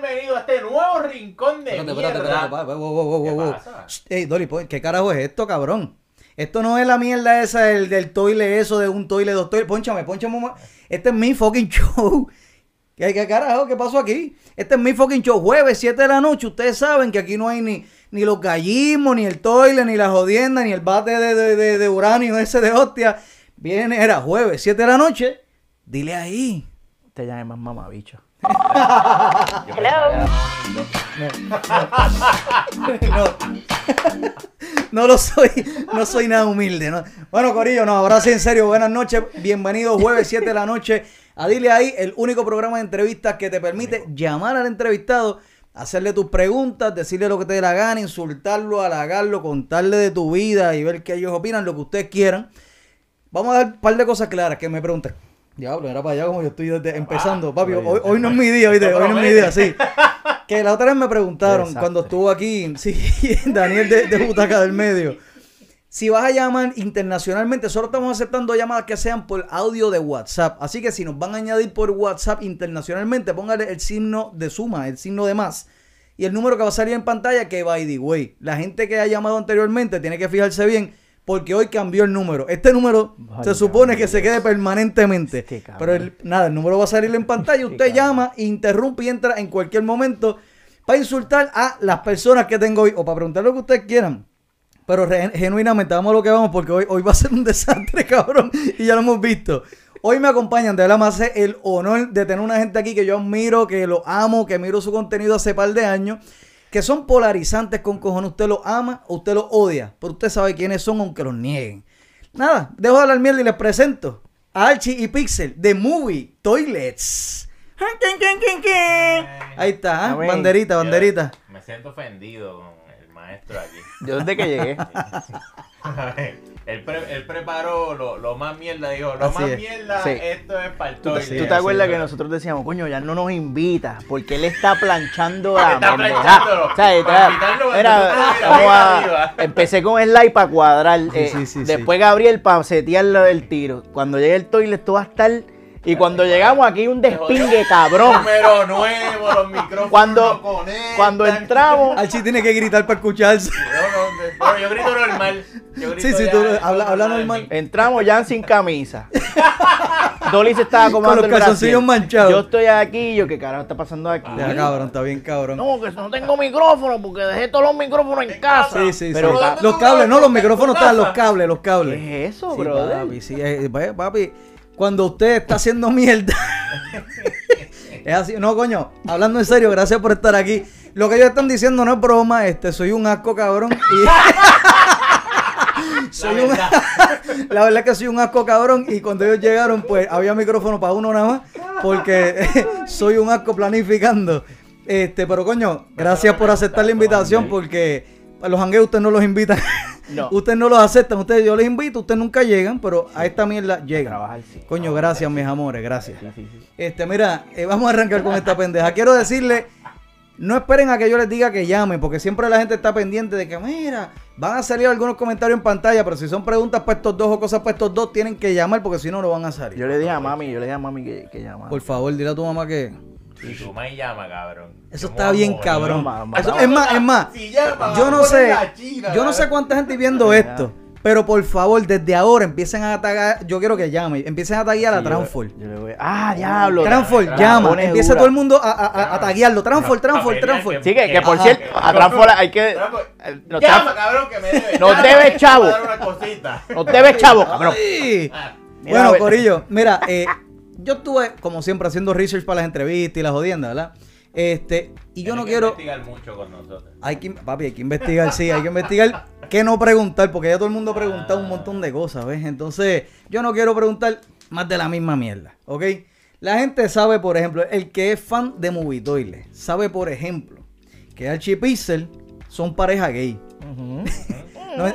bienvenidos a este nuevo rincón de Espérate, mierda. espérate, espérate, ¿Qué Ey, Dolly, pues, ¿qué carajo es esto, cabrón? Esto no es la mierda esa del, del toile eso, de un toile, dos toiles. Pónchame, pónchame. Este es mi fucking show. ¿Qué, qué carajo? ¿Qué pasó aquí? Este es mi fucking show. Jueves, 7 de la noche. Ustedes saben que aquí no hay ni, ni los gallismos, ni el toile, ni la jodienda, ni el bate de, de, de- de uranio ese de hostia. Viene, era jueves, 7 de la noche. Dile ahí. Te llame más mamabicho. Era- no, no lo soy, no soy nada humilde. ¿no? Bueno, Corillo, no, ahora sí, en serio, buenas noches. Bienvenidos jueves 7 de la noche a Dile Ahí, el único programa de entrevistas que te permite llamar al entrevistado, hacerle tus preguntas, decirle lo que te dé la gana, insultarlo, halagarlo, contarle de tu vida y ver qué ellos opinan, lo que ustedes quieran. Vamos a dar un par de cosas claras que me preguntan. Diablo, era para allá como yo estoy desde- empezando. Papi, hoy, hoy no es mi día, ¿oíste? Hoy no es mi día, sí. Que la otra vez me preguntaron Exacto. cuando estuvo aquí, sí, Daniel de, de Butaca del Medio. Si vas a llamar internacionalmente, solo estamos aceptando llamadas que sean por audio de WhatsApp. Así que si nos van a añadir por WhatsApp internacionalmente, póngale el signo de suma, el signo de más. Y el número que va a salir en pantalla, que by the way. La gente que ha llamado anteriormente tiene que fijarse bien, porque hoy cambió el número. Este número se supone que se quede permanentemente. Cabrón. Pero el- nada, el número va a salir en pantalla. Usted llama, interrumpe y entra en cualquier momento para insultar a las personas que tengo hoy o para preguntar lo que ustedes quieran. Pero re- genuinamente, vamos a lo que vamos, porque hoy, hoy va a ser un desastre, cabrón. Y ya lo hemos visto. Hoy me acompañan, de verdad me hace el honor de tener una gente aquí que yo admiro, que lo amo, que miro su contenido hace par de años, que son polarizantes con cojones. Usted los ama o usted los odia, pero usted sabe quiénes son aunque los nieguen. Nada, dejo de hablar mierda y les presento a Archie y Pixel de Movie Toilets. Ahí está, ¿ah? Amén. banderita, Yo banderita. Me siento ofendido con el maestro aquí. Yo desde que llegué. él, pre- él preparó lo, lo más mierda, dijo, lo Así más es. mierda, Sí. esto es para el ¿Tú, toile. tú te acuerdas que nosotros decíamos, coño, ya no nos invita porque él está planchando la está pendeja"? planchándolo. O sea, está- era- a- empecé con el like para cuadrar. eh, sí, sí, después Gabriel para setear lo del tiro. Cuando llegue el toilet, tú vas a estar. Y cuando llegamos aquí un despingue, cabrón. Número nuevo, los micrófonos Cuando- conectan. Cuando entramos, Archie tiene que gritar para escucharse. No, no, no, yo grito normal. Yo grito Sí, sí, tú habla- habla normal. entramos ya sin camisa. Dolly se estaba acomodando Con los calzoncillos manchados. Yo estoy aquí, yo, ¿qué carajo está pasando aquí? Ya, cabrón, está bien, cabrón. No, que no tengo micrófono porque dejé todos los micrófonos en casa. Sí, sí, Pero sí. Los cables, no, los micrófonos están, los cables, los cables. ¿Qué es eso, Sí, brother? papi, sí, eh, papi, cuando usted está haciendo mierda. es así, no, coño, hablando en serio, gracias por estar aquí. Lo que ellos están diciendo no es broma, este, soy un asco cabrón. Y soy un, la verdad es que soy un asco cabrón y cuando ellos llegaron pues había micrófono para uno nada más porque soy un asco planificando. Este, pero coño, gracias por aceptar la invitación porque los hangueos ustedes no los invitan. No. ustedes no los aceptan, ustedes yo les invito, ustedes nunca llegan, pero a esta mierda llegan. Trabajar, sí. Coño, gracias mis amores, gracias. Sí. Este, mira, eh, vamos a arrancar con esta pendeja. Quiero decirle, no esperen a que yo les diga que llamen, porque siempre la gente está pendiente de que, mira, van a salir algunos comentarios en pantalla, pero si son preguntas para estos dos o cosas para estos dos, tienen que llamar porque si no, no van a salir. Yo le dije a mami, yo le dije a mami que, que llamara. Por favor, dile a tu mamá que... Si tu mamá llama, cabrón. Eso me está bien morir. cabrón. mamá. Eso- es más, es más, Si llama, yo no sé, China, yo no sé cuánta gente viendo esto, pero por favor, desde ahora empiecen a atacar, yo quiero que llamen, empiecen a taguear a Sí, yo- le voy- Ah, diablo. Transfor, Transfor, llama, empieza dura. todo el mundo a, a, a- a taguearlo. Transfor, Transfor, Papel, Transfor. Sí, que, que por Ajá. cierto, a Transfor hay que. Transfor, eh, Nos, Llama, cabrón, que me debe. Nos debe, chavo. nos debes, chavo, cabrón. Ah, Mira, Bueno, Corillo, mira, eh, yo estuve, como siempre, haciendo research para las entrevistas y las jodiendas, ¿verdad? Este, y yo tienes no que quiero. investigar mucho con nosotros. Hay que, papi, hay que investigar, sí, hay que investigar qué no preguntar, porque ya todo el mundo ha preguntado un montón de cosas, ¿ves? Entonces, yo no quiero preguntar más de la misma mierda, ¿ok? La gente sabe, por ejemplo, el que es fan de Movie Toilet, sabe, por ejemplo, que Archie y Pixel son pareja gay. No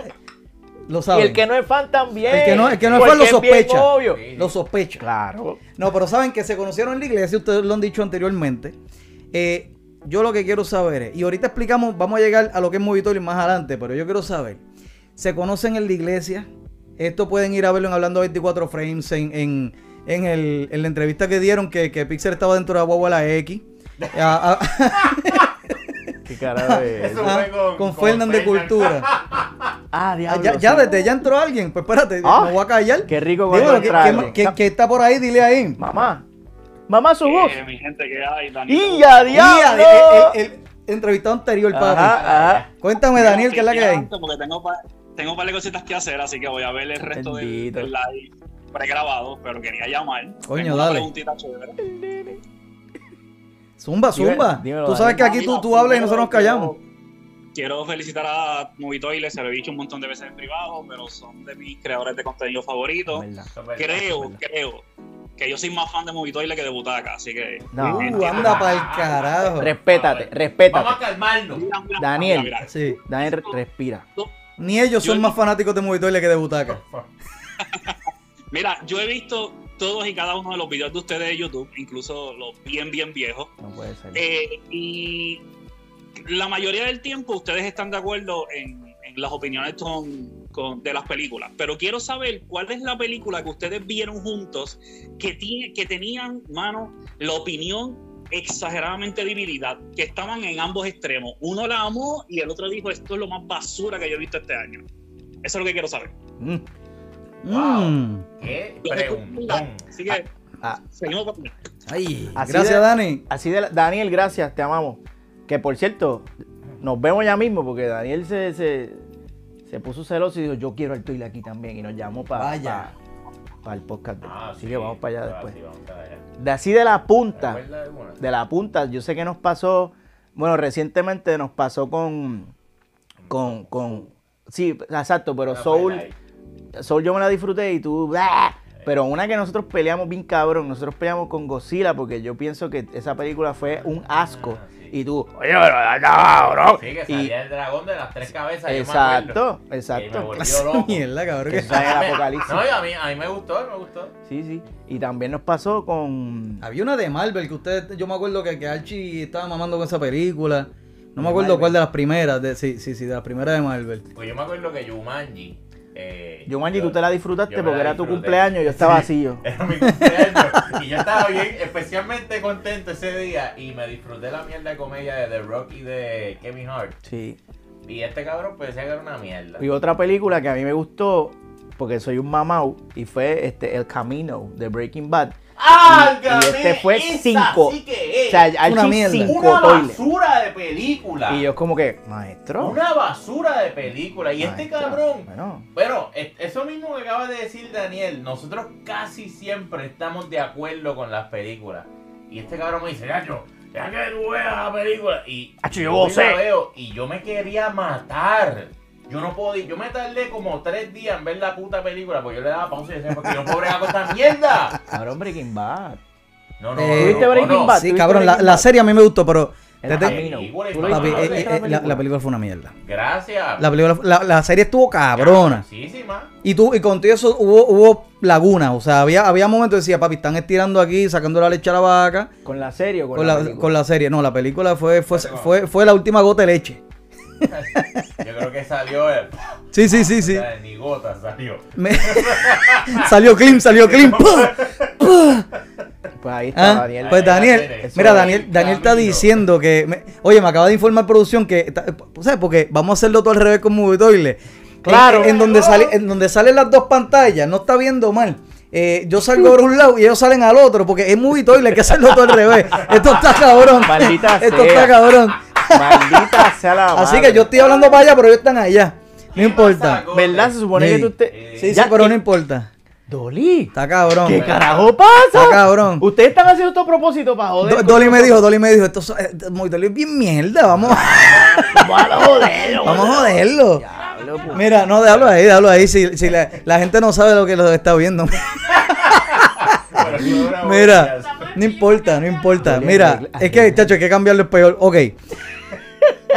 lo Y saben. el que no es fan también. El que no- el que no es fan lo sospecha. obvio. Sí. Lo sospecha. Claro. No, pero saben que se conocieron en la iglesia, ustedes lo han dicho anteriormente. Eh, yo lo que quiero saber es, y ahorita explicamos, vamos a llegar a lo que es Movitorio más adelante, pero yo quiero saber, ¿se conocen en la iglesia? Esto pueden ir a verlo en Hablando 24 Frames, en, en, en el- en la entrevista que dieron, que, que Pixar estaba dentro de la guagua la X. a- a- ¿Qué carajo es? Eso ah, fue con, con Fernan de. Cultura. Ah, Ah, diablo. ya, ya desde ya entró alguien. Pues espérate, Ah, me voy a callar. qué rico cuando ¿qué- entra qué- alguien. qué- qué está por ahí? Dile ahí. Mamá. Mamá, su voz. Eh, mi gente que hay. ¡Y ya, diablo! el, el- el entrevistado anterior, papi. Ajá, ajá. Cuéntame, Mira, Daniel, ¿qué es la que hay? Porque tengo, pa- tengo un par de cositas que hacer, así que voy a ver el resto del, del live pregrabado, pero quería llamar. Coño, Tengo una dale. preguntita chévere. Zumba, zumba. dímelo, Tú sabes que aquí tú, tú hablas y nosotros nos callamos. Quiero, felicitar a Movitoile, se lo he dicho un montón de veces en privado, pero son de mis creadores de contenido favoritos. Creo, creo que yo soy más fan de Movitoile que de Butaca, así que. No. Uh, anda para el carajo. Respétate, Vamos respétate. a calmarnos. Daniel. mira, mira. Sí. Daniel, respira. Ni ellos son más fanáticos de Movitoile que de Butaca. Mira, yo he visto todos y cada uno de los videos de ustedes de YouTube, incluso los bien, bien viejos. No puede ser. Eh, y la mayoría del tiempo ustedes están de acuerdo en, en las opiniones con- con- de las películas. Pero quiero saber cuál es la película que ustedes vieron juntos que, tiene, que tenían, mano, la opinión exageradamente dividida, que estaban en ambos extremos. Uno la amó y el otro dijo, esto es lo más basura que yo he visto este año. Eso es lo que quiero saber. Mm. Wow. Mm. Qué preguntón. Así que Ah, seguimos con... Ay, Así gracias, de- Dani. así de Daniel, gracias, te amamos. Que por cierto, nos vemos ya mismo porque Daniel se, se, se puso celoso y dijo, yo quiero el Twile aquí también. Y nos llamó para Vaya. el podcast. Ah, así sí. que vamos para allá Ah, después. sí, vamos para allá. De así de la punta. De la punta. Yo sé que nos pasó, bueno, recientemente nos pasó con, con, con, sí, exacto, pero Soul. Soul yo me la disfruté y tú, ¡blah! pero una que nosotros peleamos bien cabrón, nosotros peleamos con Godzilla porque yo pienso que esa película fue un asco Ah, sí. y tú, oye, pero cabrón. Sí, que Y- salía el dragón de las tres cabezas. yo me acuerdo. exacto, Y me exacto. volvió Esa loco. mierda, cabrón. Que eso es el apocalipsis. No, y a mí, a mí me gustó, me gustó. Sí, sí. Y también nos pasó con Había una de Marvel que ustedes, yo me acuerdo que, que Archie estaba mamando con esa película. No me ¿De acuerdo Marvel? cuál de las primeras. De, sí, sí, sí, de las primeras de Marvel. Pues yo me acuerdo que Jumanji. Eh, Jumanji, yo- tú te la disfrutaste yo porque la era tu cumpleaños y yo estaba Sí, vacío. Era mi cumpleaños. y yo estaba bien, especialmente contento ese día. Y me disfruté la mierda de comedia de The Rock y de Kevin Hart. Sí. Y este cabrón pues que era una mierda. Y otra película que a mí me gustó, porque soy un mamau, y fue este El Camino de Breaking Bad. ¡Ah, y- y este fue esa cinco. Sí que es. O sea, Archie Una mierda. cinco una toiles. basura de película. Y yo como que, maestro. Una basura de película. Y este cabrón. Bueno, Bueno, es- eso mismo que acaba de decir Daniel, nosotros casi siempre estamos de acuerdo con las películas. Y este cabrón me dice, Nacho, ya que tú veas la película. Y Hacho, yo voy y gocé. la veo y yo me quería matar. Yo no podía, yo me tardé como tres días en ver la puta película, porque yo le daba pausa y decía, porque yo no puedo bregar con esta mierda. cabrón, Breaking Bad. No, no, Eh, no, ¿Tuviste no, Breaking no. Bad? Sí, ¿tuviste cabrón, la, la serie a mí me gustó, pero... El te- te- Camino. película y ¿Tú lo todo. papi, viste? eh, ¿Tú eh, viste la la, película? la película fue una mierda. Gracias. La, película, la, la serie estuvo cabrona. Y tú, y contigo eso hubo, hubo laguna. O sea, había, había momentos que decía, papi, están estirando aquí, sacando la leche a la vaca. ¿Con la serie o con, Con la, película? con la serie. No, la película fue, fue, fue, fue la última gota de leche. Yo creo que salió el. Sí, sí, sí, sí. Ni gota salió. Me- salió clean, salió clean. ¡Pah! ¡Pah! Pues ahí está Ah, Daniel. Pues Daniel, Eso mira, Daniel, el Daniel está diciendo que, me- oye, me acaba de informar producción que, ¿sabes? Porque vamos a hacerlo todo al revés con Movie Toilet. Claro. En, en donde sale, en donde salen las dos pantallas, no está viendo mal. Eh, yo salgo por un lado y ellos salen al otro, porque es Movie Toilet, hay que hacerlo todo al revés. Esto está cabrón. Maldita Esto sea. está cabrón. Maldita sea la Así madre. que yo estoy hablando para allá, pero ellos están allá. No ¿Qué importa. ¿Verdad? Se supone Sí. que tú te... Sí, sí, Ya, pero y- no importa. Dolly. Está cabrón. ¿Qué carajo pasa? Está cabrón. Ustedes están haciendo esto a propósito para joder. Do- Dolly me dijo, Dolly me dijo, esto es, eh, es bien mierda, vamos. Vamos a joderlo. Vamos a joderlo. Diablo, pues. Mira, no, déjalo ahí, déjalo ahí. Si, si la, la gente no sabe lo que lo está viendo. es Mira, no importa, no importa. Mira, es que, chacho, hay que cambiarlo el peor. Ok.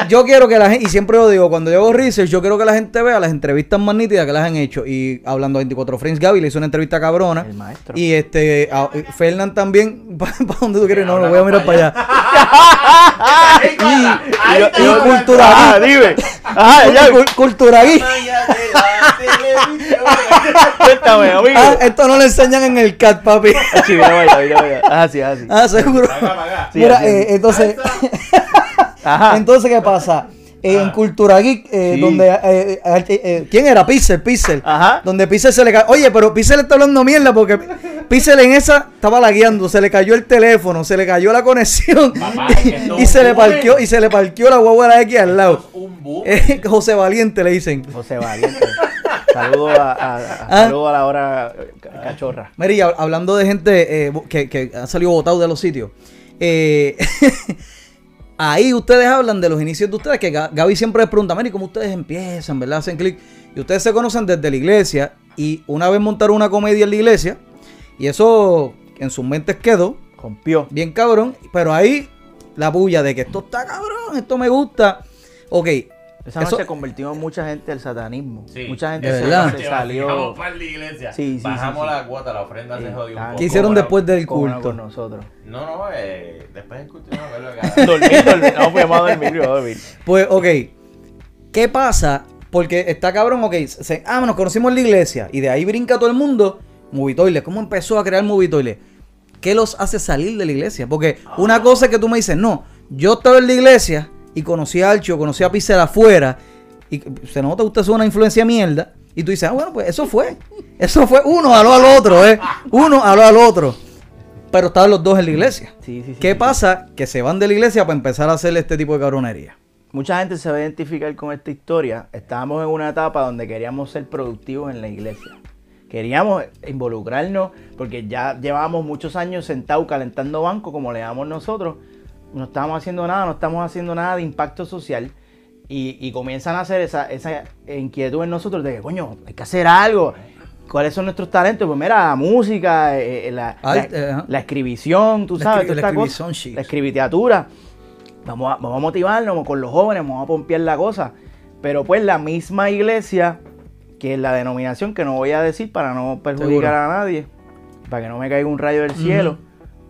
Yo quiero que la gente, y siempre lo digo, cuando yo hago research, yo quiero que la gente vea las entrevistas más nítidas que las han hecho. Y hablando de 24 Frames, Gaby le hizo una entrevista cabrona. El maestro. Y este, a- Fernán también, ¿para dónde tú quieres? No, lo voy a mirar para allá. Y la cultura Ah, dime. Ajá, ya, Cul- Cultura cuéntame, amigo. Ah, esto no le enseñan en el CAT, papi. Ah, sí, mira, vaya, mira, vaya. Ah, sí, ah, sí. Ah, seguro. Mira, así eh, es. entonces, Ajá. entonces, ¿qué pasa? Eh, en Cultura Geek, eh, Sí. donde. eh, eh, ¿Quién era? Pixel, Pixel. Ajá. Donde Pixel se le cayó. Oye, pero Pixel está hablando mierda porque Pixel en esa estaba lagueando. Se le cayó el teléfono, se le cayó la conexión. Y se le parqueó y se le parqueó la guagua de la X al lado. José Valiente le dicen. José Valiente. Saludo a, a- a- Ah. saludo a la hora ca- cachorra. Mira, y hab- hablando de gente eh, que ha salido votado de los sitios. eh, ahí ustedes hablan de los inicios de ustedes, que Ga- Gaby siempre les pregunta, Mary, ¿cómo ustedes empiezan, verdad? Hacen clic. Y ustedes se conocen desde la iglesia y una vez montaron una comedia en la iglesia y eso en sus mentes quedó Rompió. bien cabrón, pero ahí la bulla de que esto está cabrón, esto me gusta. Ok, Esa Eso- noche convertimos mucha gente al satanismo. Sí. Mucha gente se, salió. para la iglesia. Sí, sí, Bajamos sí, sí. la cuota, la ofrenda se jodió un poco. ¿qué hicieron después del culto? con nosotros. No, no, eh, después del culto no me acuerdo acá. dormir, dormir. No, fuimos a dormir, a dormir. Pues, ok. ¿Qué pasa? Porque está cabrón, ok. se- ah, nos conocimos en la iglesia. Y de ahí brinca todo el mundo. Movitoile. ¿Cómo empezó a crear Movitoile? ¿Qué los hace salir de la iglesia? Porque una cosa es que tú me dices, no, yo estaba en la iglesia y conocí a Archo, conocí a Pixel afuera. Y se nota que usted es una influencia mierda. Y tú dices, ah, bueno, pues eso fue. Eso fue uno aló al otro, ¿eh? Uno aló al otro. Pero estaban los dos en la iglesia. Sí, sí, sí. ¿Qué pasa? Que se van de la iglesia para empezar a hacer este tipo de cabronería. Mucha gente se va a identificar con esta historia. Estábamos en una etapa donde queríamos ser productivos en la iglesia. Queríamos involucrarnos porque ya llevábamos muchos años sentados calentando banco, como le damos nosotros. No estábamos haciendo nada, no estamos haciendo nada de impacto social. Y, y comienzan a hacer esa, esa inquietud en nosotros de que, coño, hay que hacer algo. ¿Cuáles son nuestros talentos? Pues mira, la música, eh, eh, la, la, escribición, tú La sabes, toda la esta cosa. escribición, chicos. la escribiteatura. Vamos a, vamos a motivarnos con los jóvenes, vamos a pompear la cosa. Pero pues la misma iglesia, que es la denominación que no voy a decir para no perjudicar Seguro. a nadie, para que no me caiga un rayo del cielo,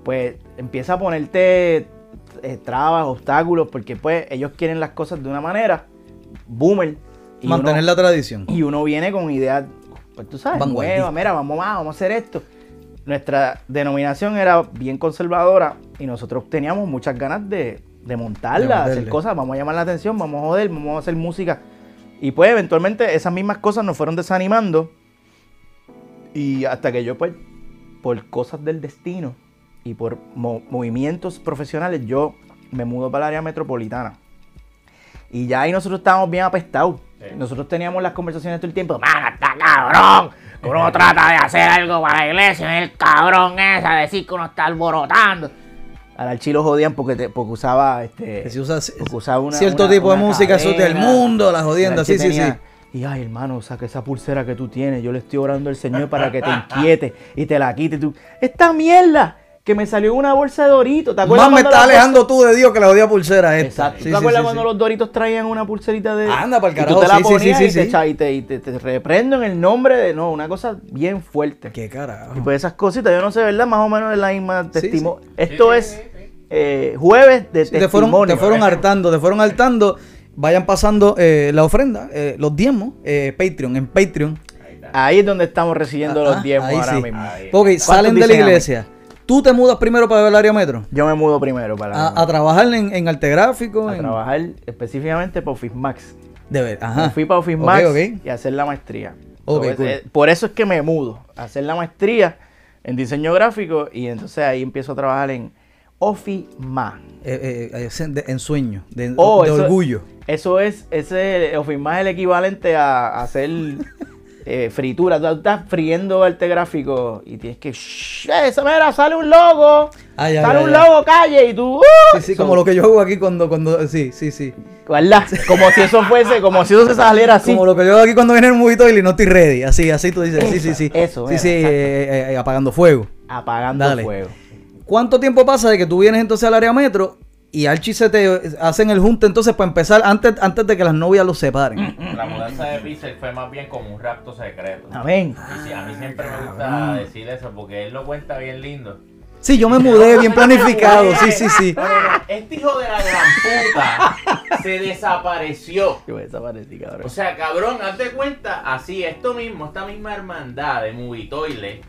pues empieza a ponerte eh, trabas, obstáculos, porque pues ellos quieren las cosas de una manera, boomer. y Mantener uno- la tradición. y uno viene con ideas, pues tú sabes, nuevas, mira, vamos, a- vamos a hacer esto. Nuestra denominación era bien conservadora y nosotros teníamos muchas ganas de, de montarla, De hacer cosas, vamos a llamar la atención, vamos a joder, vamos a hacer música. Y pues eventualmente esas mismas cosas nos fueron desanimando y hasta que yo pues, por cosas del destino y por mo- movimientos profesionales, yo me mudo para el área metropolitana. Y ya ahí nosotros estábamos bien apestados. Sí. Nosotros teníamos las conversaciones todo el tiempo. ¡Mano, está cabrón! Que uno trata de hacer algo para la iglesia. El cabrón es a decir que uno está alborotando. Al archilo jodían porque, te- porque usaba este. Que se usa porque usaba una- cierto una- tipo de música, eso del cadena. mundo, la archi sí, sí, sí. Y ay, hermano, saca esa pulsera que tú tienes. Yo le estoy orando al Señor para que te inquiete y te la quite. Tú, esta mierda que me salió una bolsa de Doritos. ¿Te acuerdas Más me estás alejando tú de Dios que la jodida pulsera esta. Exacto. Sí, ¿Tú sí, te acuerdas sí, cuando sí. los Doritos traían una pulserita de. Anda, pa'l y carajo, tú te la ponías sí, y, sí, te, y te, y te- te reprendo en el nombre de. No, una cosa bien fuerte. Qué carajo. Y pues esas cositas, yo no sé, ¿verdad? Más o menos es la misma Sí, testimonio. Esto es eh, jueves de Sí, te fueron, testimonio. te fueron hartando, te fueron hartando. Vayan pasando eh, la ofrenda, eh, los diezmos, eh, Patreon, en Patreon. Ahí es donde estamos recibiendo Ah, los diezmos ahí ahora sí. mismo. Ahí. Ok, salen de la iglesia. Tú te mudas primero para el área metro. Yo me mudo primero para A, a trabajar en, en arte gráfico. a en- trabajar específicamente para Office Max. De ver, Me ajá. fui para Office Max y a hacer la maestría. Ok, So, es- cool. eh, por eso es que me mudo, a hacer la maestría en diseño gráfico y entonces ahí empiezo a trabajar en Office Max. Eh, eh, de- en sueño, de, Oh, de eso- orgullo. Eso es, ese Office Max es el equivalente a, a hacer eh, fritura. Tú estás friendo arte gráfico y tienes que. "Shh, ¡Esa mira! ¡Sale un logo! Ah, ya, ¡Sale ya, un ya. logo, calle! Y tú. ¡uh! Sí, sí, So, como lo que yo hago aquí cuando, cuando, sí, sí, sí. ¿Verdad? Como si eso fuese, como si eso se saliera así. Como lo que yo hago aquí cuando viene el movito y no estoy ready. Así, así tú dices, sí, sí, sí. Eso, Sí, sí, eh, eh, eh, apagando fuego. Apagando Dale. fuego. ¿Cuánto tiempo pasa de que tú vienes entonces al área metro y Archie se te hacen el junte entonces para empezar antes, antes de que las novias los separen? La mudanza de Pixel fue más bien como un rapto secreto. Amén. Y sí, a mí siempre me gusta decir eso porque él lo cuenta bien lindo. Sí, yo me mudé bien planificado, sí, sí, sí. Este hijo de la gran puta se desapareció. Yo desaparecí, cabrón. O sea, cabrón, hazte cuenta, así, esto mismo, esta misma hermandad de Movitoile.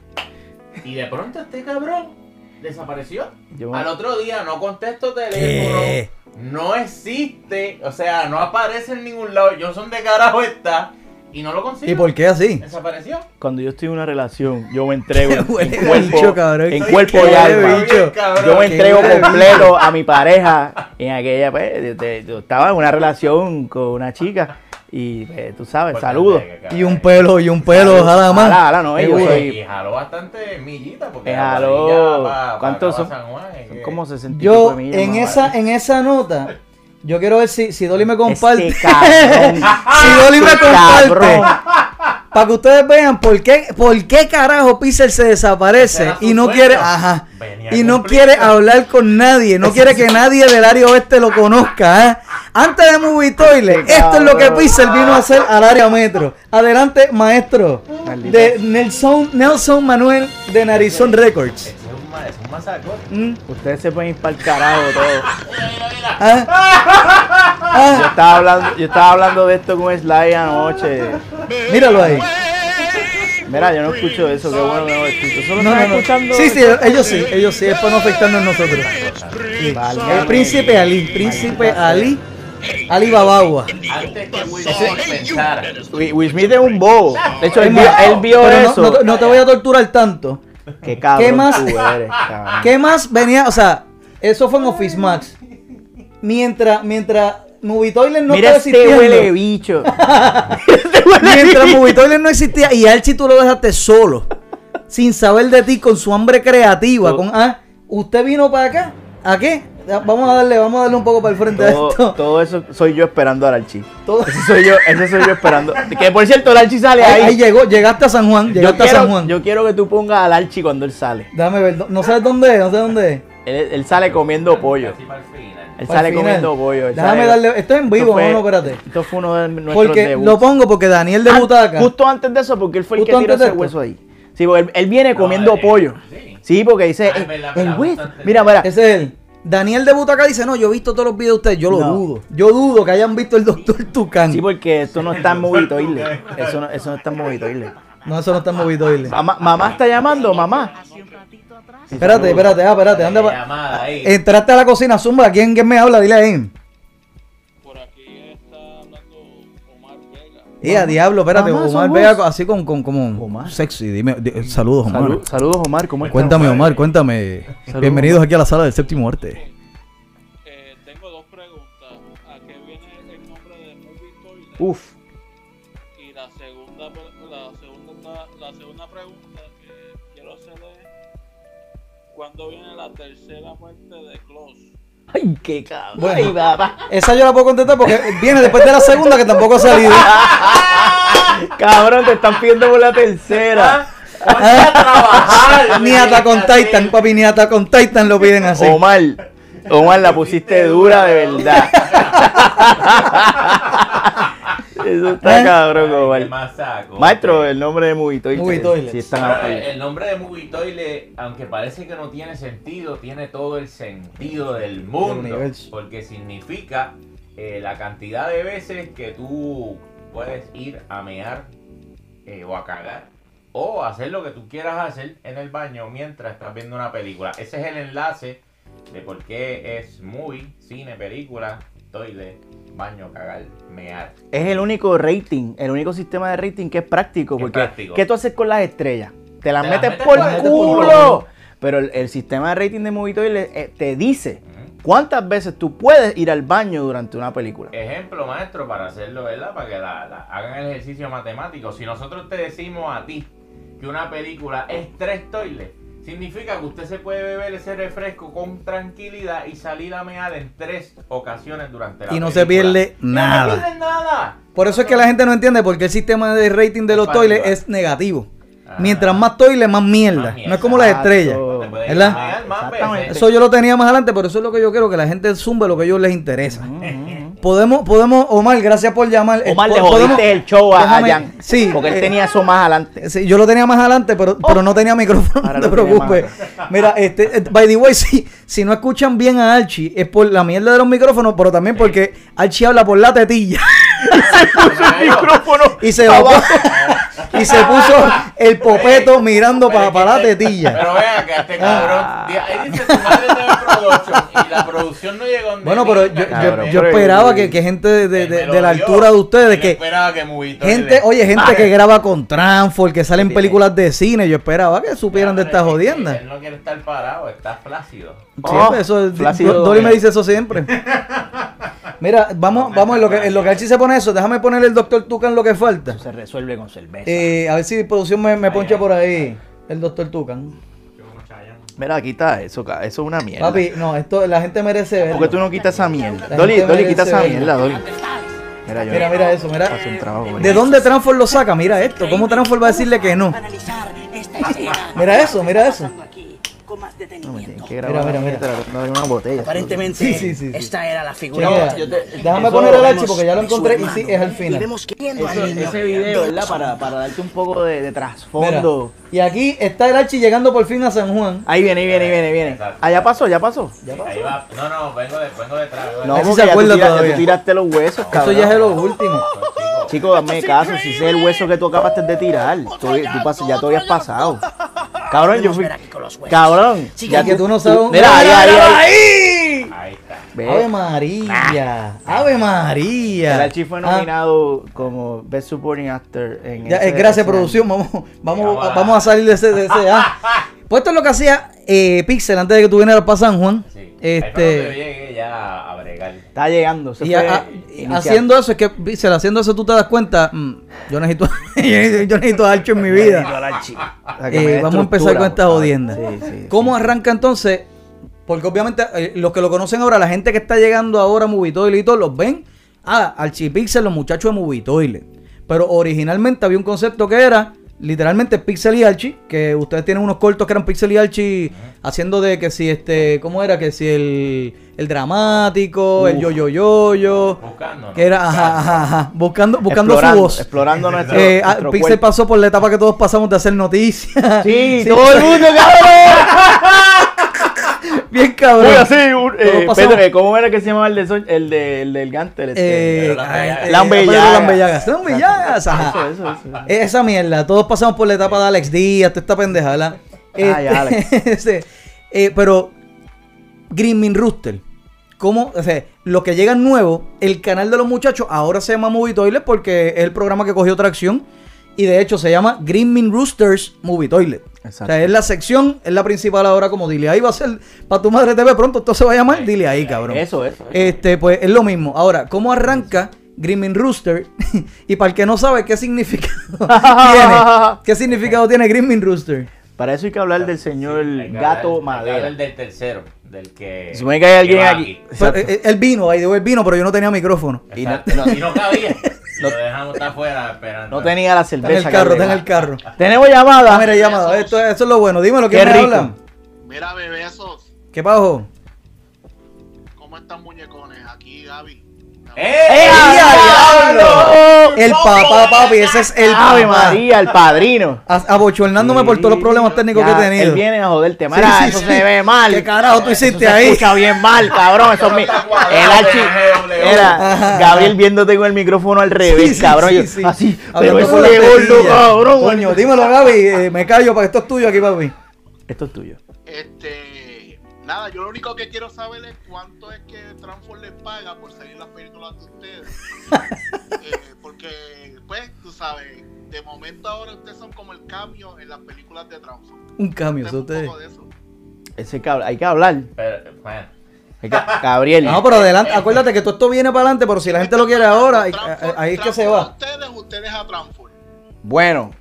Y de pronto este cabrón desapareció. Yo- Al otro día no contesto teléfono. ¿Qué? No existe. O sea, no aparece en ningún lado. Yo son de carajo está. Y no lo consigo. ¿Y por qué así? Desapareció. Cuando yo estoy en una relación, yo me entrego en, cuerpo, bicho, cabrón. en cuerpo y alma. bicho. Yo me entrego completo a mi pareja. En aquella, pues, yo estaba en una relación con una chica y, pues, tú sabes, saludos. Y un pelo, y un pelo, ojalá más. Ojalá, ojalá, no, ellos Y jaló bastante millita porque jaló. ¿Cuántos son? como 60 y Yo, pico de millas, en esa, vale. en esa nota, yo quiero ver si, si Dolly me comparte. Este cabrón. si Dolly me comparte. cabrón. Para que ustedes vean por qué, por qué carajo Pixel se desaparece y no sueño. quiere, ajá, y no quiere hablar con nadie, no quiere que nadie del área oeste lo conozca, ¿eh? Antes de Movie Toilet, esto es lo que. Pixel vino a hacer al área metro. Adelante, maestro, Maldita de Nelson, Nelson Manuel de Narizón Records. Es un, ma- es un masacón. Mm, Ustedes se pueden ir para el carajo todo. ah, Yo ah, estaba hablando, yo estaba hablando de esto con Sly anoche. Míralo ahí. Mira, yo no escucho eso, qué bueno que no escucho. Solo No, no, no. escuchando. Sí, sí, ellos sí, ellos sí, es para no afectarnos a nosotros. Sí. El príncipe Ali, príncipe Ali, Ali Babagua. Antes que Will Smith pensara. Will Will Smith es un bobo. De hecho, él vio, él vio Pero no- eso. No, no te voy a torturar tanto. Qué cabrón ¿Qué más? tú eres, cabrón. ¿Qué más venía? O sea, eso fue en Office Max. Mientras, mientras Movie Toilet no Mira estaba este huele bicho. Mientras Movie Toilet no existía y a Archie tú lo dejaste solo. Sin saber de ti, con su hambre creativa. Con, ah, usted vino para acá. ¿A qué? Vamos a darle, vamos a darle un poco para el frente a todo, esto. todo eso soy yo esperando al Archie. Todo- Ese soy yo, ese soy yo esperando. Que por cierto, el Archie sale ahí, ahí. ahí llegó, llegaste a San Juan, yo, llegaste a San quiero, Juan. yo quiero que tú pongas al Archie cuando él sale. Déjame ver, no- no sabes dónde es, no sé dónde es. Él, él sale comiendo pollo. Él sale final. comiendo pollo. él Déjame sale- darle, esto es en vivo, fue- no, no, espérate. Esto fue uno de nuestros Porque debuts. lo pongo porque Daniel de Ah, Butaca. Justo antes de eso, porque él fue el Justo que tiró ese esto. hueso ahí. Sí, porque él, él viene comiendo eh, pollo. sí. Sí, porque dice, Ah, eh, es verdad, el hueso. Mira, mira. Ese es él. Daniel de Butaca dice, no, yo he visto todos los videos de ustedes, yo lo No. dudo. Yo dudo que hayan visto el doctor Tucán. Sí, porque esto no está en Movitoile. Eso no, eso no está en Movitoile. No, eso no está en Movitoile. Mamá, mamá está llamando, mamá. Espérate, espérate, ah, espérate, anda pa-. Entraste a la cocina, Zumba, ¿quién, quién me habla? Dile ahí. Por aquí está hablando Omar Vega. Eh, a diablo, espérate, Omar somos- Vega, así con, con como Omar. sexy. Dime, di- saludos, Omar. Salud- saludos, Omar. ¿Cómo estás? Cuéntame, Omar, cuéntame. Saludos, Bienvenidos Omar. aquí a la sala del séptimo arte. Eh, tengo dos preguntas. ¿A qué viene el nombre de Movie Toilet? Uf. Ay, qué cabrón. Bueno. Ay, papá. Esa yo la puedo contestar porque viene después de la segunda que tampoco ha salido. Cabrón, te están pidiendo por la tercera. Ponte a trabajar. Ni hasta con Titan, papi, ni hasta con Titan lo piden así. Omar. Omar, la pusiste dura de verdad. Eso está ¿Eh? cabrón, Ay, masaco. Maestro, el nombre de Movitoile. Movie Toilet. Sí, están el, nombre de Movie Toilet, aunque parece que no tiene sentido, tiene todo el sentido del mundo. porque significa eh, la cantidad de veces que tú puedes ir a mear eh, o a cagar. O hacer lo que tú quieras hacer en el baño mientras estás viendo una película. Ese es el enlace de por qué es movie, cine, película, toilet, baño, cagar, mear. Es el único rating, el único sistema de rating que es práctico. Es Porque, práctico. ¿qué tú haces con las estrellas? Te las Te las metes por por culo. culo. Pero el, el sistema de rating de Movitoile eh, te dice cuántas veces tú puedes ir al baño durante una película. Ejemplo, maestro, para hacerlo, ¿verdad? Para que la, la- hagan el ejercicio matemático. Si nosotros te decimos a ti que una película es tres toilets, significa que usted se puede beber ese refresco con tranquilidad y salir a mear en tres ocasiones durante la Y no película. se pierde No nada. se pierde nada. Por eso es que la gente no entiende por qué el sistema de rating de los arriba. es negativo. Ah. Más más toilet, más mierda. Más mierda. No es como las estrellas. ¿Verdad? más. Eso yo lo tenía más adelante, pero eso es lo que yo quiero, que la gente zumbe lo que a ellos les interesa. Podemos, podemos, Omar, gracias por llamar. Eh, Omar, le podemos- jodiste el show a, Jan. Sí. Porque él eh, tenía eso más adelante. Sí, yo lo tenía más adelante, pero, pero no tenía micrófono, Ahora no te preocupes. Mira, este, eh, by the way, si, si no escuchan bien a Archie, es por la mierda de los micrófonos, pero también porque Archie habla por la tetilla. micrófono y se lo y se puso el popeto mirando para que la tetilla. Pero vea que este cabrón. di- Ahí dice tu madre TV Production y la producción no llegó donde Bueno, pero yo, yo- cabrón. esperaba que, que gente de, de- Él de- de la altura de ustedes, Él que esperaba que Movito gente, oye, gente que graba con Transform, que salen películas de cine, yo esperaba que supieran de estas jodiendas. Él no quiere estar parado, está flácido. Siempre, eso, Flácido Do- Dolly me dice eso siempre. Mira, vamos, vamos en lo que en lo que Archie se pone eso, déjame poner el doctor Tucan lo que falta. Se resuelve con cerveza. Eh, a ver si producción me, me poncha por ahí el doctor Tucan. Mira, quita eso, eso es una mierda. Papi, no, esto la gente merece ver. ¿Por qué tú no quitas esa mierda? La Dolly, Dolly, quita esa mierda, Dolly. Mira, yo. Mira, mira eso, mira. Hace un trabajo, güey. ¿De dónde Transform lo saca? Mira esto. ¿Cómo Transform va a decirle que no? Mira eso, mira eso. No, me tienen que Mira, grabar mira, mira. una botella. Aparentemente, Sí, sí, sí, sí. esta era la figura. Chequea. yo te- Déjame eso- poner el Vemos porque ya lo encontré y sí, es al Y final. vemos al Eso- niño. ese video, ¿verdad? Para, para darte un poco de, de Mira, trasfondo. y aquí está el Archie llegando por fin a San Juan. Ahí viene, ahí viene, ahí viene, viene. Ah, ya pasó, ya pasó. Ahí va. No, no, vengo, de, vengo detrás. vengo No, porque se ya tú, acuerda tira- ya tú tiraste los huesos, Eso cabrón. ya es lo último. Chico, dame caso, si ese es el hueso que tú acabaste de tirar. Tú, tú pas- ya tú habías pasado. Cabrón, yo fui. ver aquí con los huesos. Cabrón. Ya que tú no sabes. Mira, ahí, ahí, ahí. ahí. Ahí está. Ve. Ave María. Ave María. El Archie fue Ah, nominado como Best Supporting Actor en ya, eh, gracias, producción. Vamos, vamos, Vamos a- salir de ese. De ese ah. Pues esto es lo que hacía eh, Pixel antes de que tú vinieras para San Juan. Sí. Ahí fue donde yo Este. llegué ya a Está llegando. Y a- haciendo eso, es que Pixel, haciendo eso tú te das cuenta. mm, yo necesito, yo necesito a Archie en mi vida. Para que me Eh, vamos a empezar con esta jodienda. Sí, sí, ¿Cómo sí. arranca entonces? Porque obviamente eh, los que lo conocen ahora, la gente que está llegando ahora a Movitoile y todo, los ven. Ah, Archipixel, los muchachos de Movitoile. Pero originalmente había un concepto que era literalmente Pixel y Archie, que ustedes tienen unos cortos que eran Pixel y Archie haciendo de que si este, ¿cómo era? Que si el, el dramático, el yo yo yo yo, Buscando. que era ajá, ajá, ajá, buscando, buscando su Explorando, voz. Explorando nuestro, Eh, ah, nuestro Pixel cuerpo. pasó por la etapa que todos pasamos de hacer noticias. Sí, todo el mundo, cabrón. Bien cabrón. Uy, así, un- eh, Pedro, ¿cómo era que se llamaba el de, Son- el de, el del Gantel? Este? Eh, Lambellagas. eh, Lambellagas. Lambellagas. Ajá. Eso, eso, eso. Esa mierda, todos pasamos por la etapa de Alex Díaz, toda esta pendeja, ¿verdad? Ah, ya, Alex. ese, eh, pero Green Min Rooster, ¿cómo? O sea, lo que llega nuevo, el canal de los muchachos ahora se llama Movie Toilet porque es el programa que cogió tracción y de hecho se llama Green Min Roosters Movie Toilet. O Exacto. sea, es la sección, es la principal ahora como dile ahí va a ser para tu madre TV pronto, esto se va a llamar dile ahí, cabrón. Eso, eso. Este, pues es lo mismo. Ahora, ¿cómo arranca Green Rooster? y para el que no sabe qué significado tiene, ¿qué significado tiene Green Rooster? Para eso hay que hablar del señor Hay que Gato hablar- hay que hablar Madera. del tercero, del que. Se supone que hay alguien aquí. Eh, eh, él vino, ahí él vino, pero yo no tenía micrófono. Y no- no- Y no cabía. Lo dejamos estar afuera esperando. No tenía la Está en cerveza. el carro, está en el carro. Tenemos llamada. Ah, mira, llamada. Esto, eso es lo bueno. Dímelo, Qué ¿quién me rico. habla? Mira, bebesos, ¿Qué pasó? ¡Eh! ¡Eh, ¡Ah, diablo! El papá, papi, ese es el Ave papá. María, el padrino. Abochornándome por todos los problemas técnicos Ya, que he tenido. Él viene a joderte. Sí, Mira, sí, eso sí. se ve mal. ¿Qué carajo tú Eso hiciste se ahí? escucha bien mal, cabrón. Eso es mi... El archi... Era Ajá. Gabriel viéndote con el micrófono al revés, Sí, sí, cabrón. sí, Yo, sí. Así, pero ese la gordo, cabrón. Coño, dímelo, Gaby. eh, me callo para esto es tuyo aquí, papi. Esto es tuyo. Este, nada, yo lo único que quiero saber es cuánto es que Transform les paga por salir las películas de ustedes. Eh, porque, pues, tú sabes, de momento ahora ustedes son como el cambio en las películas de Transform. Un cambio, ustedes. Ese cab- hay que hablar. Pero, bueno, Hay que- Gabriel. No, pero adelante, acuérdate que todo esto viene para adelante, pero si la gente lo quiere ahora, ahí, es que se a va. ustedes, ustedes a Transform. Bueno,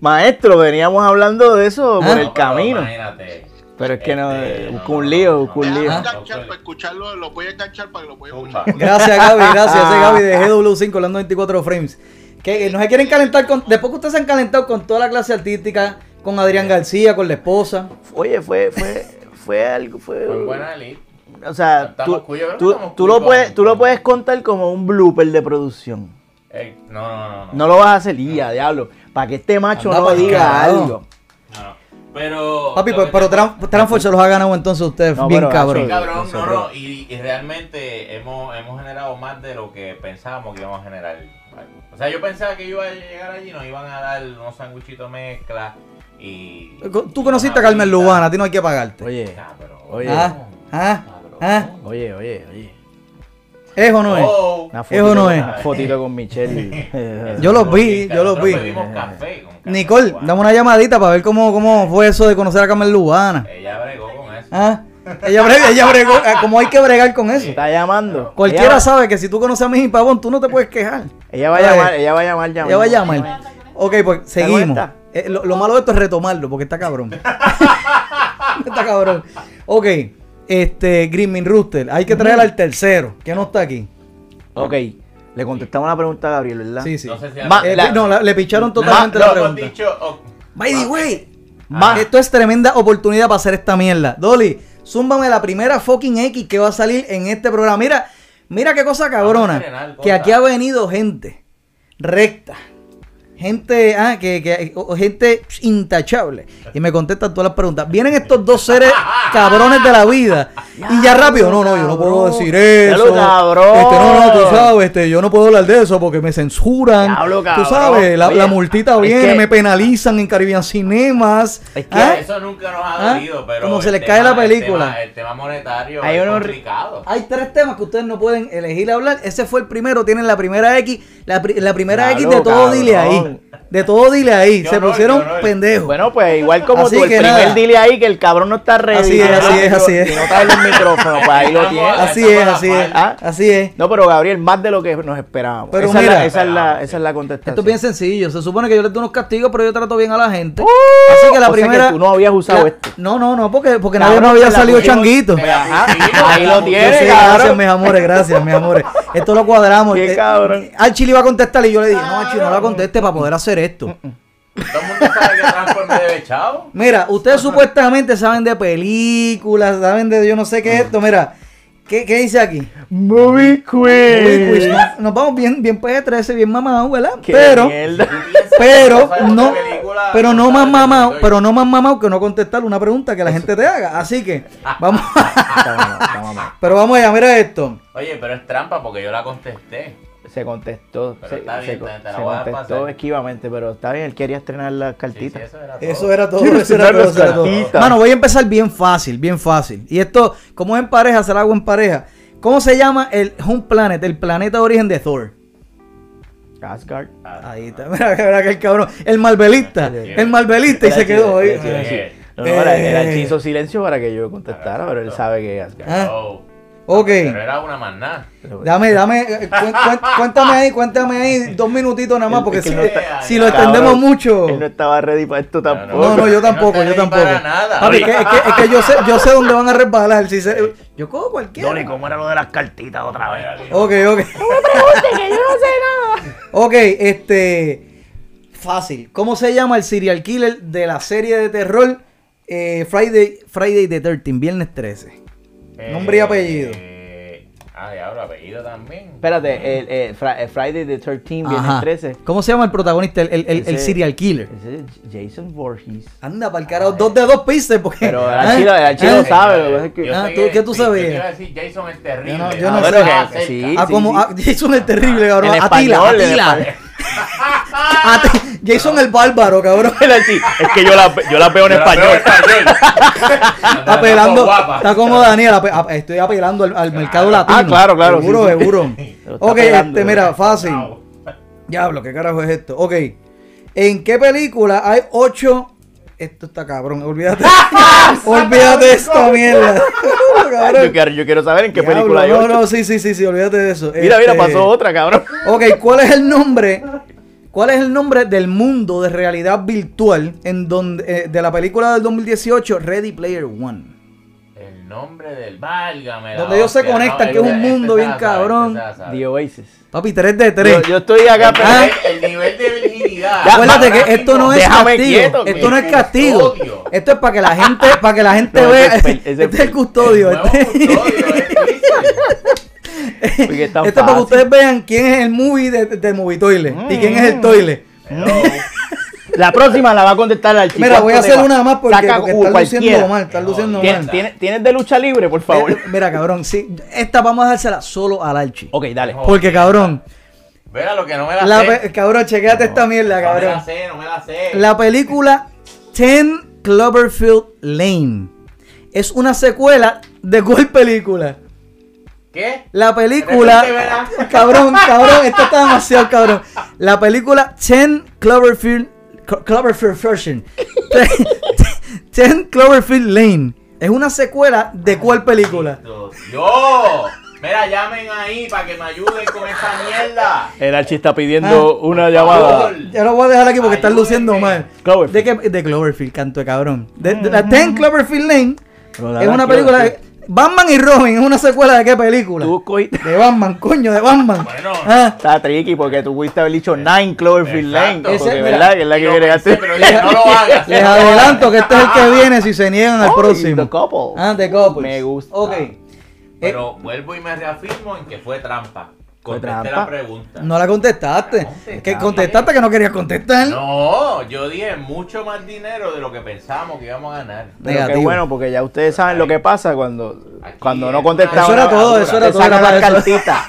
maestro, veníamos hablando de eso Ah. por no, el camino. Imagínate. Pero es que no, Este, busco no, un lío, no, busco un lío. Voy a no, enganchar para escucharlo, lo voy a enganchar para que lo pueda escuchar. Gracias, Gaby, gracias. Ese Gaby de GW5, hablando 24 frames. Que no se quieren calentar con. Después que ustedes se han calentado con toda la clase artística, con Adrián García, con la esposa. Oye, fue, fue, fue algo, fue. Fue buena. O sea, Estamos tú, tú, lo puedes, tú lo con- puedes contar como un blooper de producción. Eh, no, no, no, no. No lo vas a hacer, y a diablo. Para que este macho Anda no diga algo. Pero. Papi, pero, pero Tran- se los ha ganado entonces ustedes No, bien pero, cabrón. Sí, cabrón, no, no, y, y realmente hemos, hemos generado más de lo que pensábamos que íbamos a generar. O sea, yo pensaba que iba a llegar allí, nos iban a dar unos sanguchitos mezcla y... Tú conociste a Carmen Lubana, a ti no hay que pagarte. Oye. Ah, ah, ah. oye, oye, oye. ¿Es o no es? Oh. Una ¿Es o no es? una fotito con Michelle. Yo los vi, yo los vi. café con Nicole, dame una llamadita para ver cómo, cómo fue eso de conocer a Carmen Lubana. Ella bregó con eso. Ah, ella, bre- ella bregó, eh, como hay que bregar con eso. Está llamando. Cualquiera ella, sabe que si tú conoces a mi pavón, tú no te puedes quejar. Ella va a llamar, ella va a llamar, Ella va a llamar. Ok, pues seguimos. Eh, lo, lo malo de esto es retomarlo, porque está cabrón. está cabrón. Ok, este, Green Rooster, hay que traer al tercero, que no está aquí. Ok, le contestamos la pregunta a Gabriel, ¿verdad? Sí, sí. No sé si... Ma- Eh, la- no, la- le picharon totalmente la pregunta. dicho... oh, By the way, Ma- esto es tremenda oportunidad para hacer esta mierda. Dolly, zúmbame la primera fucking X que va a salir en este programa. Mira, mira qué cosa cabrona. Que aquí ha venido gente recta. Gente, ah, que, que- o- gente intachable. Y me contestan todas las preguntas. Vienen estos dos seres cabrones de la vida. y ya rápido, no, no, yo no puedo decir eso. Cabrón. Este, no, no, tú sabes, este, yo no puedo hablar de eso porque me censuran. Diablo, tú sabes, la, Oye, la multita viene, que- me penalizan en Caribbean Cinemas. Es que ¿Ah? Eso nunca nos ha ¿Ah? dolido, pero... Como se les cae la el película. tema- El tema, monetario Hay es unos- complicado. Hay tres temas que ustedes no pueden elegir hablar. Ese fue el primero. Tienen la primera X. La, pri- la primera X de todo, dile cabrón. De todo, dile ahí. Qué Se honor, pusieron pendejos. Bueno, pues igual como Así tú, el que primer nada. dile ahí que el cabrón no está ready. Así es, ¿no? así es, así es. Y no está en los micrófonos, pues ahí lo tienes. así es, así es. Así es. No, pero Gabriel, más de lo que nos esperábamos. Pero esa, mira. es la, esa, es la, esa es la contestación. Esto es bien sencillo. Se supone que yo les doy unos castigos, pero yo trato bien a la gente. Uh, Así que la o sea que primera. tú no habías usado la- esto. No, no, no, porque, porque nadie no había salido changuito. ahí lo tienes, gracias, mis amores, gracias, mis amores. Esto lo cuadramos. Qué Eh, cabrón. Archie le iba a contestar y yo le dije, no, Archie, no la conteste para poder hacer esto. Todo el mundo sabe que Transforme debe chavo. Mira, ustedes supuestamente saben de películas, saben de yo no sé qué es esto. Mira, ¿qué, qué dice aquí? Movie pues, quiz. nos, nos vamos bien, bien PG-13, bien mamados, ¿verdad? Qué Pero, mierda. pero, no, pero no más mamado, pero no más mamado que no contestar una pregunta que la gente te haga. Así que, vamos, pero vamos allá, mira esto. Oye, pero es trampa porque yo la contesté. Se contestó. Pero se está bien, se- te- te la se voy a contestó pasar. esquivamente, pero está bien, él quería estrenar las Sí, sí, cartitas. eso era todo. Eso era todo, eso era todo, las eso era todo. cartitas. Mano, voy a empezar bien fácil, bien fácil. Y esto, como es en pareja, se lo hago en pareja. ¿Cómo se llama el Home Planet, el planeta de origen de Thor? Asgard. Ahí está, mira, mira que el cabrón, el malbelista, el malbelista y se quedó ahí. No, no, era, era Eh. el hizo silencio para que yo contestara, pero él sabe que es Asgard. Ah, Oh. Ok, Pero era una más nada. Dame, dame, eh, cuéntame ahí, cuéntame ahí dos minutitos nada más, porque Es que si, no está- si lo Cabrón, extendemos mucho. Él no estaba ready para esto No, tampoco. No, no, yo tampoco, No yo tampoco. para nada. Papi, es que, es que- es que yo sé, yo sé dónde van a resbalar. Si se- yo cojo cualquiera. Doni, ¿cómo era lo de las cartitas otra vez? Ok, ok. Ok, este. Fácil. ¿Cómo se llama el serial killer de la serie de terror eh, Friday, Friday the 13, viernes 13? Nombre y apellido. Eh, ah, diablo, apellido también. Espérate, el, el el Friday the 13, viernes Ajá. el ¿Cómo se llama el protagonista, el, el- el- el Ese- serial killer? Ese es Jason Voorhees. Anda, para el carajo, dos de dos pistas, porque. Pero el ¿Ah? archivo, el archivo ¿Ah? sabe, Yo Ah, ¿tú- qué tú sí, yo sabías? te iba a decir Jason es terrible. Yo no- yo Ah, no pero sé. Que cerca. sí. Ah, como ah, Jason el terrible, cabrón. Atila, Atila. español. Ati- Jason el bárbaro, cabrón. Es que yo la, yo la veo en Yo la veo español. Está apelando, está como Daniel, ape- estoy apelando al, al mercado latino. Ah, claro, claro, Seguro, sí, sí. seguro. Ok, apelando, este, mira, fácil. Diablo, ¿qué carajo es esto? Ok. ¿En qué película hay ocho... Esto está cabrón, olvídate. olvídate de esta mierda. Yo quiero, yo quiero saber en qué Diablo, película hay No, no, sí, sí, sí, sí, olvídate de eso. Mira, mira, Este, pasó otra, cabrón. Ok, ¿cuál es el nombre? ¿Cuál es el nombre del mundo de realidad virtual en donde eh, de la película del 2018 Ready Player One? Nombre del válgame. Donde ellos se conectan, no, que es un este- mundo este bien cabrón. este sabe. The Oasis. Papi, 3 de Yo, 3. yo estoy acá, El pero- Ah. nivel- El nivel de. Ya, Acuérdate que esto no es castigo. quieto, esto no es castigo. Custodio. Esto es para que la gente, para que la gente No, vea. Este es el custodio. Este-. Porque Esto es para que ustedes vean quién es el movie de, de Movie Toilet y quién es el Mm. La próxima la va a contestar al chico. Mira, voy a ¿Cuánto te hacer una más porque, Saca porque uh, están cualquiera. luciendo mal, están luciendo ¿Tienes, mal. tienes- tienes de lucha libre, por favor? Eh, Mira, cabrón, sí, esta vamos a dársela solo al Archie. ok, dale. Porque, cabrón, Mira lo que no me la, la sé. cabrón, chequéate esta mierda, No me la cabrón. sé, no me la sé. La película Ten Cloverfield Lane es una secuela de cuál película? ¿Qué? La película. Cabrón, cabrón, esto está demasiado cabrón. La película Ten Cloverfield. Clo- Cloverfield Version. Ten Cloverfield Lane. Es una secuela de cuál película? Yo. Mira, llamen ahí para que me ayuden con esa mierda. El Archie está pidiendo Ah. una llamada. Ya lo voy a dejar aquí porque están luciendo mal. Cloverfield. ¿De qué? De Cloverfield, canto de cabrón. De, de la Ten Cloverfield Lane es una película. Batman y Robin es una secuela de qué película? Tú cogiste- De Batman, coño, de Batman. Bueno. Ah, Está tricky porque tú pudiste haber dicho Nine Cloverfield Lane. Porque verdad que es la que hacer. pero dije, no lo hagas. Les adelanto que este es el que viene si se niegan al próximo. The Couple. Ah, The Couple. Me gusta. Ok. Pero vuelvo y me reafirmo en que fue trampa. Fue Contesté la pregunta. No la contestaste. La contestaste. Que contestaste que no querías contestar. No, yo dije mucho más dinero de lo que pensábamos que íbamos a ganar. Pero qué bueno, porque ya ustedes saben lo que pasa cuando, Aquí cuando no es contestamos. Eso era todo, eso era todo. Eso. cartitas.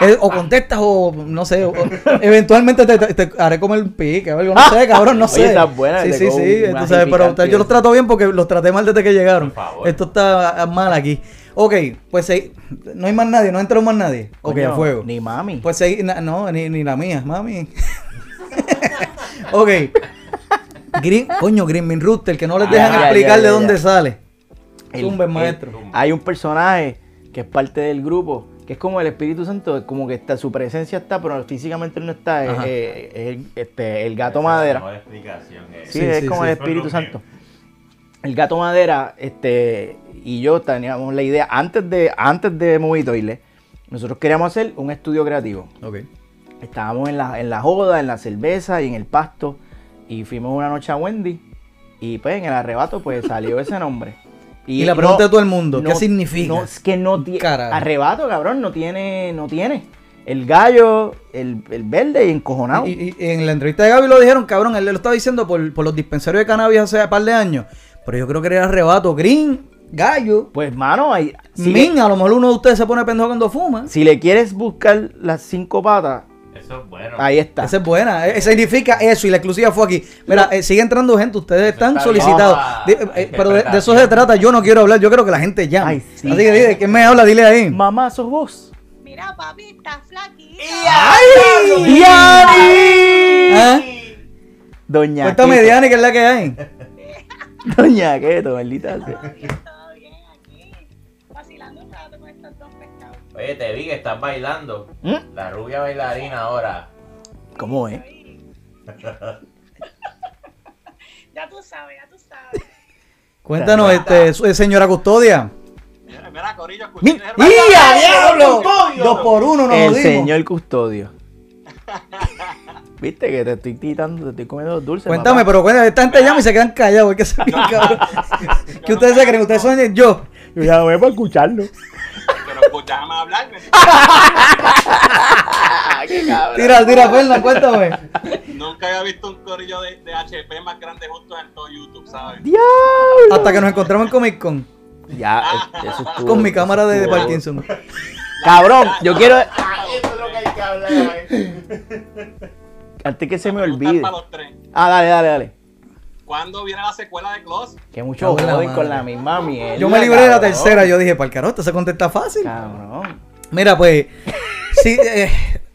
Eh, O contestas o no sé. o- eventualmente te, te- te haré comer un pique o algo. No sé, cabrón, no Oye, sé. es buena, Sí, sí, sí. sabes, pero yo los trato bien porque los traté mal desde que llegaron. Por favor. Esto está ah, mal aquí. Ok, pues eh, no hay más nadie, no entró más nadie. Ok, Coño, a fuego. Ni mami. Pues na- no, ni, ni la mía, mami. ok. Green, coño, Green Rooster, que no les Ah, dejan ya, explicar ya, de dónde ya. sale. El- Zumba, el- maestro. Hay un personaje que es parte del grupo, que es como el Espíritu Santo, como que está, su presencia está, pero físicamente él no está. Es, eh, es este, el gato Esa es la madera. mejor explicación es- Sí, Sí, es sí, como sí. el Espíritu Santo. El gato madera, este, y yo teníamos la idea, antes de, antes de Movie Toilet, nosotros queríamos hacer un estudio creativo. Ok. Estábamos en la, en la joda, en la cerveza y en el pasto. Y fuimos una noche a Wendy. Y pues en el arrebato pues salió ese nombre. Y la pregunta de todo el mundo, ¿qué no- significa? No, es que no tiene. Arrebato, cabrón, no tiene. No tiene. El gallo, el, el verde y encojonado. Y, y- y en la entrevista de Gaby lo dijeron, cabrón, él lo estaba diciendo por, por los dispensarios de cannabis hace un par de años. Pero yo creo que era arrebato. Green, gallo, Pues, mano, ahí, si, min, le, a lo mejor uno de ustedes se pone pendejo cuando fuma. si le quieres buscar las cinco patas, Eso es bueno. ahí está. Esa es buena, eh, significa eso y la exclusiva fue aquí. Mira, eh, sigue entrando gente, ustedes están está solicitados. eh, pero de, de eso se trata, yo no quiero hablar, yo quiero que la gente. Ay, sí. Así que dile, ¿quién me habla? Dile ahí. Mamá, sos vos. Mira, papi, estás flaquito. ¡Ay! ¿Ah? Doña Cuéntame, Keto. Diani, ¿qué es la que hay? Doña Keto, maldita Oye, te vi que estás bailando. ¿Mm? La rubia bailarina ahora. ¿Cómo es? Ya tú sabes, ya tú sabes. Cuéntanos, este, señora Custodia. Mira, mira, Corillo, Mi- escuchen, ¡Y a diablo! Custodio! Dos por uno nos El señor custodio. Viste que te estoy quitando, te estoy comiendo los dulces. Cuéntame, papá? pero cuéntame, esta gente llama y se quedan callados. que. ¿Qué ustedes se creen? ¿Ustedes son yo? Yo ya voy para escucharlo. Pero escúchame hablar. me- Tira, tira, Fernan, cuéntame. Nunca había visto un corillo de, de HP más grande juntos en todo YouTube, ¿sabes? ¡Diablo! Hasta que nos encontramos en Comic Con. Ya, eh, eso estuvo. Con mi cámara de, Parkinson. Cabrón, yo quiero. Ah, eso es lo que hay que hablar. Antes que se me olvide. Ah, dale, dale, dale. ¿Cuándo viene la secuela de Close? Que mucho joden con la misma mierda. Yo me libré de la cabrón. tercera. Yo dije, para el carajo, esto se contesta fácil. Cabrón. Mira, pues. Sí, eh,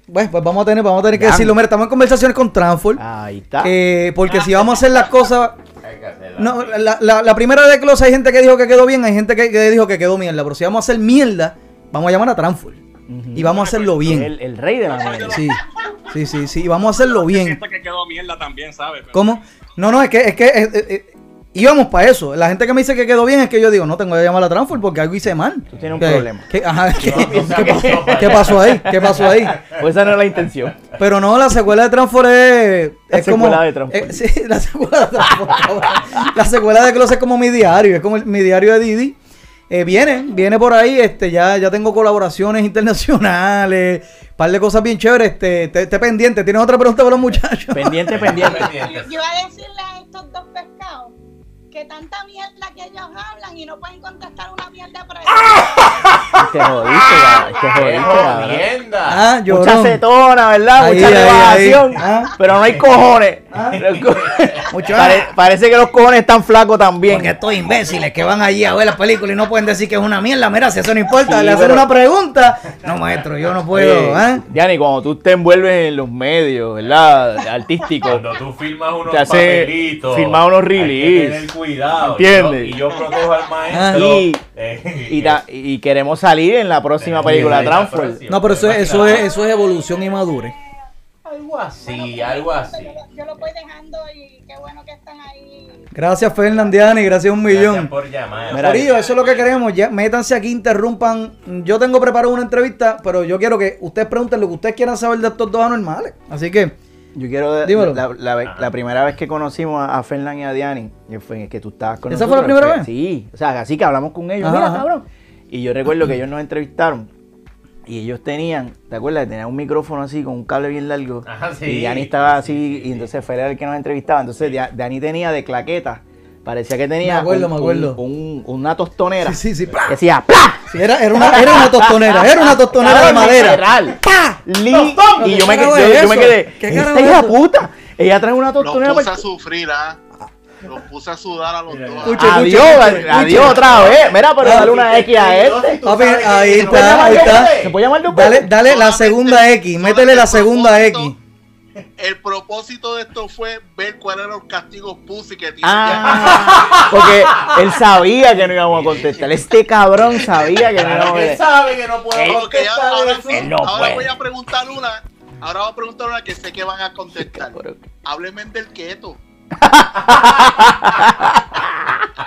bueno, pues vamos a tener, vamos a tener que decirlo. Mira, estamos en conversaciones con Transform. Ahí está. eh, porque si vamos a hacer las cosas. Hay. No, la, la- la primera de Close hay gente que dijo que quedó bien, hay gente que, que dijo que quedó mierda. Pero si vamos a hacer mierda, vamos a llamar a Transform. Y vamos a hacerlo bien. El, el rey de la mierda. Sí, sí, sí, sí. Vamos a hacerlo bien. Siento que quedó mierda también, ¿sabes? Pero- ¿Cómo? No, no, es que, es que íbamos para eso. La gente que me dice que quedó bien es que yo digo, no tengo que llamar a Transfer porque algo hice mal. Tú tienes un ¿Qué- problema. qué- ajá, ¿qué, qué pasó ahí? ¿Qué pasó ahí? Pues esa no es la intención. Pero no, la secuela de Transfer es, La es como. secuela de eh, sí, la secuela de Transfer. la secuela de Closet es como mi diario, es como el- mi diario de Didi. Eh, viene, viene por ahí, este, ya, ya tengo colaboraciones internacionales, par de cosas bien chéveres, este, te, te pendiente, ¿tienes otra pregunta para los muchachos? Pendiente, pendiente. Yo iba a decirle que tanta mierda que ellos hablan y no pueden contestar una mierda para Te jodiste. Te ¡Qué jodiste, cabrón. jodienda! Ah, Mucha acetona, ¿verdad? Ahí, Mucha elevación. Ah. Pero no hay cojones. Mucho- Pare- parece que los cojones están flacos también. Porque estos imbéciles que van allí a ver la película y no pueden decir que es una mierda. Mira, si eso no importa, Sí, le hacen pero- una pregunta. No, maestro, yo no puedo. ¿eh? Diani, cuando tú te envuelves en los medios, ¿verdad? Artísticos. Cuando tú filmas unos Te hace papelitos, firmar unos hay que release. tener cuidado. ¿Entiendes? Y yo, y yo protejo al maestro. Y- eh, Y, ta- y queremos salir en la próxima película Transform. No, pero eso, es- eso, es, eso es evolución y madurez. Algo así, algo así. Yo, lo- yo lo voy dejando y qué bueno que están ahí. Gracias, Fernandiani, gracias un Gracias millón. por llamar. Mira, Corillo, eso es lo que queremos. Ya, métanse aquí, interrumpan. Yo tengo preparado una entrevista, pero yo quiero que ustedes pregunten lo que ustedes quieran saber de estos dos anormales. Así que, Yo quiero. Dímelo. La, la- la- la primera vez que conocimos a, a Fernán y a Diani, fue que tú estabas con ¿Esa fue la primera vez? Sí, o sea, así que hablamos con ellos. Ajá, Mira, ajá. cabrón. Y yo recuerdo que ellos nos entrevistaron. Y ellos tenían, ¿te acuerdas? Tenían un micrófono así con un cable bien largo. Ajá, sí. Y Diani estaba así, Sí, sí, y entonces Fer era el que nos entrevistaba. Entonces Dani tenía de claqueta, parecía que tenía Me acuerdo, un- me acuerdo. un- un- una tostonera. sí, sí, sí. ¡plá! Que decía ¡Pla! Sí, era, era, una, era una tostonera, era una tostonera de madera. literal. ¡Pa! Li- ¡Tostón! y ¿Qué yo me, yo, yo me quedé. ¿Qué Esta es hija puta. Ella trae una Los tostonera puse para a sufrir, ¿ah? Los puse a sudar a los dos. Adiós, adiós otra vez. Mira, pero Ah, dale una X a este. Papi, ahí ¿Se puede está, ahí está. veces? ¿Se puede llamar dos Dale, dale la segunda X, métele la segunda X. El propósito de esto fue ver cuáles eran los castigos pussy que tiene Ah, porque él sabía que no íbamos a contestar. Este cabrón sabía que no íbamos a contestar. sabe que no puedo contestar ahora, eso. Él no ahora puede. voy a preguntar una. Ahora voy a preguntar una que sé que van a contestar. Cabrón. Háblenme del keto.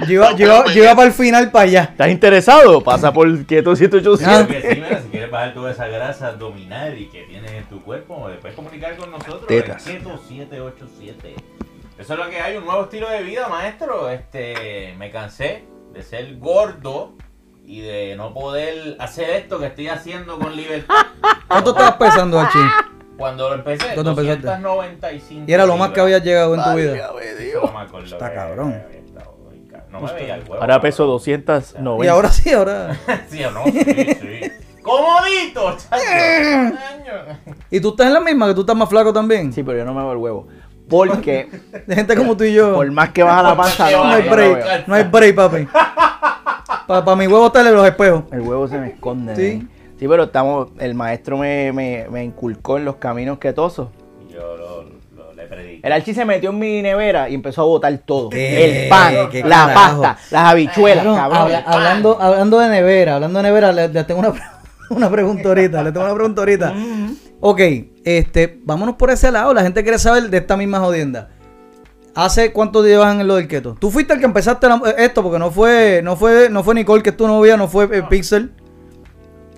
Yo iba, yo iba- yo iba para el final para allá. ¿Estás interesado? Pasa por Quieto Ah. 787. Porque sí, mira, si quieres bajar toda esa grasa abdominal y que tienes en tu cuerpo, te puedes comunicar con nosotros. Tetas. El Keto 787. Eso es lo que hay, un nuevo estilo de vida, maestro. Este, me cansé de ser gordo y de no poder hacer esto que estoy haciendo con libertad. ¿Cuánto estabas pesando, Archie? Cuando lo empecé, ¿Cuándo empezaste? 295 Y era lo más que había libras. llegado en tu vida. No me acuerdo Está cabrón. No me veía el huevo. Ahora peso Y 290. ahora sí, ahora. Sí o no, sí, sí. Comodito. ¿Y tú estás en la misma? ¿Que tú estás más flaco también? Sí, pero yo no me veo el huevo. Porque De gente como tú y yo. por más que baja la panza, No hay yo no break. No hay break, papi. Para mi huevo estar en los espejos. El huevo se me esconde. Sí. Sí, sí pero estamos, el maestro me, me, me inculcó en los caminos quetosos. Yo lo, lo- le prediqué. El archi se metió en mi nevera y empezó a botar todo. El pan, ¿Qué la carajo? pasta, las habichuelas, Cabrón, cabrón. habla- hablando, hablando de nevera, hablando de nevera, le, le tengo una, una pregunta ahorita. Le tengo una pregunta ahorita. Ok, este, vámonos por ese lado. La gente quiere saber de esta misma jodienda. ¿Hace cuánto llevas en lo del keto? Tú fuiste el que empezaste la- esto, porque no fue, no fue, no fue Nicole que es tu novia, no fue eh, Pixel.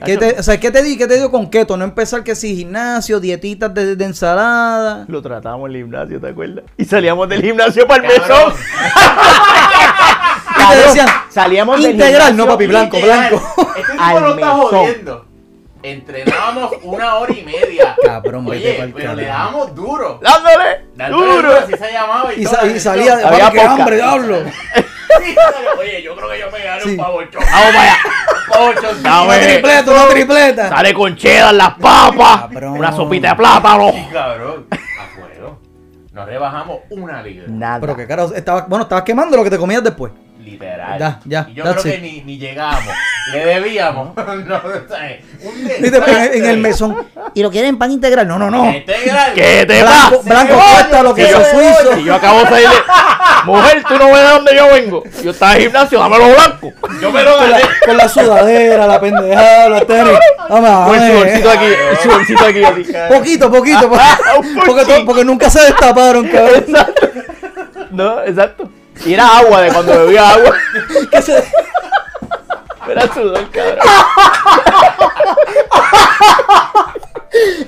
¿Qué te, o sea, ¿qué te di, qué te dio con keto? No empezar que si gimnasio, dietitas de, de ensalada. Lo tratábamos en el gimnasio, ¿te acuerdas? Y salíamos del gimnasio para el mesón. Y te decían, salíamos del integral, no papi, blanco, blanco. Este tipo Al no está jodiendo. Entrenábamos una hora y media. Cabrón, Oye, pero le dábamos duro. ¡Dándole! Dándole ¡Duro! duro, así se llamaba. Y, Y, toda sa- la y salía de Había hambre, diablo. Oye, yo creo que yo me gané Sí. un pavochón. ¡Vamos para allá! Una tripleta, una tripleta. Sale con cheddar, las papas, Cabrón. una sopita de plátano. Sí, cabrón. A fuego. Nos rebajamos una libra. Nada. Pero que carajo, estaba, bueno, estabas quemando lo que te comías después. Literal. Ya, ya, Y yo creo it. que ni, ni llegamos. Le debíamos. no, ¿sabes? Un Viste, en, en el mesón. ¿Y lo quieren en pan integral? No, no, no. Integral. ¿Qué te Blanco, pasa? blanco cuesta lo que yo, suizo. y yo acabo de salir de... Mujer, tú no ves de dónde yo vengo. Yo estaba en el gimnasio, dame los blancos. Yo me lo Con la, gané. con la sudadera, la pendejada, los tenis. Vamos, Con el vamos. sudorcito aquí, el sudorcito aquí. Poquito, poquito. Porque, nunca se destaparon, cabrón. No, exacto. Y era agua de cuando bebía agua. Era sudor, cabrón.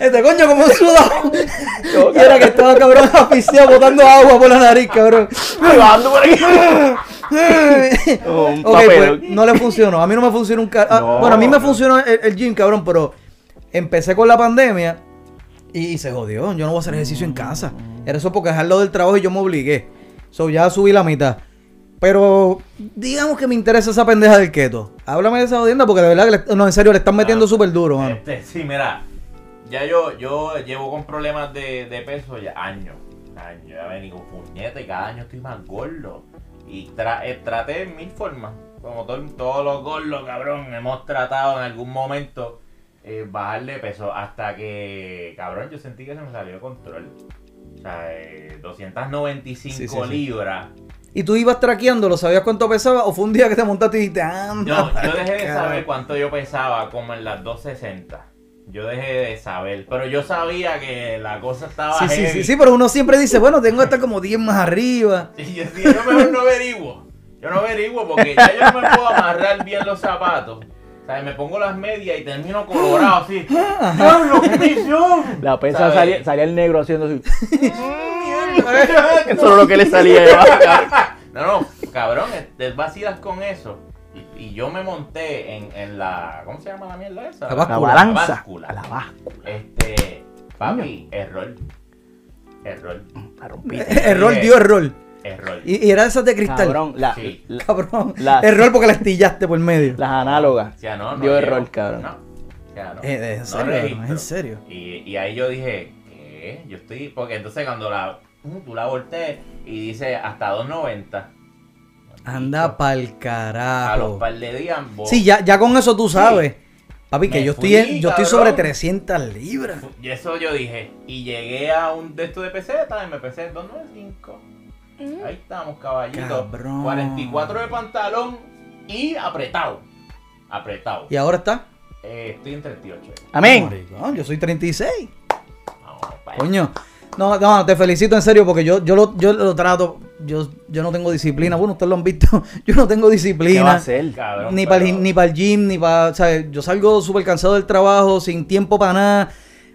Este coño como un sudado. Y era que estaba cabrón asfixiado botando agua por la nariz, cabrón. Bajando por aquí. Un Ok, pues no le funcionó. A mí no me funcionó un car- ah, No, Bueno, a mí me no. funcionó el, el gym, cabrón, pero empecé con la pandemia y, se jodió. Yo no voy a hacer ejercicio en casa. Era eso porque dejarlo del trabajo y yo me obligué. So, ya subí la mitad. Pero digamos que me interesa esa pendeja del keto. Háblame de esa jodienda porque de verdad que le- no, en serio, le están metiendo Ah, súper duro, mano. Este, sí, mira, ya yo, yo llevo con problemas de, de peso ya años. Años, ya ven, con puñete, cada año estoy más gordo. Y tra- eh, traté en mil formas, como todo- todos los gordos, cabrón, hemos tratado en algún momento eh, bajar de peso hasta que, cabrón, yo sentí que se me salió de control. O sea, eh, 295 Sí, sí, sí. ¿Y tú ibas traqueándolo? ¿Sabías cuánto pesaba? ¿O fue un día que te montaste y dijiste, anda? No, yo dejé de carajo"? saber cuánto yo pesaba, como en las 260. Yo dejé de saber, pero yo sabía que la cosa estaba Sí, sí, heavy. sí, sí, pero uno siempre dice, bueno, tengo hasta como 10 más arriba. Y yo decía, yo mejor no averiguo. Yo no averiguo porque ya yo no me puedo amarrar bien los zapatos. O sea, me pongo las medias y termino colorado así. ¡Diablo, qué! La pesa salía, salía el negro haciendo así. Eso era lo que le salía. No, no, cabrón, te vacilas con eso. Y, y yo me monté en, en la. ¿Cómo se llama la mierda esa? La La báscula. balanza. báscula. La báscula. Este. Papi, error. Error. La rompiste. Error dio error. Error. Y, y era esas de cristal. Cabrón, la, Sí. la- Cabrón. La- Error porque la estillaste por medio. las análogas. O sea, no, no dio error, cabrón. No. O sea, no. Eh, en No serio, registro. en serio. Y, y ahí yo dije, ¿qué? Yo estoy. Porque entonces cuando la. Uh, Tú la voltees y dice hasta 2.90. Anda pa'l A los carajo. par de días. vos- Sí, ya, ya con eso tú sabes. Papi, que Me yo estoy, fui, en- yo estoy cabrón. sobre 300 libras. Y eso yo dije. Y llegué a un de estos de peseta y me pesé 2.95. Ahí estamos, caballito. Cabrón. 44 de pantalón y apretado. Apretado. ¿Y ahora está? Eh, estoy en 38. Amén. Maricón, yo soy 36. Vamos. Coño. No, no, te felicito en serio porque yo, yo, lo, yo lo trato. Yo, yo no tengo disciplina. Bueno, ustedes lo han visto. Yo no tengo ¿Qué va a disciplina. hacer? Cabrón, Ni para pero- el, ni para el gym, ni para. O sea, yo salgo súper cansado del trabajo, sin tiempo para nada.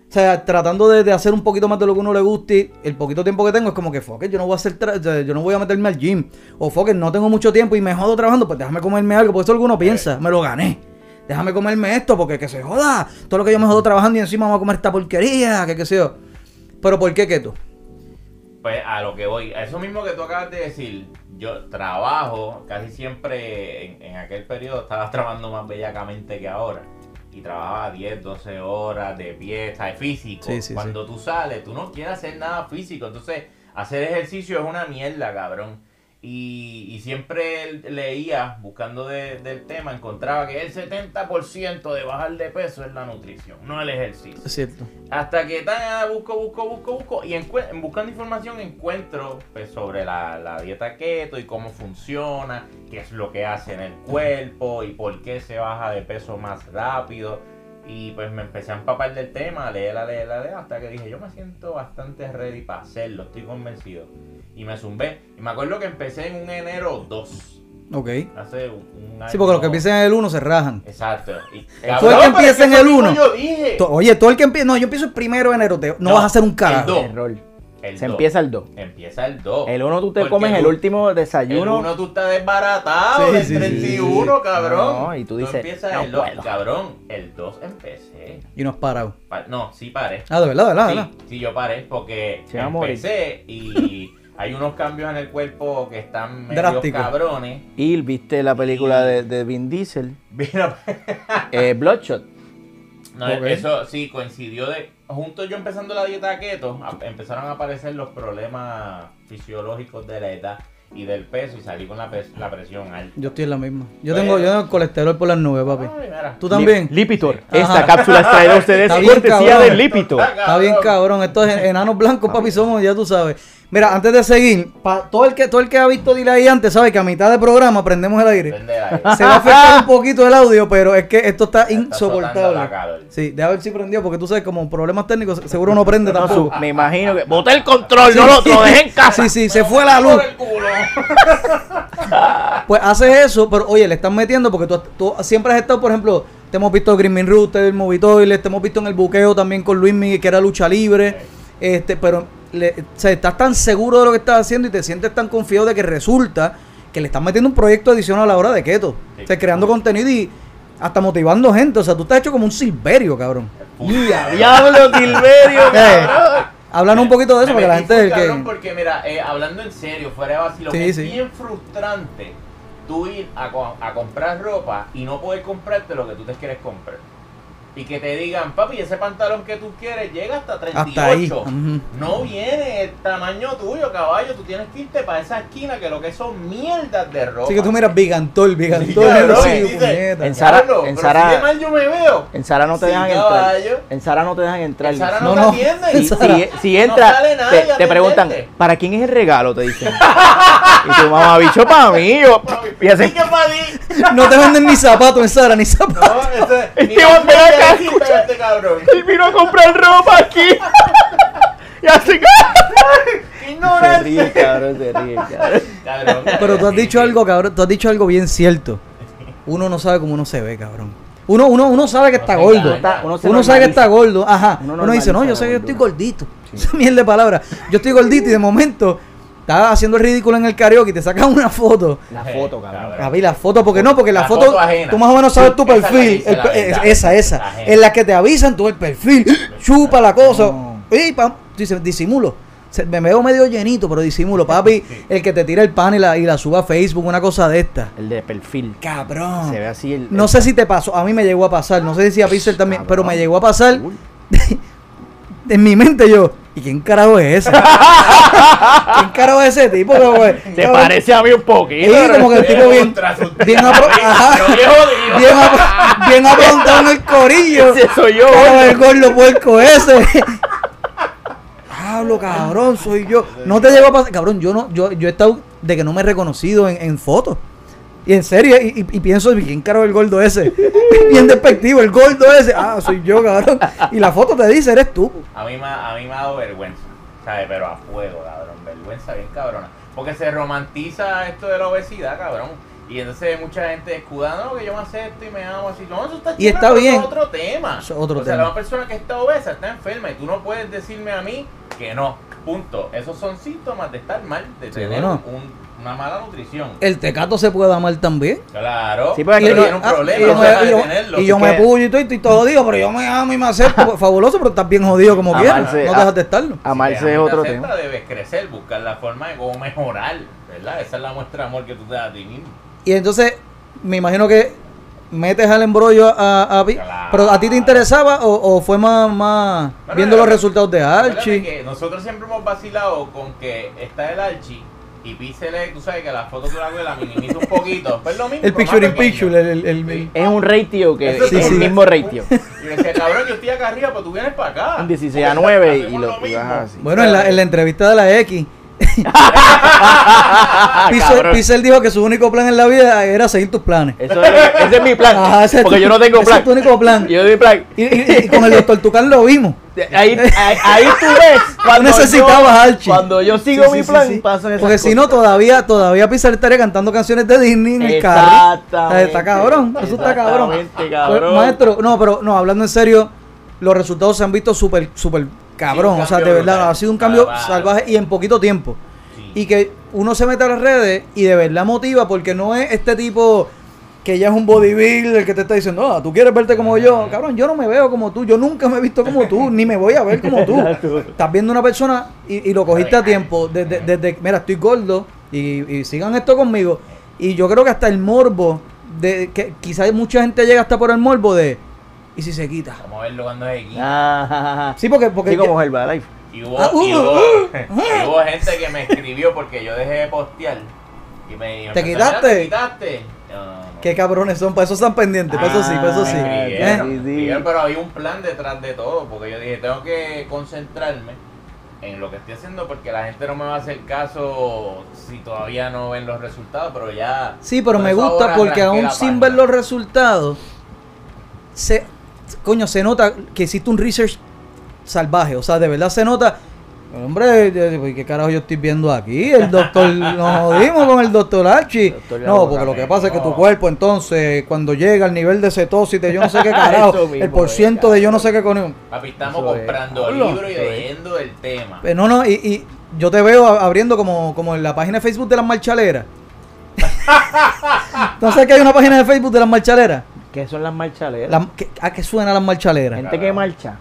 O sea, tratando de, de hacer un poquito más de lo que uno le guste. El poquito tiempo que tengo es como que, fuck it, yo no voy a hacer. yo no voy a meterme al gym. O fuck it, no tengo mucho tiempo y me jodo trabajando, pues déjame comerme algo. Porque eso alguno piensa, me lo gané. Déjame comerme esto porque que se joda. Todo lo que yo me jodo trabajando y encima voy a comer esta porquería, que qué sé yo. Pero ¿por qué keto? Pues a lo que voy, a eso mismo que tú acabas de decir, yo trabajo casi siempre en, en aquel periodo, estaba trabajando más bellacamente que ahora. Y trabajaba 10, 12 horas de pie, ¿sabes? Físico. Sí, sí, Cuando tú sales, tú no quieres hacer nada físico. Entonces, hacer ejercicio es una mierda, cabrón. Y, y siempre leía, buscando de- del tema, encontraba que el 70% de bajar de peso es la nutrición, no el ejercicio. Es cierto. Hasta que ta, busco, busco, busco, busco. Y buscando información encuentro pues, sobre la, la dieta keto y cómo funciona, qué es lo que hace en el cuerpo y por qué se baja de peso más rápido. Y pues me empecé a empapar del tema, a leer, a leer, a leer, hasta que dije, yo me siento bastante ready para hacerlo, estoy convencido. Y me zumbé. Y me acuerdo que empecé en un enero 2. Ok. Hace un, un año. Sí, porque los que empiezan en el 1 se rajan. Exacto. Y, Tú el que empieza en el mismo uno. Yo dije. To- Oye, todo el que empieza. No, yo empiezo el primero de enero. te- no, No, vas a hacer un el carajo. dos. Error. El Se dos. empieza el 2. Empieza el 2. El 1 tú te Porque comes el tú- último El desayuno. 1 tú estás desbaratado. Sí, el sí, sí, 31, sí. cabrón. No, y tú dices, empiezas no el 2. puedo. Cabrón, el 2 empecé. Y no has parado. Pa- no, sí paré. Ah, de verdad, de verdad, de verdad. Sí, sí, yo paré porque empecé y hay unos cambios en el cuerpo que están medio Drástico. cabrones. Y viste la película de, de Vin Diesel, Mira, eh, Bloodshot. No, Ok. eso sí coincidió de. Junto yo empezando la dieta keto, a- empezaron a aparecer los problemas fisiológicos de la edad y del peso y salí con la, pres- la presión alta. Yo estoy en la misma. Yo Pero- tengo, yo tengo el colesterol por las nubes, papi. Ay, mira. ¿Tú también? Lip- Lipitor. Sí. Esta Ajá. cápsula es traída a ustedes Está bien, cortesía cabrón. de Lipitor. Está bien, cabrón. Estos en- enanos blancos, papi, somos, ya tú sabes. Mira, antes de seguir, pa- todo, el que, todo el que ha visto Dile ahí antes sabe que a mitad de programa prendemos el aire. Prende. Se va a afectar un poquito el audio, pero es que esto está insoportable. Sí, deja ver si prendió, porque tú sabes, como problemas técnicos, seguro no prende No, tampoco. su- me imagino que. Boté el control, no lo, lo dejé en casa. Sí, sí, se fue la luz. Por el culo. Pues haces eso, pero oye, le están metiendo porque tú, tú siempre has estado, por ejemplo, te hemos visto Green Movie Toilet, te hemos visto en el buqueo también con Luis Miguel, que era lucha libre. Este, pero le- o sea, estás tan seguro de lo que estás haciendo y te sientes tan confiado de que resulta que le están metiendo un proyecto adicional a la hora de keto. Sí. O sea, creando contenido y hasta motivando gente. O sea, tú estás hecho como un silverio, cabrón. Diablo, Silverio, Eh, cabrón. Háblanos un poquito de eso para que la gente full, que... cabrón, porque mira, eh, hablando en serio, fuera de vacilo, Sí, es sí. bien frustrante tú ir a, co- a comprar ropa y no poder comprarte lo que tú te quieres comprar. Y que te digan, papi, ese pantalón que tú quieres llega hasta 38. Hasta ahí. No viene el tamaño tuyo, caballo. Tú tienes que irte para esa esquina que lo que son mierdas de ropa. Así que tú miras Bigantol, Bigantol. Sí, cabrón, sí, dice, puñeta. En Sara- "Diablo, en Sara- mal yo me veo. En Sara no te Sí, dejan caballo. entrar. En Sara no te dejan entrar. En Sara No, no, no. te atienden. Si, si, si No te, te preguntan. ¿para quién es el regalo? Te dicen. y tu mamá, bicho, para mí. Yo, y hacen, Sí que. No te venden ni zapatos en Sara, ni zapatos. No, ese, Este hombre acá, este cabrón. él vino a comprar ropa aquí. y así. se Ignorante. ríe, cabrón, se ríe, cabrón. Cabrón, Pero tú has sí, dicho sí. algo, cabrón, tú has dicho algo bien cierto. Uno no sabe cómo uno se ve, cabrón. Uno, uno, uno sabe que está se gordo. uno se Uno sabe que está gordo, ajá. Uno Uno, dice, no, yo sé que yo estoy gordito. Esa mierda de palabra. Yo estoy gordito y de momento estaba haciendo el ridículo en el karaoke y te sacan una foto. La foto, cabrón. A ver, la foto, porque no, porque la, La foto, foto ajena. tú más o menos sabes Sí, tu perfil. el la esa, esa. La. En la que te avisan tú el perfil. Chupa la cosa. No. Y pam, dice, disimulo. Me veo medio llenito, pero disimulo. Papi, el que te tira el pan y la, y la suba a Facebook, una cosa de esta. El de perfil. Cabrón. Se ve así el. No sé si te pasó, a mí me llegó a pasar, no sé si a Pixel también, Cabrón. pero me llegó a pasar. en mi mente yo, ¿y quién carajo es ese? ¿Quién carajo es ese tipo? Te Cabrón, parece a mí un Sí, poquito. como que el tipo bien, bien, apro- ajá, bien, apro- bien aprontado en el corillo. Ese soy yo. Cabrón, el gordo puerco ese. Hablo, cabrón, soy yo. No te llegó a pasar, cabrón, yo no, yo, yo he estado de que no me he reconocido en, en fotos. Y en serio, y, y- y pienso, ¿quién carajo es el gordo ese? Bien despectivo, el gordo ese. Ah, soy yo, cabrón. Y la foto te dice, eres tú. A mí, me, ha- a mí me ha dado vergüenza, ¿sabes? Pero a fuego, cabrón. Vergüenza bien cabrona. Porque se romantiza esto de la obesidad, cabrón. Y entonces mucha gente escudando no, que yo me acepto y me amo así. No, eso está Y está pero bien. eso es otro tema. Eso es otro o sea, tema. la persona que está obesa está enferma y tú no puedes decirme a mí que no. Punto. Esos son síntomas de estar mal, de Sí, tener bueno. un- una mala nutrición. El tecato se puede amar también. Claro. Sí, pero tiene un ah, problema, y yo, no me, y yo- y yo puyo y estoy, estoy todo jodido, pero yo me amo y me acepto. Pues, Fabuloso, pero estás bien jodido como quieras. No dejas de estarlo. Amarse Si es otro tema. debes crecer, buscar la forma de cómo mejorar, ¿verdad? Esa es la muestra de amor que tú te das a ti mismo. Y entonces, me imagino que metes al embrollo a, a Claro. Pero ¿a ti te interesaba o, o fue más, más Bueno, viendo los resultados de Archie? que nosotros siempre hemos vacilado con que está el Archie y Pixel, tú sabes que la foto tú la ves, la minimiza un poquito. Pues lo mismo. El picture in picture, el, el- el-. Es un ratio que es sí, el sí. mismo ratio. Y me decía, cabrón, yo estoy acá arriba, pero tú vienes para acá. Un 16 a Porque 9 y lo, lo y así. Bueno, en la, en la entrevista de la X, Pixel dijo que su único plan en la vida era seguir tus planes. Eso es, ese es mi plan. Ajá, ese porque tu- yo no tengo ese plan. es tu único plan. Yo mi plan. Y, y- y con el doctor Tucán lo vimos. Ahí, ahí, ahí tú ves cuando necesitabas yo. Cuando yo sigo Sí, mi sí, plan, sí. pasan esas Porque si no, todavía, todavía Pixel estaría cantando canciones de Disney en el carro. Está cabrón, eso está cabrón. Exactamente, cabrón. Pues, maestro, no, pero no, hablando en serio, los resultados se han visto súper, súper cabrón. O sea, de verdad, brutal. ha sido un cambio Salvaje. salvaje y en poquito tiempo. Sí. Y que uno se mete a las redes y de verdad motiva porque no es este tipo que ya es un bodybuilder que te está diciendo, ah, tú quieres verte como yo. Cabrón, yo no me veo como tú, yo nunca me he visto como tú, ni me voy a ver como tú. Estás viendo una persona y, y lo cogiste a tiempo. Desde, desde, mira, estoy gordo y, y sigan esto conmigo. Y yo creo que hasta el morbo, de que quizás mucha gente llega hasta por el morbo de, ¿y si se quita? Vamos a verlo cuando es aquí. Ah, Sí, porque, porque sí, como Herbalife. Y hubo, Ah, uh, y, hubo, uh, y hubo gente que me escribió porque yo dejé de postear. Y me, ¿Te empezó, "Mira, quitaste? ¿Te quitaste? No, no, no. qué cabrones son, para eso están pendientes, para eso sí, para eso sí. Ah, escribieron, sí, me sí. escribieron, pero había un plan detrás de todo, porque yo dije, tengo que concentrarme en lo que estoy haciendo porque la gente no me va a hacer caso si todavía no ven los resultados, pero ya... Sí, pero me gusta porque aún sin página. ver los resultados, se, coño, se nota que hiciste un research salvaje. O sea, de verdad se nota. Hombre, yo digo, ¿y ¿qué carajo yo estoy viendo aquí? El doctor, nos jodimos con el doctor Archie. Doctor No, porque lo que pasa es que tu cuerpo, entonces, cuando llega al nivel de cetosis de yo no sé qué carajo, mismo el por ciento es, de yo no sé qué con Papi, estamos Eso es. comprando Hablo. libros y Eso es. leyendo el tema. Eh, No, no, y, y yo te veo abriendo como, como en la página de Facebook de las marchaleras. Entonces que hay una página de Facebook de las marchaleras. ¿Qué son las marchaleras? La- ¿A qué suena las marchaleras? Gente que marcha.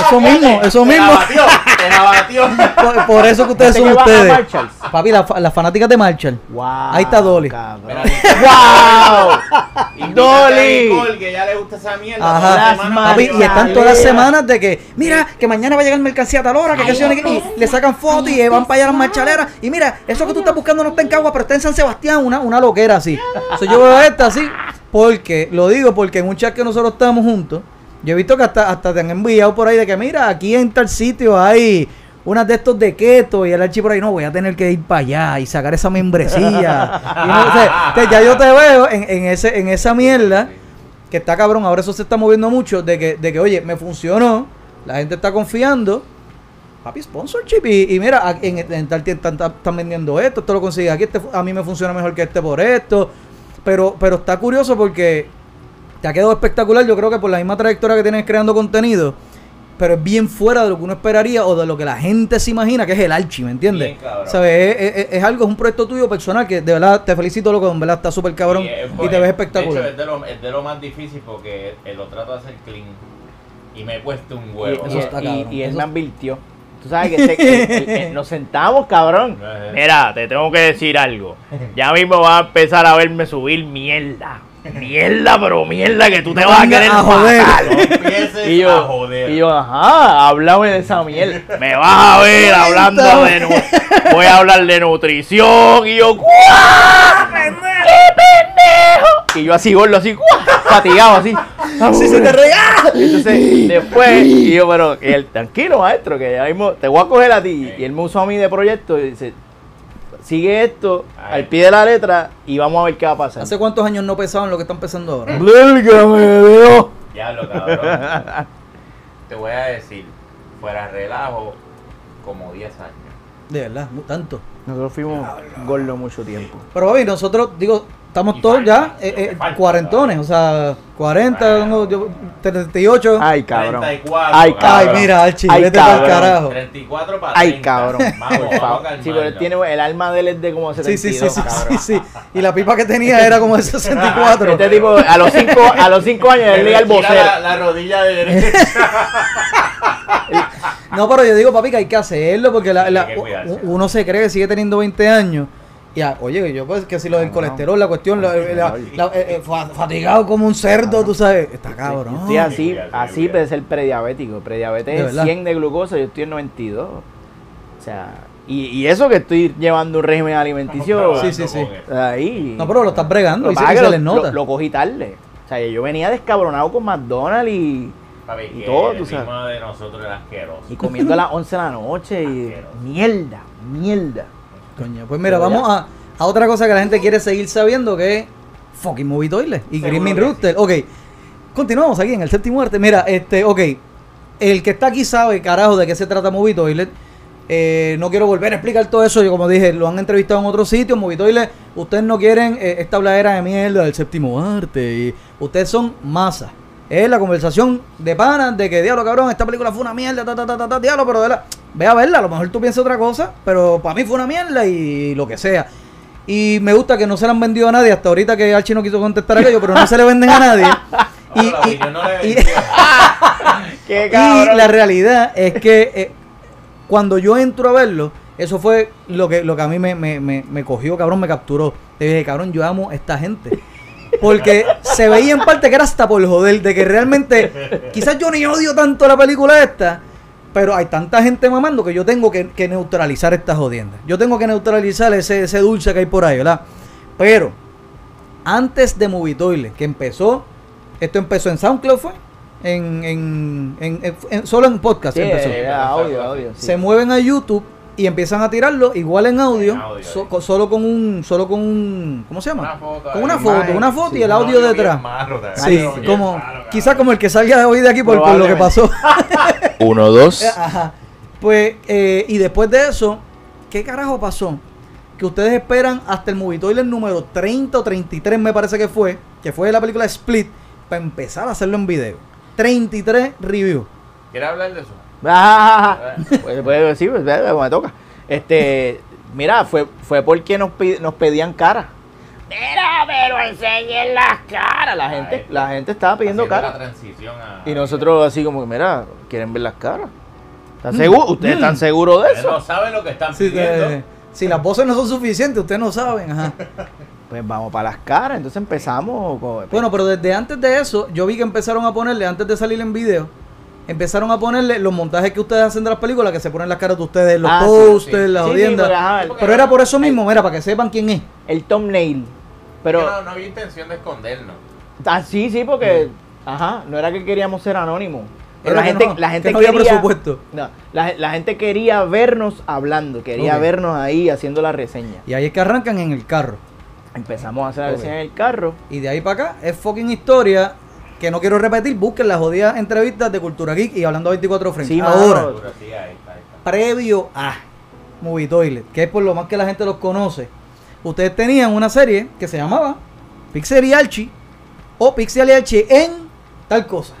Eso mismo, eso Te la mismo. batió, te la batió. Por, por eso que ustedes son a ustedes. Marshalls. Papi, la las fanáticas de Marshall. Wow, Ahí está Dolly. cabrón. ¡Wow! Dolly. a Nicole, que ya le gusta esa mierda. Ajá. la Papi, y están todas las semanas de que, mira, que mañana va a llegar mercancía a tal hora, que qué y le sacan fotos y van para allá a las marchaleras. Y mira, eso que tú estás buscando no está en Cagua, pero está en San Sebastián, una, una loquera así. So, yo veo esta así, porque, lo digo porque en un chat que nosotros estamos juntos, yo he visto que hasta, hasta te han enviado por ahí de que, mira, aquí en tal sitio hay unas de estos de keto y el archi por ahí, no, voy a tener que ir para allá y sacar esa membresía. Y ya yo te veo en, en ese, en esa mierda que está cabrón, ahora eso se está moviendo mucho, de que, de que oye, me funcionó, la gente está confiando, papi, sponsorship, y, y mira, en, tal tienda están, vendiendo esto, esto lo consigue aquí, este, a mí me funciona mejor que este por esto, pero, pero está curioso porque te ha quedado espectacular, yo creo que por la misma trayectoria que tienes creando contenido, pero es bien fuera de lo que uno esperaría o de lo que la gente se imagina que es el archi, ¿me entiendes? Bien cabrón. ¿Sabes? Es, es- es algo, es un proyecto tuyo personal que de verdad te felicito, loco, en verdad está súper cabrón Y es y, bueno. te ves De espectacular. hecho, es de, lo, es de lo más difícil porque eh, lo trato de hacer clean. Y me he puesto un Y, huevo. Eso y- está y- cabrón. y él Eso- me advirtió. Tú sabes que el- nos sentamos, cabrón. Ajá. Mira, te tengo que decir algo. Ya mismo vas a empezar a verme subir mierda. Mierda, pero mierda que tú te vas a querer a joder. matar. Y a yo, joder. y yo, ajá, háblame de esa mierda. Me vas a ver hablando de Voy a hablar de nutrición. Y yo, ¡guau! ¡Qué pendejo! Y yo así gordo, así, ¡guau! fatigado, así. Sí, se te regala. Entonces, después, y yo, pero él, tranquilo, maestro, que ya mismo te voy a coger a ti. Y él me usó a mí de proyecto y dice, sigue esto Ay. al pie de la letra y vamos a ver qué va a pasar. ¿Hace cuántos años no pesaban lo que están pesando ahora? ¡Válgame Dios! Ya lo cabrón. Te voy a decir, fuera relajo, como 10 años. De verdad, tanto. Nosotros fuimos gordos mucho tiempo. Pero papi, nosotros, digo, estamos todos ya eh, eh, falta, cuarentones, o sea, 40, Bueno. no, yo, 38. Ay, cabrón. 34. Ay, Ay, cabrón. mira, Ay, vete para el cabrón. carajo. 34 para Ay, 30. cabrón. Vamos, Por vamos favor. a Sí, pero él tiene el alma de él es de como Sí, 72, sí, sí, sí, cabrón. sí, sí. Y la pipa que tenía era como de 64. Este tipo, a los 5 a los cinco años, él leía el vocero. La, la rodilla derecha. No, pero yo digo, papi, que hay que hacerlo porque la- la- uno se cree que sigue teniendo 20 años. Y ah, oye, yo pues que si lo del colesterol, la cuestión, la- la- la- eh, eh, fa- fatigado como un cerdo, tú sabes, está cabrón. estoy así, así cuídate. de ser prediabético. Prediabetes ¿De es verdad? 100 de glucosa, yo estoy en 92. O sea, y, y eso que estoy llevando un régimen alimenticio Sí, sí, sí. ahí. No, pero lo estás bregando Lo y se, les nota. lo- lo cogí tarde. O sea, yo venía descabronado con McDonald's y, Papi, Y que todo, el tú sabes. ritmo de nosotros era asqueroso. y comiendo a las 11 de la noche y mierda, mierda. Coño, pues mira, vamos a, a otra cosa que la gente quiere seguir sabiendo que es fucking Movie Toilet y que Rooster. Ok, continuamos aquí en el séptimo arte. Mira, este, ok, el que está aquí sabe, carajo, de qué se trata Movie Toilet. Eh, no quiero volver a explicar todo eso. Yo, como dije, lo han entrevistado en otros sitios. Movie Toilet, ustedes no quieren eh, esta habladera de mierda del séptimo arte. Y ustedes son masa. Es la conversación de panas de que, diablo, cabrón, esta película fue una mierda, ta, ta, ta, ta, ta, diablo, pero de la... ve a verla. A lo mejor tú piensas otra cosa, pero para mí fue una mierda y lo que sea. Y me gusta que no se la han vendido a nadie. Hasta ahorita que Archie no quiso contestar aquello, pero no se le venden a nadie. Y, la realidad es que eh, cuando yo entro a verlo, eso fue lo que, lo que a mí me, me, me, me cogió, cabrón, me capturó. Te dije, cabrón, yo amo a esta gente. Porque se veía en parte que era hasta por joder, de que realmente, quizás yo ni odio tanto la película esta, pero hay tanta gente mamando que yo tengo que, que neutralizar estas jodiendas. Yo tengo que neutralizar ese, ese dulce que hay por ahí, ¿verdad? Pero, antes de Movie Toilet, que empezó, esto empezó en SoundCloud, ¿fue? en, en, en- en- en- solo en podcast Sí, empezó. era audio, audio. sí. Se mueven a YouTube y empiezan a tirarlo igual en audio, En audio, so- ahí. co- solo con un, solo con un, ¿cómo se llama? Una foto con una foto, imagen, una foto y el audio detrás. malo, de. Sí, como, quizás como el que salga hoy de aquí por, por lo que pasó. Uno, dos. Ajá. Pues, eh, y después de eso, ¿qué carajo pasó? Que ustedes esperan hasta el Movie Toilet número 30 o 33, me parece que fue, que fue la película Split, para empezar a hacerlo en video. 33 reviews. ¿Quieres hablar de eso? Ah, pues, pues, sí, pues, me toca. Este, mira, fue, fue porque nos, nos pedían cara. Mira, pero enseñen las caras. La gente, la gente estaba pidiendo Haciendo cara. La transición a... Y nosotros así como que, mira, ¿quieren ver las caras? ¿Están seguros? ¿Ustedes están seguros de Ustedes eso? no saben lo que están Si, pidiendo. te- si las voces no son suficientes, ustedes no saben. Ajá. Pues vamos para las caras. Entonces empezamos con... Bueno, pero desde antes de eso, yo vi que empezaron a ponerle, antes de salir en video, empezaron a ponerle los montajes que ustedes hacen de las películas, que se ponen las caras de ustedes, los Ah, posters, sí. las Sí, ajá, el- pero era por eso mismo, mira, para que sepan quién es. el thumbnail. Pero Pero... no, no había intención de escondernos. Ah, sí, sí, porque... Ajá, no era que queríamos ser anónimos. Pero la que gente, no, la gente que no había quería, presupuesto. No, la, la gente quería vernos hablando, quería vernos ahí haciendo la reseña. Y ahí es que arrancan en el carro. Empezamos a hacer la reseña en el carro. Y de ahí para acá es fucking historia que no quiero repetir. Busquen las jodidas entrevistas de Cultura Geek y hablando a 24 frames. Sí, Ahora, mano. Pero sí, ahí está, ahí está. previo a Movie Toilet, que es por lo más que la gente los conoce, ustedes tenían una serie que se llamaba Pixel y Archie o Pixel y Archie en tal cosa,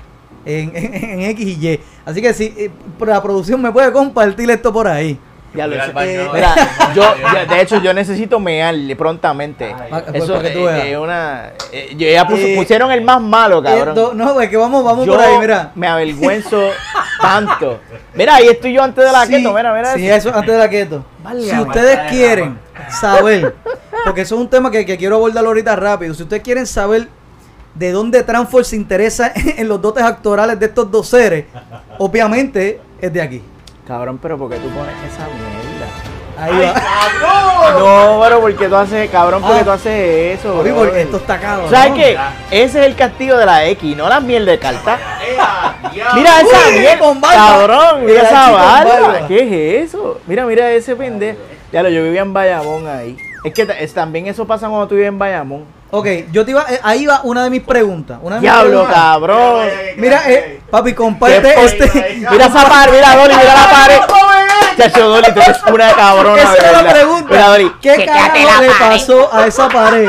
en, en- en X y Y. Así que si eh, la producción me puede compartir esto por ahí. Ya lo Mira sé. al baño, Eh, ¿no? mira, yo, ya, de hecho, yo necesito mearle prontamente. Ay, Pa- pues, Eso tú eh, veas. es una. eh, yo- ya puso- Eh, pusieron el más malo, cabrón. Esto- no, es que vamos, vamos yo por ahí, mira. me avergüenzo tanto. Mira, ahí estoy yo antes de la Sí, keto. Mira, mira. sí, eso. antes de la keto. Válgame. Si ustedes quieren saber, porque eso es un tema que, que quiero abordar ahorita rápido, si ustedes quieren saber de dónde Transform se interesa en los dotes actorales de estos dos seres, obviamente es de aquí. Cabrón, pero ¿por qué tú pones esa mierda? Ahí va. No, pero porque tú haces, cabrón, porque Ah. tú haces eso. Brother. porque esto está cabrón. ¿Sabes qué? Ese es el castigo de la X, no la mierda de carta. Mira esa mierda, cabrón, mira esa barba. ¿Qué es eso? Mira, mira ese pendejo. Ya lo, yo vivía en Bayamón ahí. Es que también eso pasa cuando tú vives en Bayamón. Ok, yo te iba, eh, ahí va una de mis preguntas. Una de mis Diablo, preguntas. cabrón. Mira, eh, papi, comparte Qué este. Mira esa pared, mira Dolly, mira la pared. Chacho, Dolly, tú eres una cabrona, Esa de era la verdad. pregunta. Mira, Dolly, ¿Qué chécate carajo la le pared. pasó a esa pared?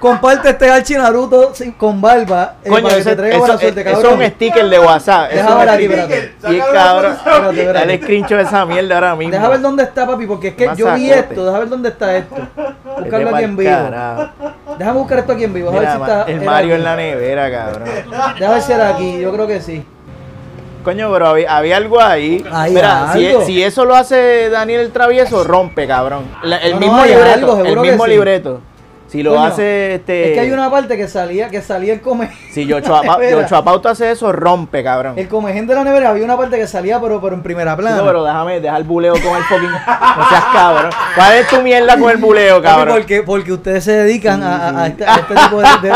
Comparte este Archie Naruto sin- con barba. eh, Coño, para que eso, te traiga eso- buena suerte, eso es cabrón. un sticker de WhatsApp. Deja ver aquí, espérate. Y cabrón, dale screenshot de esa mierda ahora mismo. Deja ver dónde está, papi, porque es que Más yo vi esto. Deja ver dónde está esto. Buscarlo aquí en vivo. carajo. Déjame buscar esto aquí en vivo. A ver Mira, si ma- está. el Mario en la nevera, cabrón. Déjame ver si era aquí. Yo creo que sí. Coño, pero había, había algo ahí. Mira, si, algo. si eso lo hace Daniel el Travieso, rompe, cabrón. La- el No, mismo libreto. algo, el mismo sí. Si lo Coño, hace este. Es que hay una parte que salía, que salía el come. Si. Yochoa Pauta hace eso, rompe, cabrón. El comején de la nevera había una parte que salía, pero, pero en primera plana. Chico, pero déjame, deja el buleo con el fucking. No seas cabrón. ¿Cuál es tu mierda con el buleo, cabrón? Porque, porque ustedes se dedican a, a- a este, a este tipo de, de.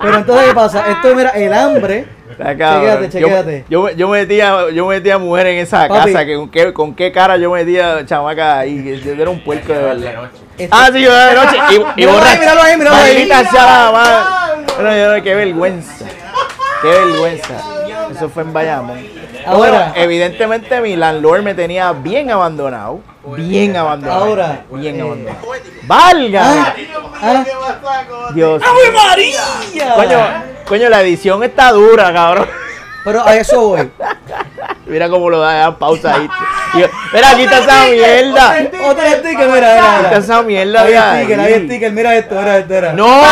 Pero entonces, ¿qué pasa? Esto, mira, el hambre. Cabrón. Chequéate, Yo-. Yo, yo, metía, yo metía mujer en esa Papi. casa. Que con, qué, ¿Con qué cara yo metía chamaca ahí? Yo era un puerco de verdad. esto- Ah, sí, yo de noche. Y, y Míralo ahí, míralo ahí, míralo ahí. Maldita qué vergüenza. Qué vergüenza. Eso fue en Bayamón. Ahora. Bueno, evidentemente mi landlord me tenía bien abandonado. Bien abandonado. Ahora, Bien eh, abandonado. ¡Valga! Ah, ah, Dios. María! Coño, coño, la edición está dura, cabrón. Pero a eso voy. Mira cómo lo da, da pausa ahí. Mira, quita esa mierda. Otro sticker, mira, mira. Quita mira. esa mierda Hay sticker, hay sticker, mira esto, mira esto, mira. ¡No!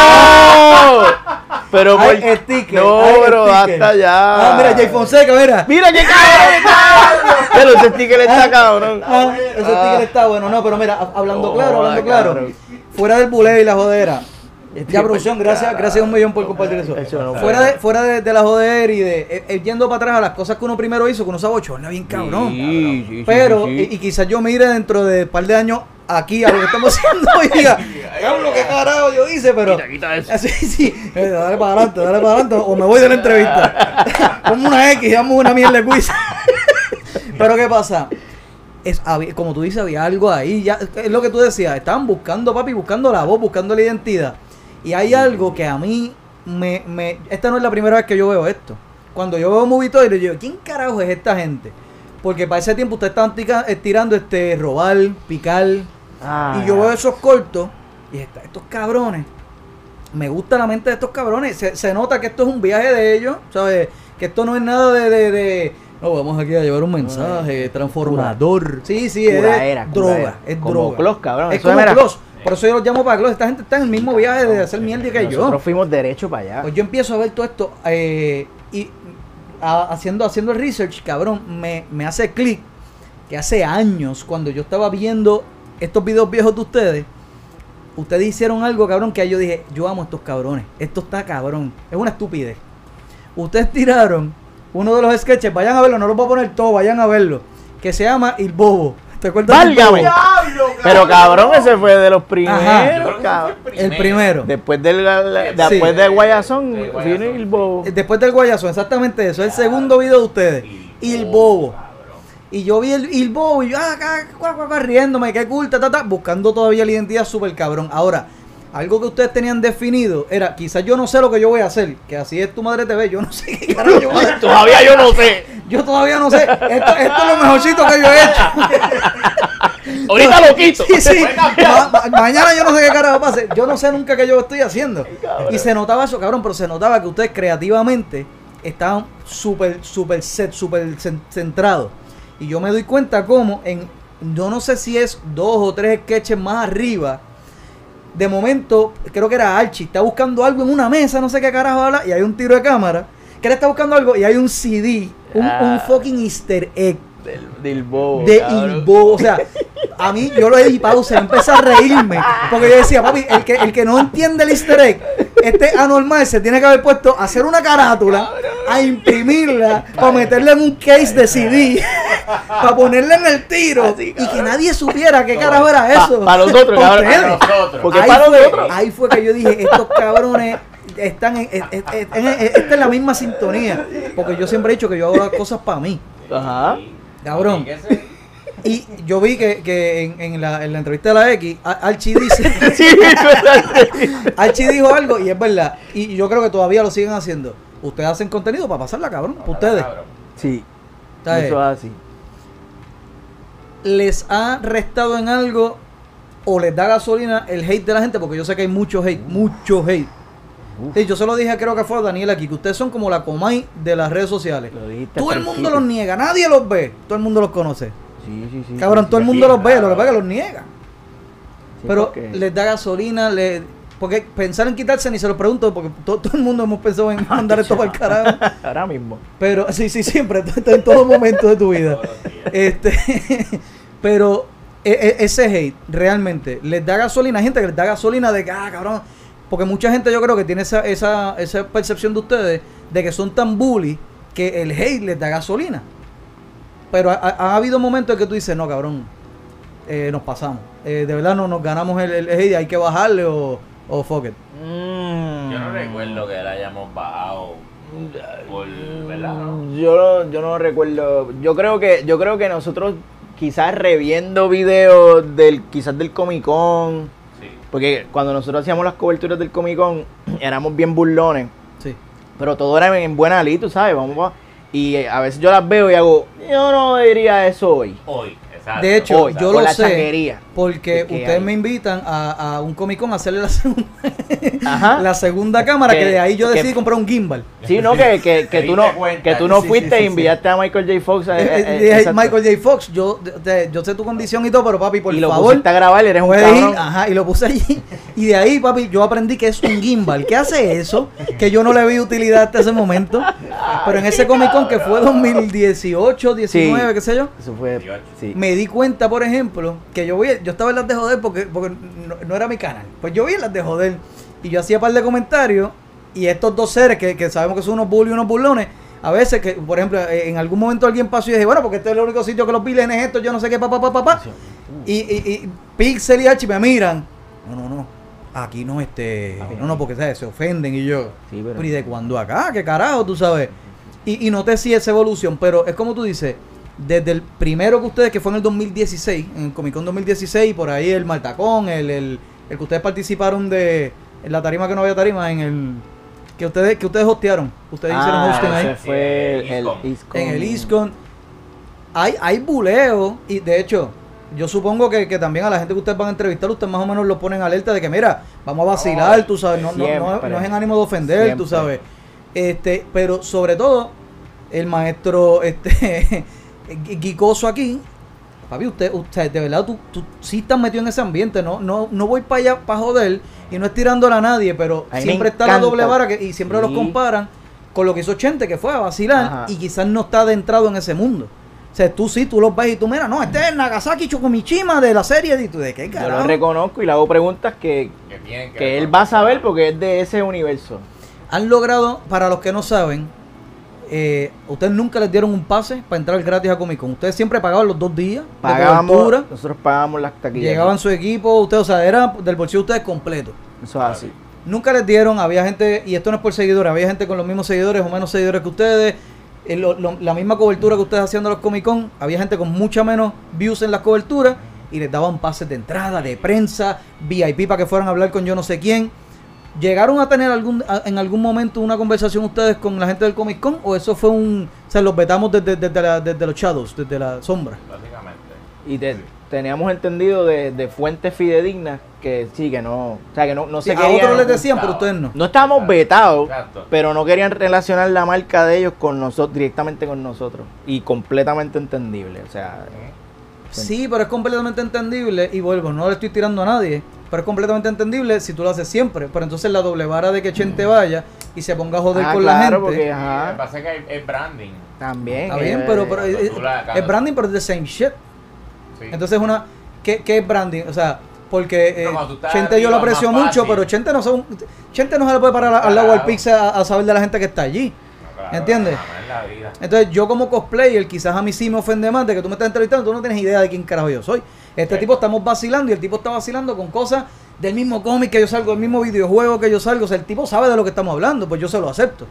Pero por... sticker. No, hay pero sticker. hasta ya. Ah, mira, Jay Fonseca, mira. Mira qué cabrón. Pero ese sticker está cabrón. Ah, ese sticker está bueno, no, pero mira, ha- hablando Oh, claro, hablando claro. Fuera del buleo y la jodera. Este Ya, producción, gracias, gracias un millón por compartir eso. Eso no fuera de, fuera de, de la joder y de eh, eh, yendo para atrás a las cosas que uno primero hizo, que uno se abochorna bien cabrón. Sí, sí, Pero, sí, Y, y quizás yo mire dentro de un par de años aquí a lo que estamos haciendo hoy día. Diablo, qué carajo yo hice, pero. Sí, sí. Eh, Dale para adelante, dale para adelante. O me voy de la entrevista. Como una X, damos una mierda de quiz. pero ¿qué pasa? Es, como tú dices, había algo ahí. Ya, es lo que tú decías. Estaban buscando, papi, buscando la voz, buscando la identidad. Y hay algo que a mí me, me. Esta no es la primera vez que yo veo esto. Cuando yo veo Movie Toy, yo digo, ¿quién carajo es esta gente? Porque para ese tiempo ustedes estaban tica- estirando este robar, picar. Ah. Y yo veo esos cortos y está- estos cabrones. Me gusta la mente de estos cabrones. Se, se nota que esto es un viaje de ellos, ¿sabes? Que esto no es nada de. de, de, no, vamos aquí a llevar un mensaje transformador. Sí, sí, es Curaera, droga. Es Como droga. Clos, cabrón. Es como era- Clos. Por eso yo los llamo para Clos. Esta gente está en el mismo viaje de hacer mierda que yo. Nosotros fuimos derecho para allá. Pues yo empiezo a ver todo esto eh, y a- haciendo, haciendo el research, cabrón, me, me hace clic que hace años, cuando yo estaba viendo estos videos viejos de ustedes, ustedes hicieron algo, cabrón, que yo dije, yo amo a estos cabrones, esto está cabrón, es una estupidez. Ustedes tiraron uno de los sketches, vayan a verlo, no lo voy a poner todo, vayan a verlo, que se llama El Bobo. ¿Te acuerdas del ¡Válgame! Pero cabrón, ese fue de los primeros, cabrón. El primero. Después del, la- Sí. después de Guayazón, Guayazón. vino el bobo. Eh, Después del guayazo, exactamente eso. El segundo video de ustedes. Y el bobo. Y yo vi el, el bobo y yo, ah, acá, cuá, cuá, cuá, riéndome, qué cool, ta, ta, ta, buscando todavía la identidad súper cabrón. Ahora, algo que ustedes tenían definido era, quizás yo no sé lo que yo voy a hacer, que así es tu madre TV, yo no sé qué carajo yo voy a hacer. Todavía yo no sé. Yo todavía no sé. Esto, esto es lo mejorcito que yo he hecho. Ahorita lo quito. Sí, sí. Ma- ma- mañana yo no sé qué carajo pase. Yo no sé nunca qué yo estoy haciendo. Y se notaba eso, cabrón, pero se notaba que ustedes creativamente estaban súper, súper set, súper cen- centrados. Y yo me doy cuenta como en, yo no sé si es dos o tres sketches más arriba. De momento, creo que era Archie, está buscando algo en una mesa, no sé qué carajo habla, y hay un tiro de cámara. Que él está buscando algo y hay un CD, un, un Ah. fucking easter egg Del, del bobo. de cabrón. Ilbo. O sea, a mí yo lo he y pausa, empecé a reírme. Porque yo decía, papi, el que, el que no entiende el easter egg, este anormal se tiene que haber puesto a hacer una carátula, a imprimirla, para meterla en un case de CD, para ponerla en el tiro y que nadie supiera qué carajo era eso. pa' los otros, cabrón. Ustedes. Para nosotros. Porque ahí, para fue, nosotros. ahí fue que yo dije, estos cabrones están en, en- en- en- en- esta es la misma sintonía. Porque yo siempre he dicho que yo hago las cosas para mí. Ajá. Cabrón. Y yo vi que, que en, en la, en la entrevista de la X, Archie dice. Archie dijo algo y es verdad. Y yo creo que todavía lo siguen haciendo. Ustedes hacen contenido para pasarla, cabrón. Ustedes. Cabrón. Sí. Eso es así. ¿Les ha restado en algo o les da gasolina el hate de la gente? Porque yo sé que hay mucho hate, mucho hate. Sí, yo se lo dije, creo que fue a Daniel aquí, que ustedes son como la Comay de las redes sociales. Todo el mundo los niega, nadie los ve, todo el mundo los conoce. Sí, sí, sí. Cabrón, sí, todo el sí. mundo los ve, lo que pasa es que los niega. Pero porque- les da gasolina, le... porque pensar en quitarse ni se lo pregunto, porque to- todo, el mundo hemos pensado en mandar esto para el carajo. Ahora mismo. Pero sí, sí, siempre, en todo momento de tu vida. Este, pero e- e- ese hate realmente les da gasolina, gente que les da gasolina de que, ah, cabrón, porque mucha gente yo creo que tiene esa, esa, esa percepción de ustedes de que son tan bully que el hate les da gasolina. Pero ha, ha- ha habido momentos en que tú dices, no, cabrón, eh, nos pasamos. Eh, de verdad no nos ganamos el, el hate, hay que bajarle o, o fuck it. Mm. Yo no recuerdo que la hayamos bajado por, ¿verdad? no? Yo, no- yo no recuerdo. Yo creo que yo creo que nosotros quizás reviendo videos del quizás del Comic Con, Sí. porque cuando nosotros hacíamos las coberturas del Comic Con éramos bien burlones, Sí. pero todo era en buena lid, tú sabes, vamos a- y a veces yo las veo y hago, yo no diría eso hoy. Hoy, exacto. De hecho, yo lo la sé porque que ustedes hay. me invitan a, a un Comic Con a hacerle la segunda, Ajá. la segunda cámara, que, Que- de ahí yo que- decidí comprar un gimbal. Sí, no, que, que, que tú no, cuenta. que tú no Sí, fuiste sí, sí, e invitaste a Michael J. Fox. a- Eh, eh, eh, dije, exacto. Michael J. Fox, yo, te- yo sé tu condición y todo, pero papi, por y lo favor, a grabar, eres un ir, ajá, y lo puse allí. Y de ahí, papi, yo aprendí que es un gimbal. ¿Qué hace eso? Que yo no le vi utilidad hasta ese momento. Pero en ese Comic Con que fue 2018, 19, Sí. qué sé yo. Eso fue, sí. Me di cuenta, por ejemplo, que yo voy, yo estaba en las de joder porque, porque no, no era mi canal. Pues yo vi en las de joder y yo hacía par de comentarios y estos dos seres que, que sabemos que son unos bullies y unos burlones, a veces que, por ejemplo, eh, en algún momento alguien pasó y dije, bueno, porque este es el único sitio que los viles es esto, yo no sé qué, papá, papá, papá. Y, y, y Pixel y Archie me miran. No, no, no. Aquí no, este. No, no, porque ¿sabes? se ofenden y yo. Sí, pero- ¿y de cuándo acá? ¿Qué carajo? Tú sabes. Y, y noté sí esa evolución, pero es como tú dices. Desde el primero que ustedes, que fue en el 2016, en el Comic Con 2016, por ahí el Maltacón, el, el, el que ustedes participaron de. En la tarima que no había tarima, en el. Que ustedes, que ustedes hostearon. Ustedes hicieron Ah, hosting ahí ese fue el, el ISCON. En el ISCON. Hay, hay buleo y de hecho, yo supongo que, que también a la gente que ustedes van a entrevistar, ustedes más o menos lo ponen alerta de que, mira, vamos a vacilar, tú sabes, no, no, no, es en ánimo de ofender, tú sabes. Este, pero sobre todo, el maestro este Guicoso aquí, papi, usted, usted de verdad, tú, tú sí estás metido en ese ambiente, no, no, no voy para allá para joder y no es tirándole a nadie, pero A siempre está la doble vara que, y siempre los comparan con lo que hizo Chente, que fue a vacilar Ajá. y quizás no está adentrado en ese mundo. O sea, tú sí, tú los ves y tú, mira, no, este es Nagasaki Chocomichima de la serie. Y tú, ¿de qué Yo lo reconozco y le hago preguntas que, Que, él va a saber porque es de ese universo. Han logrado, para los que no saben, eh, ustedes nunca les dieron un pase para entrar gratis a Comic Con. Ustedes siempre pagaban los dos días de Pagábamos, cobertura. nosotros pagábamos las taquillas. Llegaban su equipo, ustedes, o sea, era del bolsillo de ustedes completo. Eso es así. Nunca les dieron, había gente, y esto no es por seguidores, había gente con los mismos seguidores o menos seguidores que ustedes, eh, lo- lo- la misma cobertura que ustedes hacían de los Comic Con, había gente con mucha menos views en las coberturas y les daban pases de entrada, de prensa, VIP para que fueran a hablar con yo no sé quién. ¿Llegaron a tener algún a- en algún momento una conversación ustedes con la gente del Comic Con o eso fue un, o sea, los vetamos desde, desde, la- desde los shadows, desde la sombra? Básicamente. Y te- teníamos entendido de, de fuentes fidedignas que sí, que no, o sea, que no, no Sí, se a querían. otros les decían, pero ustedes no. No estábamos vetados, Exacto. pero no querían relacionar la marca de ellos con nosotros, directamente con nosotros. Y completamente entendible, o sea, Sí, pero es completamente entendible. Y vuelvo, no le estoy tirando a nadie. Pero es completamente entendible si tú lo haces siempre. Pero entonces la doble vara de que Chente vaya y se ponga a joder Ah, con claro, la gente. porque- Ajá. Lo que pasa es que es branding. también. Está eh, bien, pero, pero cuando es, branding, pero es the same shit. Sí. Entonces es una. ¿Qué, qué es branding? O sea, porque eh, No, Chente yo lo aprecio mucho, fácil. pero Chente no, son, Chente no se le puede parar al lado al pizza a, a saber de la gente que está allí. No, claro, ¿entiendes? Entonces yo como cosplayer quizás a mí sí me ofende más de que tú me estás entrevistando, tú no tienes idea de quién carajo yo soy. Este Sí. tipo estamos vacilando y el tipo está vacilando con cosas del mismo cómic que yo salgo, del mismo videojuego que yo salgo. O sea, el tipo sabe de lo que estamos hablando, pues yo se lo acepto.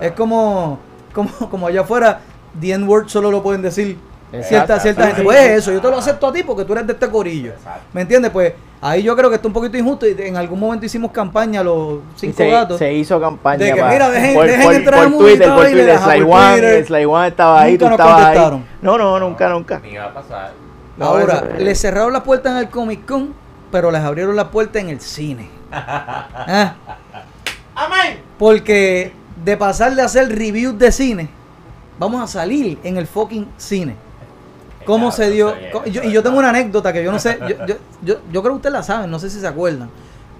Es como, como, como allá afuera, The N-word solo lo pueden decir Exacto. cierta, cierta gente. Pues eso, yo te lo acepto a ti porque tú eres de este corillo. Exacto. ¿Me entiendes? Pues ahí yo creo que está un poquito injusto y en algún momento hicimos campaña los cinco se, gatos. se hizo campaña De que, para- mira, dejen- por, dejen por- entrar por Twitter, por Twitter, Sly One. Sly One estaba ahí, Nunca tú estabas ahí. No, no, nunca, nunca. Ni va a pasar. No, Ahora, eso- le cerraron las puertas en el Comic Con, pero les abrieron las puertas en el cine. Ah, ¡Amén! porque de pasar de hacer reviews de cine, vamos a salir en el fucking cine. ¿Cómo se dio? y yo- y yo tengo una anécdota que yo no sé, yo, yo, yo, yo creo que ustedes la saben, no sé si se acuerdan.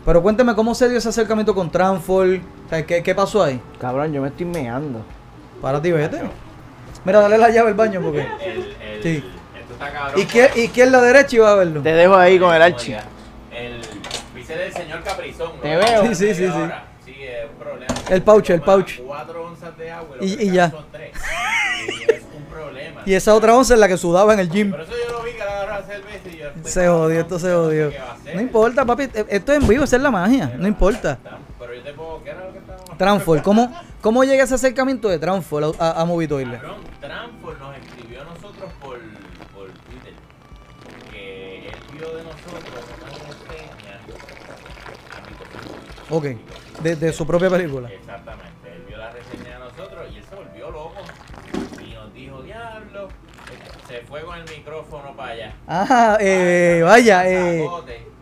Pero cuénteme cómo se dio ese acercamiento con Transform, o sea, ¿qué, qué pasó ahí? Cabrón, yo me estoy meando. Para ti, vete. Mira, dale la llave al baño porque... El, el, Sí. Esto está cabrón. ¿Y y quién la derecha iba a verlo? Te dejo ahí con el archi. El dice del señor Caprizón. Te ¿no? veo. Sí, sí, sí, Media sí. hora. Sí, es un problema. El pouch, el pouch. Cuatro onzas de agua lo Y- que y ya. Son tres. Y es un problema. Y esa otra once es la que sudaba en el gym. Por eso yo lo vi que la cerveza y yo. Se jodió, esto se jodió. No importa, papi. e- Esto es en vivo, esa es la magia. No importa. Pero yo te puedo. ¿Qué era lo que estábamos Transfor, ¿cómo, ¿cómo llega ese acercamiento de Transfor a, a, a? Cabrón, Transfor nos Ok, de, de su propia película. Exactamente, él vio la reseña de nosotros y él se volvió loco y nos dijo, diablo, se fue con el micrófono para allá. Ah, eh, vaya, eh,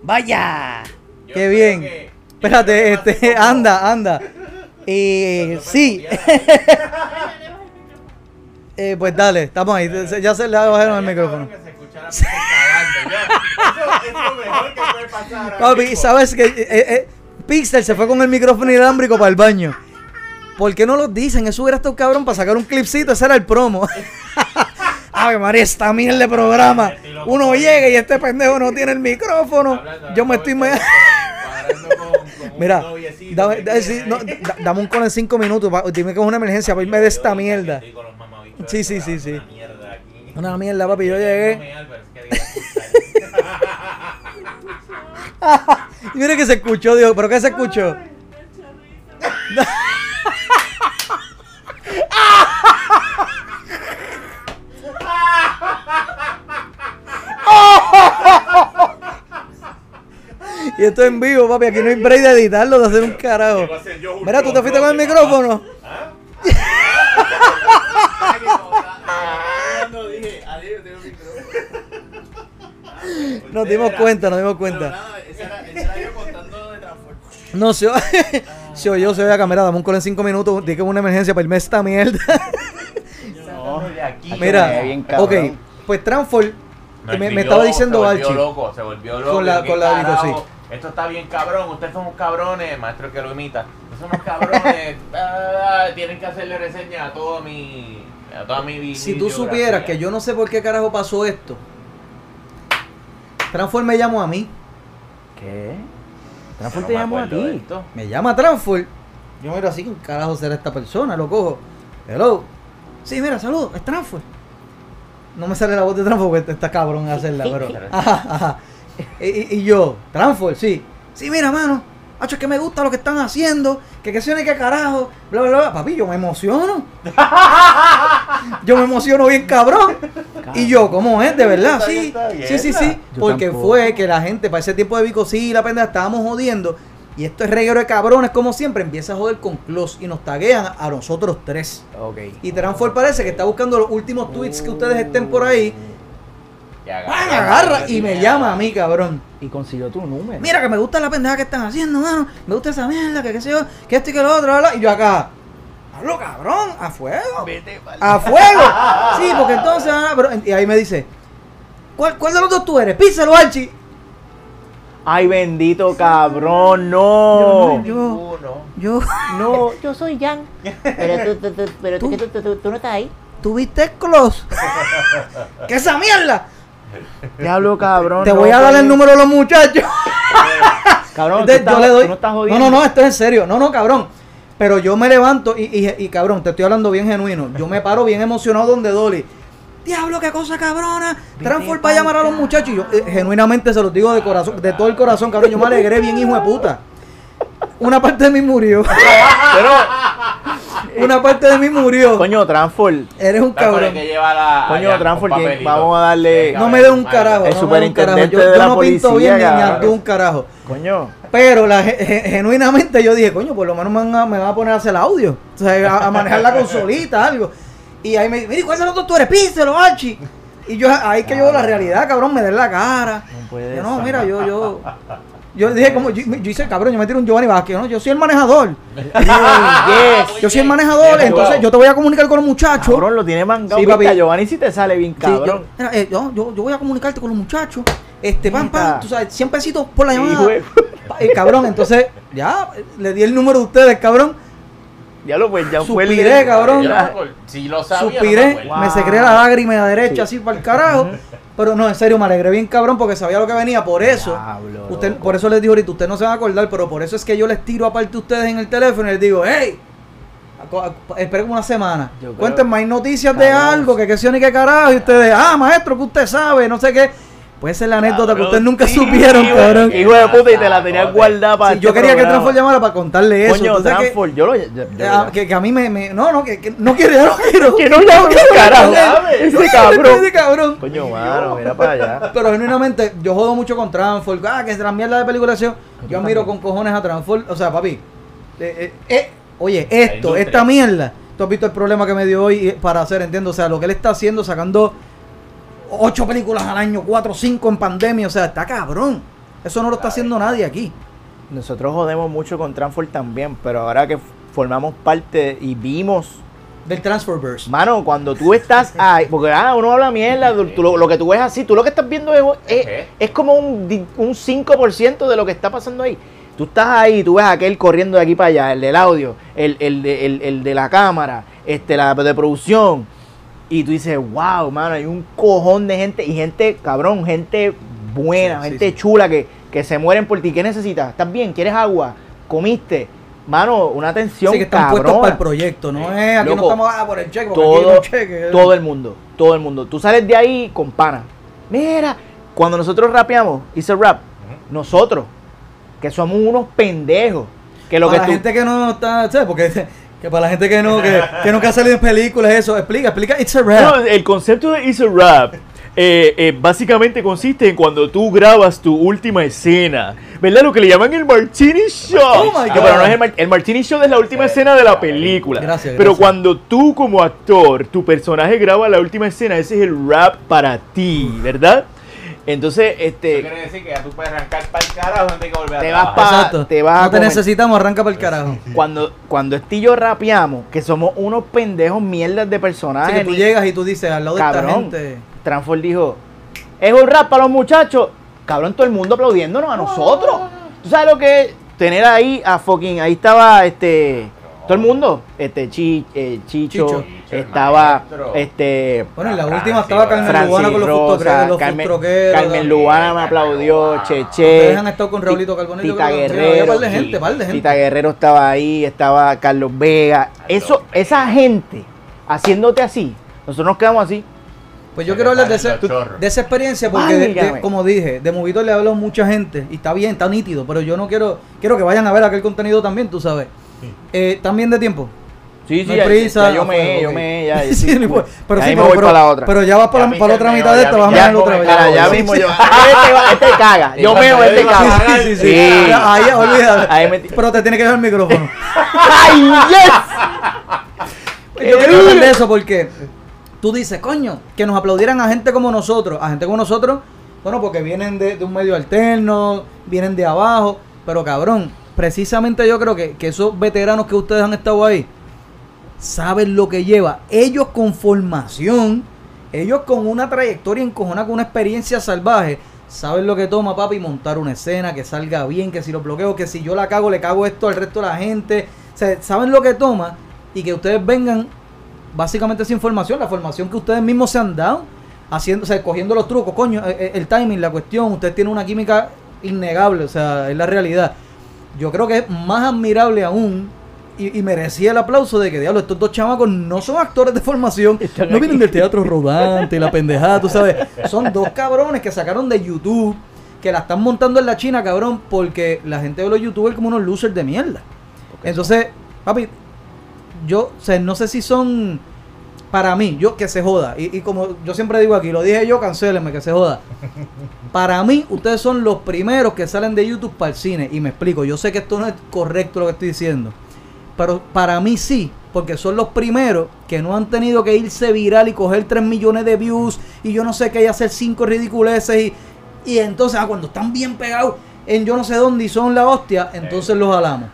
vaya. Yo Qué bien. que- Espérate, este, como- anda, anda. Eh, sí. Eh, pues dale, estamos ahí. Ya se le bajaron el micrófono. que se escuchara. Eso es lo mejor que puede pasar. Papi. ¿sabes que eh, eh, Pixel se fue con el micrófono inalámbrico para el baño? ¿Por qué no lo dicen? Eso hubiera estado cabrón para sacar un clipcito, ese era el promo. Ave María, esta mierda de programa. Uno llega y este pendejo no tiene el micrófono. Yo me estoy... con me- con- con Mira, dame, un call en cinco minutos. dime que es una emergencia para irme de esta mierda. con Sí, sí, sí, sí. Una mierda, papi. Yo llegué. Es Y mire que se escuchó, Dios, ¿pero qué se escuchó? Y esto en vivo, papi. Aquí no hay break de editarlo, de hacer un carajo. Mira, tú te fuiste con el micrófono. Nos dimos cuenta, nos dimos cuenta. No, se, o- se oyó, se oye a cámara. Dame un call en cinco minutos. Dije que es una emergencia para irme a esta mierda. de aquí. Mira, bien cabrón. ok. Pues Transform Me me, me escribió, estaba diciendo se volvió Archie. loco, se volvió loco. Con la- ¿qué con la Esto está bien cabrón, ustedes son unos cabrones, maestro que lo imita. Ustedes son unos cabrones, ah, tienen que hacerle reseña a todo mi... A toda mi vi- Si mi tú biografía. supieras que yo no sé por qué carajo pasó esto. Transform me llamó a mí. ¿Qué? No me te llamó a ti. Me llama Transform. Yo miro así, ¿quién carajo será esta persona? Lo cojo. Hello. Sí, mira, saludos, es Transform. No me sale la voz de Transform porque está cabrón hacerla, pero. Ajá, ajá. Y, y- y yo, Transform, sí. Sí, mira, mano. Hacho, es que me gusta lo que están haciendo. Que qué se qué carajo. Bla, bla, bla. Papi, yo me emociono. yo me emociono bien cabrón. Y yo, ¿cómo es? De verdad, sí. Sí, sí, sí. Porque fue que la gente, para ese tiempo de Vico, sí, la pendeja, estábamos jodiendo. Y esto es reguero de cabrones, como siempre, empieza a joder con Close y nos taguean a nosotros tres. Ok. Y Transform parece que está buscando los últimos tweets que ustedes estén por ahí. Y agarra y me llama a mí, cabrón. Y consiguió tu número. Mira que me gusta la pendeja que están haciendo, mano. Me gusta esa mierda, que qué sé yo, que esto y que lo otro, bla, bla. Y yo acá, hablo cabrón, a fuego. Vete, vale. A fuego. Sí, porque entonces, ah, pero- y ahí me dice, ¿cuál, cuál de los dos tú eres? Píselo, Archie. Ay, bendito cabrón, no. Yo, Ninguno. yo, No, yo soy Jan. Pero tú, tú, tú- pero tú, Tú. tú, tú- tú- tú no estás ahí. ¿tuviste close? ¿Qué esa mierda? Diablo, cabrón. Te voy a dar pues. el número de los muchachos. Cabrón, tú, Entonces, estás- yo le doy. no no, no, no, esto es en serio. No, no, cabrón. Pero yo me levanto y, y, y, cabrón, te estoy hablando bien genuino. Yo me paro bien emocionado donde Dolly. Diablo, qué cosa cabrona. Transform va a llamar a los muchachos. Y yo eh, genuinamente se los digo de corazón, de todo el corazón, cabrón. Yo me alegré bien, hijo de puta. Una parte de mí murió. Pero, Una parte de mí murió. coño, Transform. Eres un cabrón. que lleva la. Coño, allá, vamos a darle- No me dé un carajo. El no superintendente Yo, de yo la no pinto policía, bien ni, ni un carajo. Coño. Pero la, genuinamente yo dije, coño, por lo menos me van, a, me van a poner a hacer audio. O sea, a, a manejar la consolita, algo. Y ahí me dice, mira, ¿cuál es el otro tú eres? Píselo, Archie. Y yo ahí que yo veo la realidad, cabrón, me den la cara. No puede Yo, no, mira, yo, yo. Yo dije, como, yo, yo hice cabrón, yo me tiro un Giovanni Vázquez, ¿no? Yo soy el manejador. Yes. Yo soy el manejador, entonces yo te voy a comunicar con los muchachos. Cabrón, lo tiene mangado. Sí, Sí, papi. Giovanni si te sale bien Sí, cabrón. yo, eh, yo, yo, yo voy a comunicarte con los muchachos. Este, pam, pam, tú sabes, 100 pesitos por la llamada. De- Pa- eh, cabrón, entonces, ya, le di el número de ustedes, cabrón. Ya lo pues, ya fue el Suspiré, cabrón. No me acuerdo. Si lo sabía, no me Suspiré, me Wow. secré la lágrima derecha Sí. así para el carajo. Pero no, en serio, me alegré bien cabrón porque sabía lo que venía. Por eso, Diablo, usted, loco. por eso les digo ahorita, usted no se va a acordar, pero por eso es que yo les tiro aparte a ustedes en el teléfono y les digo, hey, esperen una semana. Cuéntenme, hay noticias de algo, que qué sé ni qué carajo. Y ustedes, ah, maestro, que usted sabe, no sé qué. Puede ser la anécdota que ustedes nunca sí, supieron, hijo- cabrón. Hijo de puta, y te la tenías Joder. guardada para Sí, yo este quería que programa. Transfor llamara para contarle eso. Coño, Entonces, que- Transfor, yo lo. yo- yo- ah, que, que a mí me, me- no no que, que no quiero ya no quiero Que no llame, quiero carajo. Ese cabrón. ese cabrón Coño, mano, mira para allá. pero genuinamente yo jodo mucho con Transform ah que es la mierda de acción. yo admiro con cojones a Transform o sea papi eh, eh, eh, oye esto esta mierda tú has visto el problema que me dio hoy para hacer entiendo o sea lo que él está haciendo sacando ocho películas al año cuatro cinco en pandemia o sea está cabrón eso no lo está haciendo nadie aquí Nosotros jodemos mucho con Transfor también, pero ahora que formamos parte y vimos del Transferverse Mano, cuando tú estás ahí, porque ah, uno habla mierda, tú- lo, lo que tú ves así, tú lo que estás viendo es, es, como un, un 5% de lo que está pasando ahí. Tú estás ahí, tú ves a aquel corriendo de aquí para allá, el del audio, el, el, de, el, el de la cámara, este, la de producción. Y tú dices, wow, mano, hay un cojón de gente, y gente, cabrón, gente buena, Sí, sí, gente sí. chula que, que se mueren por ti. ¿Qué necesitas? ¿Estás bien? ¿Quieres agua? ¿Comiste? Mano, una atención Sí, que están puestos cabrona. para el proyecto, no es aquí no Loco, estamos ah, por el cheque, todo, un cheque. todo el mundo, todo el mundo. Tú sales de ahí con pana. Mira, cuando nosotros rapeamos, hice rap, nosotros, que somos unos pendejos. Que lo para que la tú- gente que no está, ¿sabes? Porque que para la gente que no, que, que nunca ha salido en películas, eso, explica, explica, it's a rap. No, el concepto de It's a Rap eh, eh, básicamente consiste en cuando tú grabas tu última escena, ¿verdad? Lo que le llaman el Martini Shot. Oh my Que God. pero no es el, Mar- el Martini Shot es la última escena de la película. Gracias, Pero gracias. cuando tú como actor, tu personaje graba la última escena, ese es el rap para ti, ¿verdad? Entonces, Eso este... quiere decir que ya tú puedes arrancar para el carajo no que volver a Te vas trabajar. pa- Exacto. te vas no te comer- necesitamos, arranca para el carajo. Cuando, cuando este y yo rapeamos, que somos unos pendejos mierdas de personajes. que tú llegas y tú dices al lado de esta Cabrón. gente. Transform dijo, es un rap para los muchachos. Cabrón, todo el mundo aplaudiéndonos a nosotros. ¿Tú sabes lo que es tener ahí a fucking, ahí estaba este, todo el mundo, este Chi- eh, Chicho, Chicho. estaba este Bueno, en la Francis, última estaba Carmen Francis Lubana con los Rosa. Los Carmen, Carmen. Lubana me aplaudió, Cheche, han estado con Raulito Carbonell. yo Tita Guerrero, había par de gente, par de gente. Tita Guerrero estaba ahí, estaba Carlos Vega, eso, esa gente haciéndote así, nosotros nos quedamos así. Pues yo quiero hablar de, ese- esa experiencia porque, de- de- Válgame. como dije, de Movito le hablo a mucha gente y está bien, está nítido, pero yo no quiero, quiero que vayan a ver aquel contenido también, tú sabes. Eh, también de tiempo. Sí, No hay prisa, ya yo me, yo me, ya, Sí, sí, no importa. pero Ya sí, ahí me pero, voy pero- para la otra. pero ya vas para, Ya la, para la otra mitad de esta, ya vamos a otra vez. Ya Sí, mismo sí. yo. Este, este caga. Yo meo, este caga. Sí, sí, sí. Sí. Ahí, olvídate. Ahí me- Pero te tiene que dar el micrófono. ¡Ay, yes! Yo quiero hablar de eso porque tú dices, coño, que nos aplaudieran a gente como nosotros. A gente como nosotros, bueno, porque vienen de, de un medio alterno, vienen de abajo. Pero cabrón, precisamente yo creo que, que esos veteranos que ustedes han estado ahí saben lo que lleva. Ellos con formación, ellos con una trayectoria encojonada, con una experiencia salvaje, saben lo que toma, papi, montar una escena, que salga bien, que si lo bloqueo, que si yo la cago, le cago esto al resto de la gente. Saben lo que toma y que ustedes vengan básicamente esa información, la formación que ustedes mismos se han dado, haciendo, o sea, cogiendo los trucos, coño, eh, eh, el timing, la cuestión, ustedes tienen una química innegable, o sea, es la realidad. Yo creo que es más admirable aún y, y merecía el aplauso de que, diablo, estos dos chamacos no son actores de formación, Están no vienen del teatro rodante y la pendejada, tú sabes. Son dos cabrones que sacaron de YouTube, que la están montando en la China, cabrón, porque la gente ve los youtubers como unos losers de mierda. Entonces, papi, yo o sea, no sé si son para mí, yo que se joda. Y, y como yo siempre digo aquí, lo dije yo, cancélenme, que se joda. Para mí, ustedes son los primeros que salen de YouTube para el cine. Y me explico, yo sé que esto no es correcto lo que estoy diciendo. Pero para mí sí, porque son los primeros que no han tenido que irse viral y coger 3 millones de views y yo no sé qué y hacer 5 ridiculeces y, y entonces ah, cuando están bien pegados en yo no sé dónde y son la hostia, entonces los jalamos.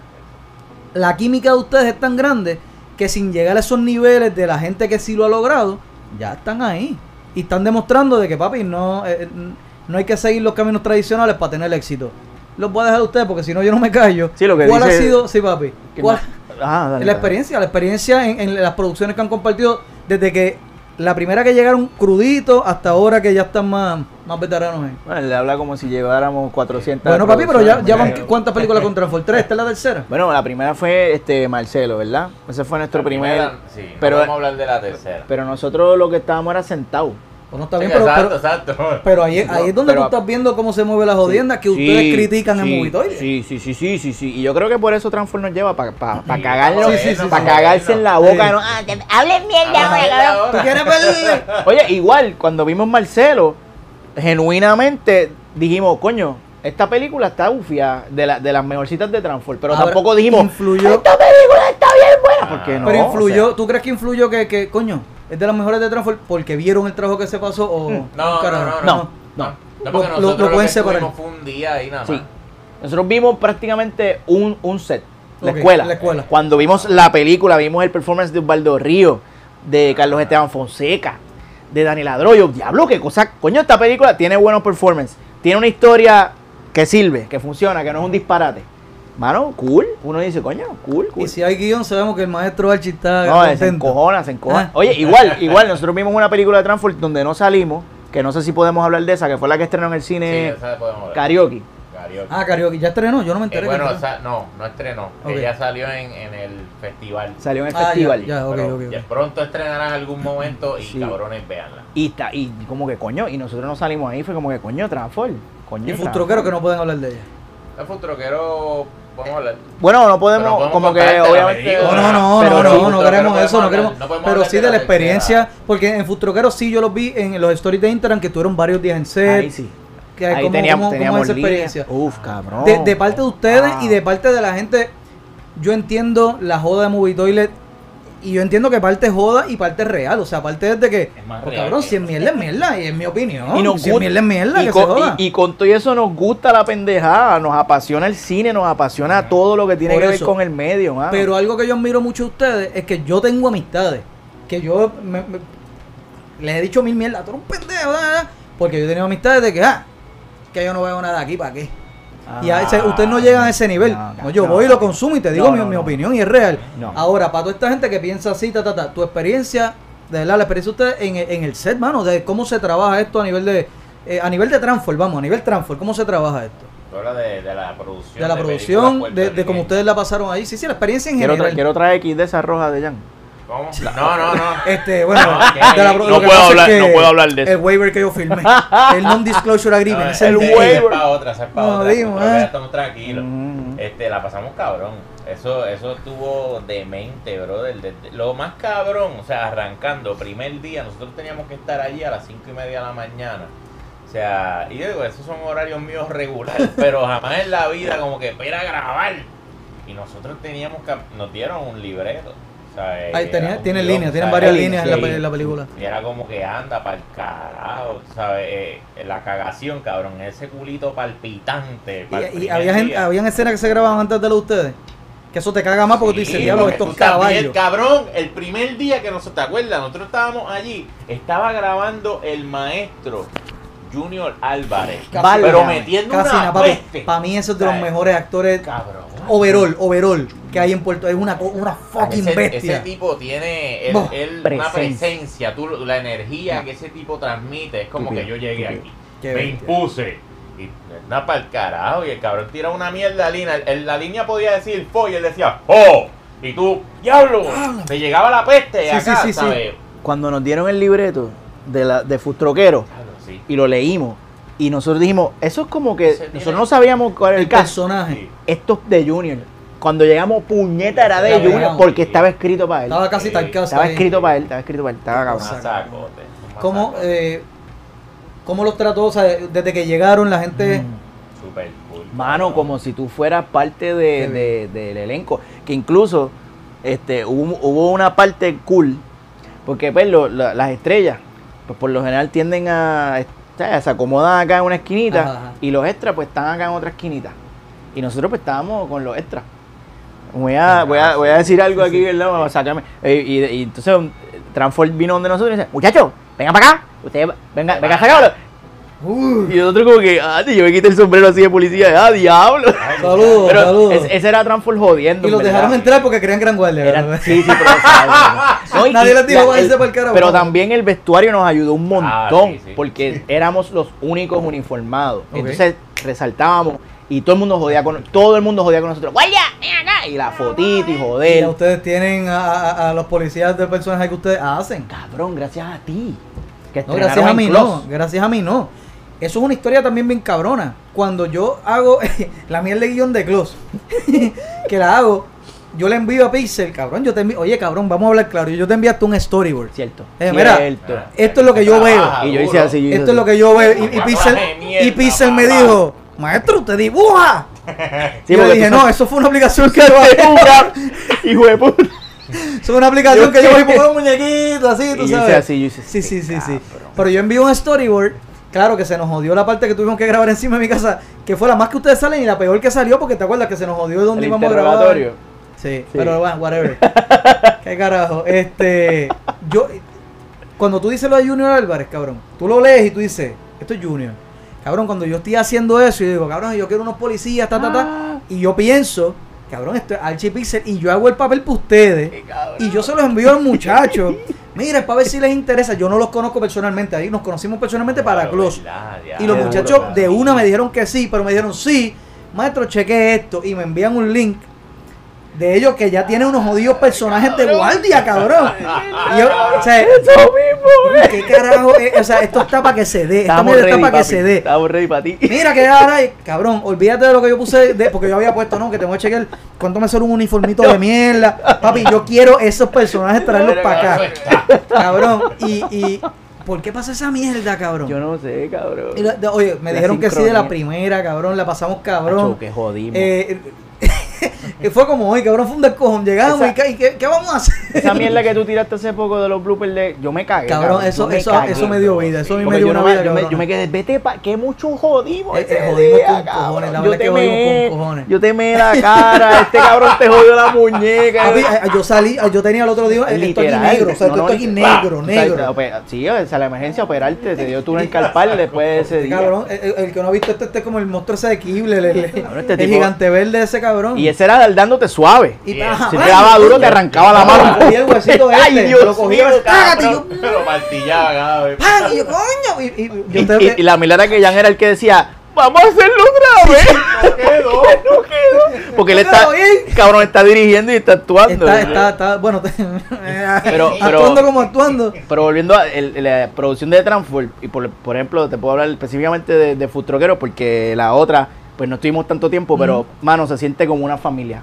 La química de ustedes es tan grande que sin llegar a esos niveles de la gente que sí lo ha logrado, ya están ahí. Y están demostrando de que, papi, no, eh, no hay que seguir los caminos tradicionales para tener éxito. Los voy a dejar a ustedes porque si no yo no me callo. Sí, lo que ¿Cuál dice- ha sido, sí, papi? ¿Cuál- no- Ah, dale, la dale. experiencia, la experiencia en, en las producciones que han compartido desde que la primera que llegaron cruditos hasta ahora que ya están más, más veteranos. ahí. Bueno, le habla como si lleváramos 400. Bueno, papi, pero ya, ya van cuántas películas con Transform? ¿Tres? ¿Esta es la tercera? Bueno, la primera fue este Marcelo, ¿verdad? Ese fue nuestro La primer. primera, sí, no pero, vamos a hablar de la tercera. pero nosotros lo que estábamos era sentados. Pues no está Sí, bien, pero, exacto, pero, exacto. pero ahí, ahí es donde pero- tú estás viendo cómo se mueve la jodienda que ustedes Sí, critican en sí, Movitoide. Sí, sí, sí, sí, sí, sí. Y yo creo que por eso Transform nos lleva para pa, pa cagarlo, Sí, sí, sí, para sí. cagarse en la boca. Sí. ¿no? Ah, hablen mierda ahora. ¿Tú quieres perder? Oye, igual, cuando vimos Marcelo, genuinamente dijimos, coño, esta película está ufia de, la, de las mejorcitas de Transform. Pero Ahora, tampoco dijimos, influyó. esta película está bien buena. Porque no. pero influyó, o sea, ¿tú crees que influyó que, que, coño, es de las mejores de Transform porque vieron el trabajo que se pasó o No, no, no, no. No, no. No, porque Lo- lo- nosotros lo lo, pueden que separar. fue un día ahí nada más. Sí. Nosotros vimos prácticamente un, un set. La escuela. la escuela. Cuando vimos la película, vimos el performance de Osvaldo Río, de Carlos Esteban Fonseca, de Daniel Adroyo. Diablo, qué cosa. Coño, esta película tiene buenos performances. Tiene una historia que sirve, que funciona, que no es un disparate. Mano, cool. Uno dice, coño, cool, cool. Y si hay guion, sabemos que el maestro Archie está No, se contento. encojona, se encojona. Ah. Oye, igual, igual, nosotros vimos una película de Transform donde no salimos, que no sé si podemos hablar de esa, que fue la que estrenó en el Sí, cine esa podemos hablar. Karaoke. Karaoke. Ah, karaoke, ya estrenó, yo no me Eh, enteré. bueno, que o sea, no, no estrenó. Ok. Ella salió en, en el festival. Salió en el Ah, ya, festival. ya. Pero ya pronto estrenarán en algún momento y Sí. cabrones, véanla. Y, está, y como que coño, y nosotros no salimos ahí, fue como que coño, Transform. Coño, Y Transform. Futroquero que no pueden hablar de ella. El futroquero, hablar. Bueno, no podemos, como que obviamente. película. No, no, no, Pero no, no, no queremos eso, no queremos. hablar- no pero sí de de la la experiencia, tercera. porque en Futroqueros sí yo los vi en los stories de Instagram que tuvieron varios días en set. Ahí sí. que Ahí cómo- teníamos, cómo- teníamos es esa experiencia. Uf, cabrón. De, de parte de ustedes y Wow. de parte de la gente, yo entiendo la joda de Movie Toilet y yo entiendo que parte es joda y parte es real. O sea, parte es de que, Es más pues, real cabrón, que si es mierda, es mierda, y es mi opinión. Y nos si es gusta- mierda, es mierda, y, que con, se joda. y- y con todo eso nos gusta la pendejada, nos apasiona el cine, nos apasiona todo lo que tiene Por que ver con el medio, mano. Pero algo que yo admiro mucho a ustedes es que yo tengo amistades. Que yo me- me- les he dicho mil mierdas, tú eres un pendejo, porque yo he tenido amistades de que, ah, que yo no veo nada aquí, ¿para qué? Y a ese- ustedes no llegan a ese nivel. No, No, yo no, voy y lo consumo y te digo No, mi, no, mi no. opinión y es real. No. Ahora, para toda esta gente que piensa así, ta, ta, ta, tu experiencia, de verdad, la experiencia de ustedes en, en el set, mano, de cómo se trabaja esto a nivel de, eh, a nivel de transfer, vamos, a nivel transfer, cómo se trabaja esto. De, de la producción. De la producción, de, de cómo ustedes la pasaron ahí. Sí, sí, la experiencia en quiero, tra- general. quiero traer X de esa roja de Jan. ¿Cómo? No, no, no. Este, bueno, No, de la- no lo puedo es hablar- que no puedo hablar de eso. El waiver que yo firmé. el non-disclosure agreement. No, es el waiver. es para otra, es para No, otra. digo, eh. ya estamos tranquilos. Ujú. Este, la pasamos cabrón. Eso, eso estuvo demente, brother. Desde- lo más cabrón, o sea, arrancando, primer día, nosotros teníamos que estar allí a las cinco y media de la mañana. O sea, y yo digo, esos son horarios míos regulares, pero jamás en la vida como que para grabar. Y nosotros teníamos que, nos dieron un libreto. O sea, Ahí era tenía, tienen líneas, tienen ¿sabes? varias Sí, líneas en la, sí. en la película. Y era como que anda para el carajo, ¿sabes? Eh, la cagación, cabrón, ese culito palpitante. pa'l Y, y había, gente, habían escenas que se grababan antes de lo de ustedes. Que eso te caga más porque tú dices, Sí, diablo, estos caballos. cabrón, el primer día que nosotros, ¿te acuerdas? Nosotros estábamos allí, estaba grabando el maestro Junior Álvarez, Casi- pero metiendo Casi una. Para mí eso es de los mejores actores Cabrón. Overall, overall que hay en Puerto Es una, una fucking ese, bestia. ese tipo tiene Boh, él una presencia. presencia, tú, la energía que ese tipo transmite, es como que yo llegué aquí, Qué me bestia. impuse y nada para el carajo y el cabrón tira una mierda línea, el- la línea podía decir fo y él decía ¡Oh! y tú, diablo, te llegaba la peste Sí, acá, sí, sí, sí. ¿sabes? Cuando nos dieron el libreto de, la, de Fustroquero Diablo, sí. y lo leímos, y nosotros dijimos, eso es como que nosotros no sabíamos cuál era el el caso. personaje. Esto es de Junior. Cuando llegamos, puñeta era de Junior veamos. porque estaba escrito para él. Estaba casi Sí. talcado. Estaba escrito para él, estaba escrito para él, estaba cabrón. ¿Cómo, eh, ¿Cómo los trató? O sea, desde que llegaron la gente... Mm. Super cool. Mano, como si tú fueras parte de, de- del elenco. Que incluso este, hubo, hubo una parte cool, porque pues lo- la- las estrellas, pues por lo general tienden a, o sea, se acomodan acá en una esquinita Ajá, ajá. y los extras pues están acá en otra esquinita. Y nosotros pues estábamos con los extras. Voy a, voy a, voy a decir algo aquí, ¿verdad? Eh, y, y entonces Transform vino donde nosotros y dice, muchachos, vengan para acá. Ustedes, venga, venga, sácalo. Uh, Y nosotros como que, ah, yo me quité el sombrero así de policía, ah, diablo. Saludos, Pero saludos. ese, ese era Transform jodiendo. y los ¿verdad? dejaron entrar porque querían gran guardia. Era- ¿verdad? sí, sí, pero, y- Nadie les dijo, váyanse el- pa'l carajo. Pero también el vestuario nos ayudó un Ah, montón, sí, sí. porque éramos los únicos uniformados. Entonces resaltábamos y todo el mundo jodía con todo el mundo jodía con nosotros. ¡Guardia! Y la fotito y Y ya joder. ustedes tienen a, a- a los policías de personajes que ustedes hacen. Cabrón, gracias a ti. Que No, gracias a mí Close. no, gracias a mí no. Eso es una historia también bien cabrona. Cuando yo hago la mierda de guion de Close, que la hago, yo le envío a Pixel, cabrón, yo te envío, oye cabrón, vamos a hablar claro, yo te enviaste un storyboard. Cierto. Eh, mira, cierto. Esto es lo que yo veo. Y yo hice así. yo hice Esto es lo que yo veo. Y, Pixel, y Pixel me dijo, maestro, usted dibuja. Sí, y yo dije, no, sabes- eso fue una aplicación que yo. Hijo de puta. Eso fue una aplicación Yo que yo sé. bajé y pongo un muñequito así, tú Y yo sabes. hice así, yo hice Sí, así, sí, sí, sí. Pero yo envío un storyboard. Claro que se nos jodió la parte que tuvimos que grabar encima de mi casa, que fue la más que ustedes salen y la peor que salió, porque te acuerdas que se nos jodió de dónde El íbamos a grabar. Sí, Sí. pero bueno, whatever. Qué carajo. Este, yo, cuando tú dices lo de Junior Álvarez, cabrón, tú lo lees y tú dices, esto es Junior. Cabrón, cuando yo estoy haciendo eso, yo digo, cabrón, yo quiero unos policías, ta, ta, ta. Ah. Y yo pienso, cabrón, esto es Archie Pixel y yo hago el papel para ustedes. Y yo se los envío al muchacho. Mira, para ver si les interesa. Yo no los conozco personalmente. Ahí nos conocimos personalmente para Claro, Close. verdad, ya. Y los muchachos duro, de una me dijeron que sí, pero me dijeron sí, maestro, cheque esto y me envían un link. De ellos que ya tienen unos jodidos personajes de guardia, cabrón. Y yo, o sea, ¿qué carajo? es? O sea, esto está para que se dé. Mierda ready, está para que se dé. Estamos ready para ti. Mira que ahora, hay- cabrón, olvídate de lo que yo puse, de- porque yo había puesto, no, que tengo que chequear cuánto me sale un uniformito de mierda. Papi, yo quiero esos personajes traerlos para acá. Cabrón, y, y ¿por qué pasa esa mierda, cabrón? Yo no sé, cabrón. Y la- de- oye, me La dijeron que sí de la primera, cabrón, la pasamos cabrón. Acho, que jodimos. Eh, y fue como hoy, cabrón, fue un descojón. Llegamos Esa- y, ¿qué, qué- vamos a hacer? Esa mierda que tú tiraste hace poco de los bloopers de. Yo me cagué. Cabrón, eso, me eso, cagué. eso me dio vida, eso a mí Porque me dio una vida. yo, me, cabrón. yo me quedé, vete pa, que mucho jodimos. Eh, eh, jodimos día, con cabrón. cojones, la yo verdad te que jodimos con cojones. Yo te meé la cara, este cabrón te jodió la muñeca. Yo salí, yo tenía el otro día, esto aquí negro, o sea, esto aquí negro, sea, negro. Sí, o sea, la emergencia operarte, te dio tú en carpal después de ese día. Cabrón, el, el- el que no ha visto este, este es como el monstruo ese de Kibble, el, el- este el gigante verde ese cabrón. Y ese era dándote suave. Y, ajá, Si te daba duro, te arrancaba la mano. cogía el huesito este, Ay, Dios lo cogía, mío, yo, martillaba cada. Y yo, coño, y, y- yo Y, te- y- y la milagro que Jan era el que decía, vamos a hacerlo otra vez. No quedó. no quedó. Porque él está, cabrón, está dirigiendo y está actuando. está, está, está, bueno, Pero- actuando pero- como actuando. Pero volviendo a el- la producción de Transform, y por, por ejemplo, te puedo hablar específicamente de, de Food Truckero, porque la otra, pues no estuvimos tanto tiempo, pero, mano, se siente como una familia.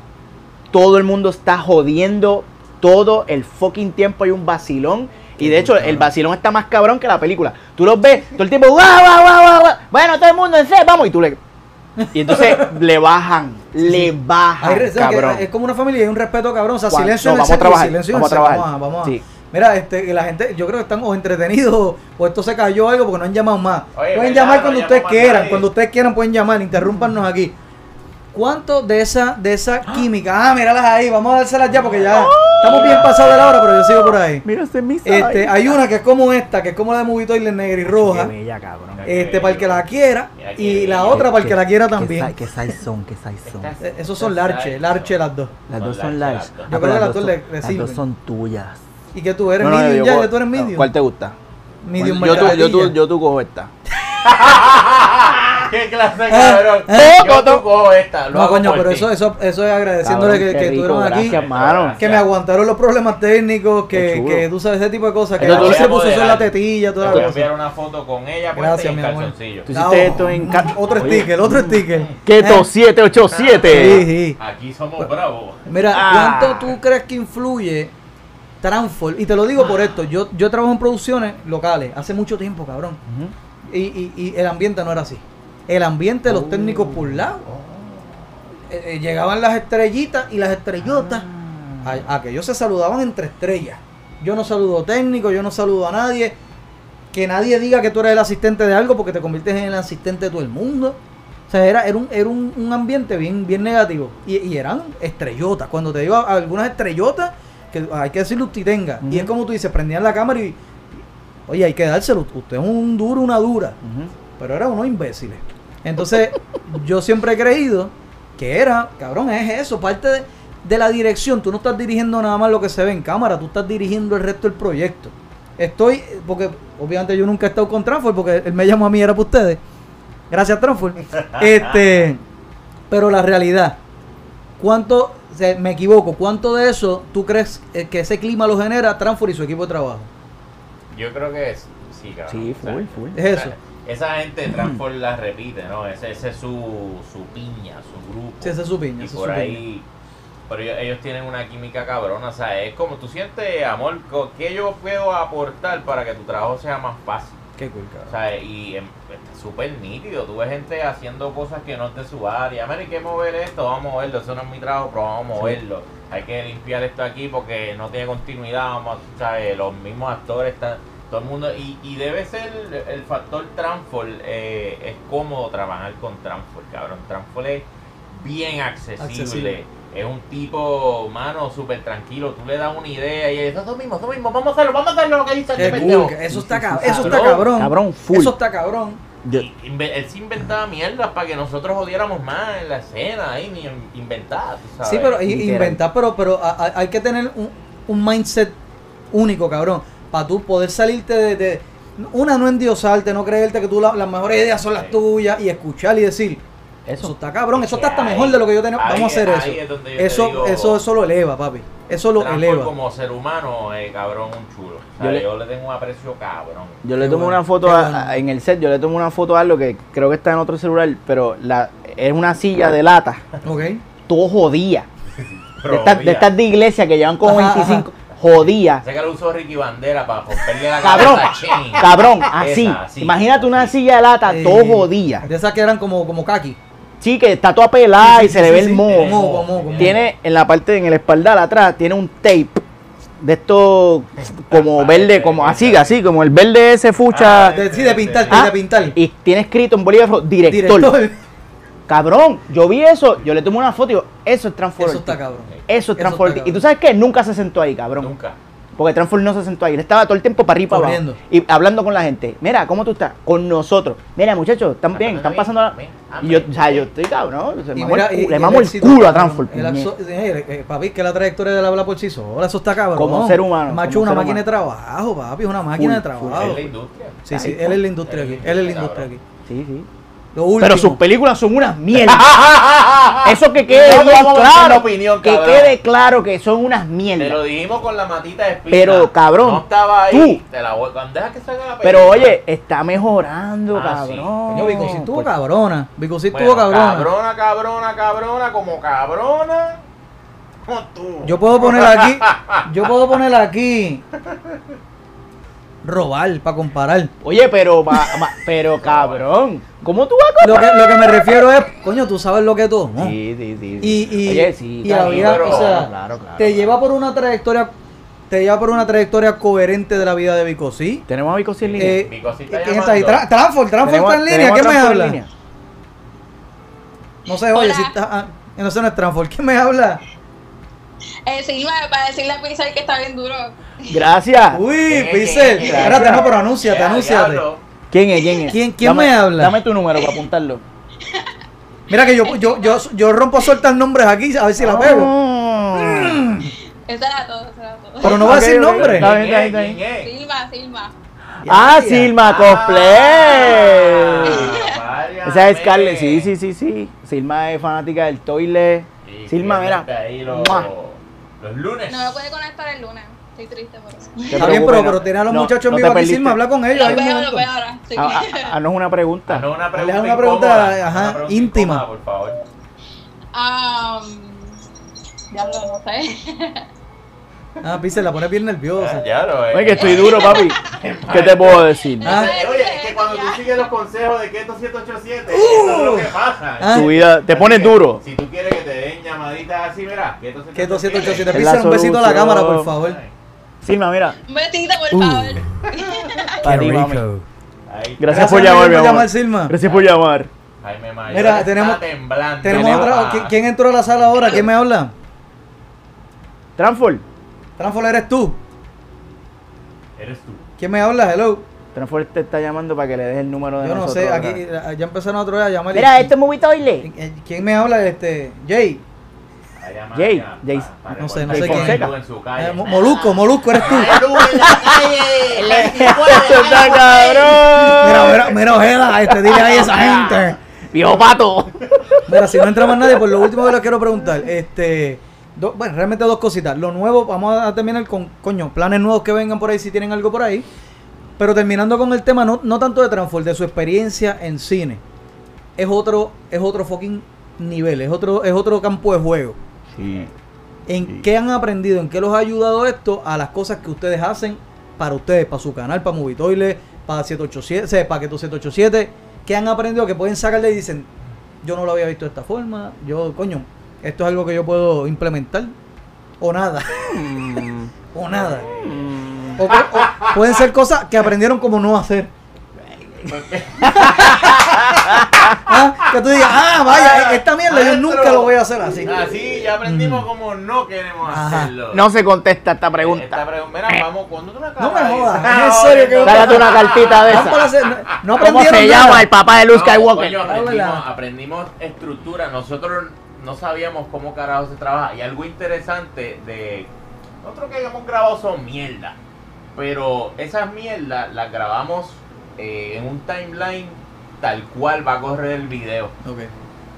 Todo el mundo está jodiendo todo el fucking tiempo, hay un vacilón. Y de hecho, el vacilón está más cabrón que la película. Tú los ves, todo el tiempo, guau, guau, guau, guau. Bueno, todo el mundo en set, vamos. Y tú le. Y entonces le bajan, le bajan, cabrón. es como una familia y un respeto, cabrón. O sea, silencio no, en el vamos a set y trabajar, silencio en vamos el a trabajar. Vamos a, vamos a- Sí. Mira, este, que la gente, yo creo que están o entretenidos o esto se cayó algo porque no han llamado más. Oye, pueden llamar No cuando llamó ustedes quieran, nadie. cuando ustedes quieran pueden llamar, interrúmpanos aquí. ¿Cuánto de esa, de esa química? Ah, míralas ahí, vamos a dárselas ya porque ya estamos bien pasados de la hora, pero yo sigo por ahí. Mira, este es mi Este, hay una que es como esta, que es como la de Movie Toilet negra y roja. Qué bella, cabrón. Este, para el que la quiera. Y la otra para el que la quiera también. ¿Qué size son? ¿Qué size son? Estas- Eh, Esos son larche, larche las dos. Las dos Son las dos. Ah, Yo creo que las dos le- son- le Las sirven. dos son tuyas. Y que tú eres No, no, medium ya, ya tú eres no, medium. ¿Cuál te gusta? Medium yo, tú, yo, tú, yo tú cojo esta. ¿Qué clase de Ah, cabrón? ah. Yo tú cojo esta. lo No, hago coño, pero eso, eso, eso es agradeciéndole Cabrón, que, qué que rico, estuvieron aquí. gracias. Que me aguantaron los problemas técnicos, que, que tú sabes ese tipo de cosas. Que tú se puso eso en la tetilla, Te toda voy a la enviar cosa. una foto con ella Gracias, mi amor. Tú hiciste esto en Otro sticker, otro sticker. Keto Eh, 787. Sí, sí. Aquí somos bravos. Mira, Ah. ¿cuánto tú crees que influye Transform? Y te lo digo por esto, yo, yo trabajo en producciones locales hace mucho tiempo, cabrón. Y, y- y el ambiente no era así. El ambiente, Oh. los técnicos por lado. Eh, eh, llegaban las estrellitas y las estrellotas. Ah. A, a que ellos se saludaban entre estrellas. Yo no saludo técnico, yo no saludo a nadie. Que nadie diga que tú eres el asistente de algo porque te conviertes en el asistente de todo el mundo. O sea, era, era, un, era un, un ambiente bien, bien negativo. Y, y eran estrellotas. Cuando te digo a- algunas estrellotas, que hay que decirle usted tenga. Y es como tú dices, prendían la cámara y. Oye, hay que dárselo. Usted es un duro, una dura. Pero era unos imbéciles. Entonces, yo siempre he creído que era, cabrón, es eso, parte de, de la dirección. Tú no estás dirigiendo nada más lo que se ve en cámara, tú estás dirigiendo el resto del proyecto. Estoy, porque obviamente yo nunca he estado con Transform, porque él me llamó a mí, era para ustedes. Gracias, Transform. Este, pero la realidad, ¿cuánto, sea, me equivoco, cuánto de eso tú crees eh, que ese clima lo genera Transform y su equipo de trabajo? Yo creo que es. Sí, cabrón. Sí, O sea, full, full. Es eso. Esa gente de Transform la repite, ¿no? Ese, ese es su, su piña, su grupo. Sí, esa es su piña, Y por su ahí. Pero ellos, ellos tienen una química cabrona, o sea, es como tú sientes, amor, ¿qué yo puedo aportar para que tu trabajo sea más fácil? Qué cool, O sea, y em, está súper nítido. Tú ves gente haciendo cosas que no es de su área. Mira, hay que mover esto, vamos a moverlo. Eso no es mi trabajo, pero vamos a moverlo. Hay que limpiar esto aquí porque no tiene continuidad. Vamos, a- ¿sabes? Los mismos actores están. Todo el mundo. Y, y debe ser el, el factor Transform. eh, es cómodo trabajar con Transform, cabrón. Transform es bien accesible. Accesible. Es un tipo, mano, súper tranquilo. Tú le das una idea y eso es lo mismo, eso mismo. Vamos a hacerlo, vamos a hacerlo lo que dice Qué este pendejo. eso está, cab- eso está cabrón. Cabrón, full. Eso está cabrón. Y él se inventaba mierdas para que nosotros jodiéramos más en la escena, ahí inventar, sabes. Sí, pero inventar, pero, pero hay que tener un, un mindset único, cabrón. Para tú poder salirte de, de- Una, no endiosarte, no creerte que tú la- las mejores ideas son las Sí. tuyas y escuchar y decir, Eso Eso. está cabrón, eso está hasta Ahí- mejor de lo que yo tenía. Vamos a hacer es- eso. es Eso, digo- eso, eso lo eleva, papi. Eso lo eleva. como ser humano, eh, cabrón, un chulo. O sea, Yo yo, le- le, tengo un aprecio cabrón. Yo le tomo bueno, una foto a- a- en el set, yo le tomo una foto a algo que creo que está en otro celular, pero la, es una silla de lata, Ok. todo jodía. De estas, de mira, estas de iglesia que llevan como Ajá, 25, jodía. Sé que lo usó Ricky Bandera para romperle la Cabrón, cabrón, así. Esa, así, Imagínate una silla de lata, Eh, todo jodía. De esas que eran como, como kaki. Sí, que está toda pelada Sí, y se sí, le ve sí, el moho. Tiene en la parte, en el espaldar atrás, tiene un tape de esto como verde, como así, así, como el verde ese fucha. Ah, De, sí, de pintar, Ah, de pintar. Y tiene escrito en bolígrafo director. Director. Cabrón, yo vi eso, yo le tomé una foto y digo, eso es Transformers. Eso está cabrón. Eso es Transformers. Y tú sabes qué, nunca se sentó ahí, cabrón. Nunca. Porque Transformers no se sentó ahí. Él estaba todo el tiempo para arriba y para abajo. Y hablando con la gente. Mira, ¿cómo tú estás? Con nosotros. Mira, muchachos, están bien, están pasando la... Y yo, o sea, yo estoy cabrón. se Y mamó mira, el y- cu- le y mamo el éxito, culo a. El axo- eh, eh, papi, que la trayectoria de la habla por sí sola, eso está cabrón. Como ser humano, Macho, una máquina humano. de trabajo, papi, es una máquina de Full, trabajo. Es la industria. Sí, sí, él es la industria aquí. Él es la industria aquí. Sí, sí. Lo último. Pero sus películas son unas mierdas. Eso que quede No bien claro. opinión, que quede claro que son unas Te lo mierdas. dijimos con la matita de espina. Pero, cabrón, No estaba ahí. tú. Te la voy, cuando deja que salga la Pero oye, está mejorando, Ah, sí. cabrón. Vico sí estuvo cabrona. Vico sí Bueno, estuvo cabrona. Cabrona, cabrona, cabrona, como cabrona. Como tú. Yo puedo poner aquí. Yo puedo poner aquí. Robar para comparar. Oye, pero, ma- ma- pero cabrón, ¿cómo tú vas a Lo que, lo que me refiero es, coño, tú sabes lo que tú. ¿no? Sí, sí, sí. Y, y, Oye, sí, y había, pero- o sea, claro, claro, te claro. lleva por una trayectoria, te lleva por una trayectoria coherente de la vida de Vico, ¿sí? Tenemos a Vico sin línea. Eh, Vico sí está ¿Quién está ahí? Tra- en línea, ¿quién me en habla? línea. No se oye, Hola. si está, ah, no sé, no es Transfor, ¿quién me habla? Eh, sí, para decirle a Pixar que está bien duro. Gracias. Uy, Pixel, espérate, no, pero anúnciate, anúnciate. ¿Quién es? ¿Quién es? ¿Quién- quién Dame- me habla? Dame tu número para apuntarlo. Mira que yo, yo, yo, yo rompo a soltar nombres aquí, a ver si la pego. Ah. Eso era todo, eso era todo. Pero no va a decir nombre. está bien, ¿Quién está bien, es? Silma, Silma. Ah, Silma Cosplay. Ah, Esa es. Scarlett, sí, sí, sí, sí. Silma es fanática del toilet. Sí, Silma, mira. los, los lunes. No me puede conectar el lunes. Estoy triste por eso. Está bien, pero, pero tiene a los No, muchachos en no te vivo aquí, perdiste. Silma, habla con ellos. Lo hay un veo, lo momento. veo ahora. sí. Ah, ah, Haznos una pregunta. Haznos una pregunta, una pregunta, incómoda, ajá, una pregunta íntima. incómoda, por favor. Ah, ya lo no sé. Ah, Pixel, la pone bien nerviosa. Ya lo es. Oye, que estoy duro, papi. ¿Qué te puedo decir? Ah. Oye, es que cuando tú sigues los consejos de Keto 787, eso es lo que pasa. Ah. Tu vida te pones duro. Si tú quieres que te den llamaditas así, verás. Keto Que 287. Es la Pixel, un besito a la cámara, por favor. Silma, mira. Besito, por Uh. favor. Para ti, mami. Ahí, Gracias por llamar, mi amor. llamar, Silma. Gracias por llamar. Jaime Mayor Mira, está tenemos- temblando. Tenemos otra. ¿qui- ¿Quién entró a la sala ahora? ¿Quién me habla? Transfor. Transfor, eres tú. Eres tú. ¿Quién me habla? Hello. Transfor te está llamando para que le des el número de Yo no nosotros. sé, aquí ¿verdad? eh, ya empezaron otra vez a llamar. Mira, este es Movie Toilet. Eh, ¿Quién me habla? Este, Jay. Jay, Jay. No sé, no sé quién. Fonseca en su calle. Eh, Mo- Molusco, Molusco, eres tú. Mira, mira, mira, Ojeda, este, dile ahí a esa gente. ¡Viejo pato! Mira, si no entra más nadie, pues lo último que les quiero preguntar, este, do- bueno, realmente dos cositas. Lo nuevo, vamos a terminar con, coño, planes nuevos que vengan por ahí, si tienen algo por ahí. Pero terminando con el tema, no, no tanto de Transform, de su experiencia en cine. Es otro, es otro fucking nivel, es otro, es otro campo de juego. Sí. ¿En Sí. qué han aprendido? ¿En qué los ha ayudado esto a las cosas que ustedes hacen para ustedes, para su canal, para Movitoile, para 787, o sea, para Keto 787? ¿Qué han aprendido que pueden sacarle y dicen, yo no lo había visto de esta forma, yo, coño, esto es algo que yo puedo implementar? O nada, o nada. O, o- o pueden ser cosas que aprendieron como no hacer. Ah, que tú digas, ah, vaya, esta mierda yo nunca lo voy a hacer así. Así ya aprendimos como no queremos Ajá. hacerlo. No se contesta esta Esta pregunta. pregunta, mira, vamos, cuando tú me No me jodas, es en serio que- Sácate una cartita de esa. hacer- no, no ¿Cómo se nada. llama el papá de Luke No, Skywalker? coño, aprendimos, aprendimos estructura. Nosotros no sabíamos cómo carajo se trabaja. Y algo interesante de. Nosotros que hayamos grabado son mierda. Pero esas mierdas las grabamos eh, en un timeline tal cual va a correr el video. Ok.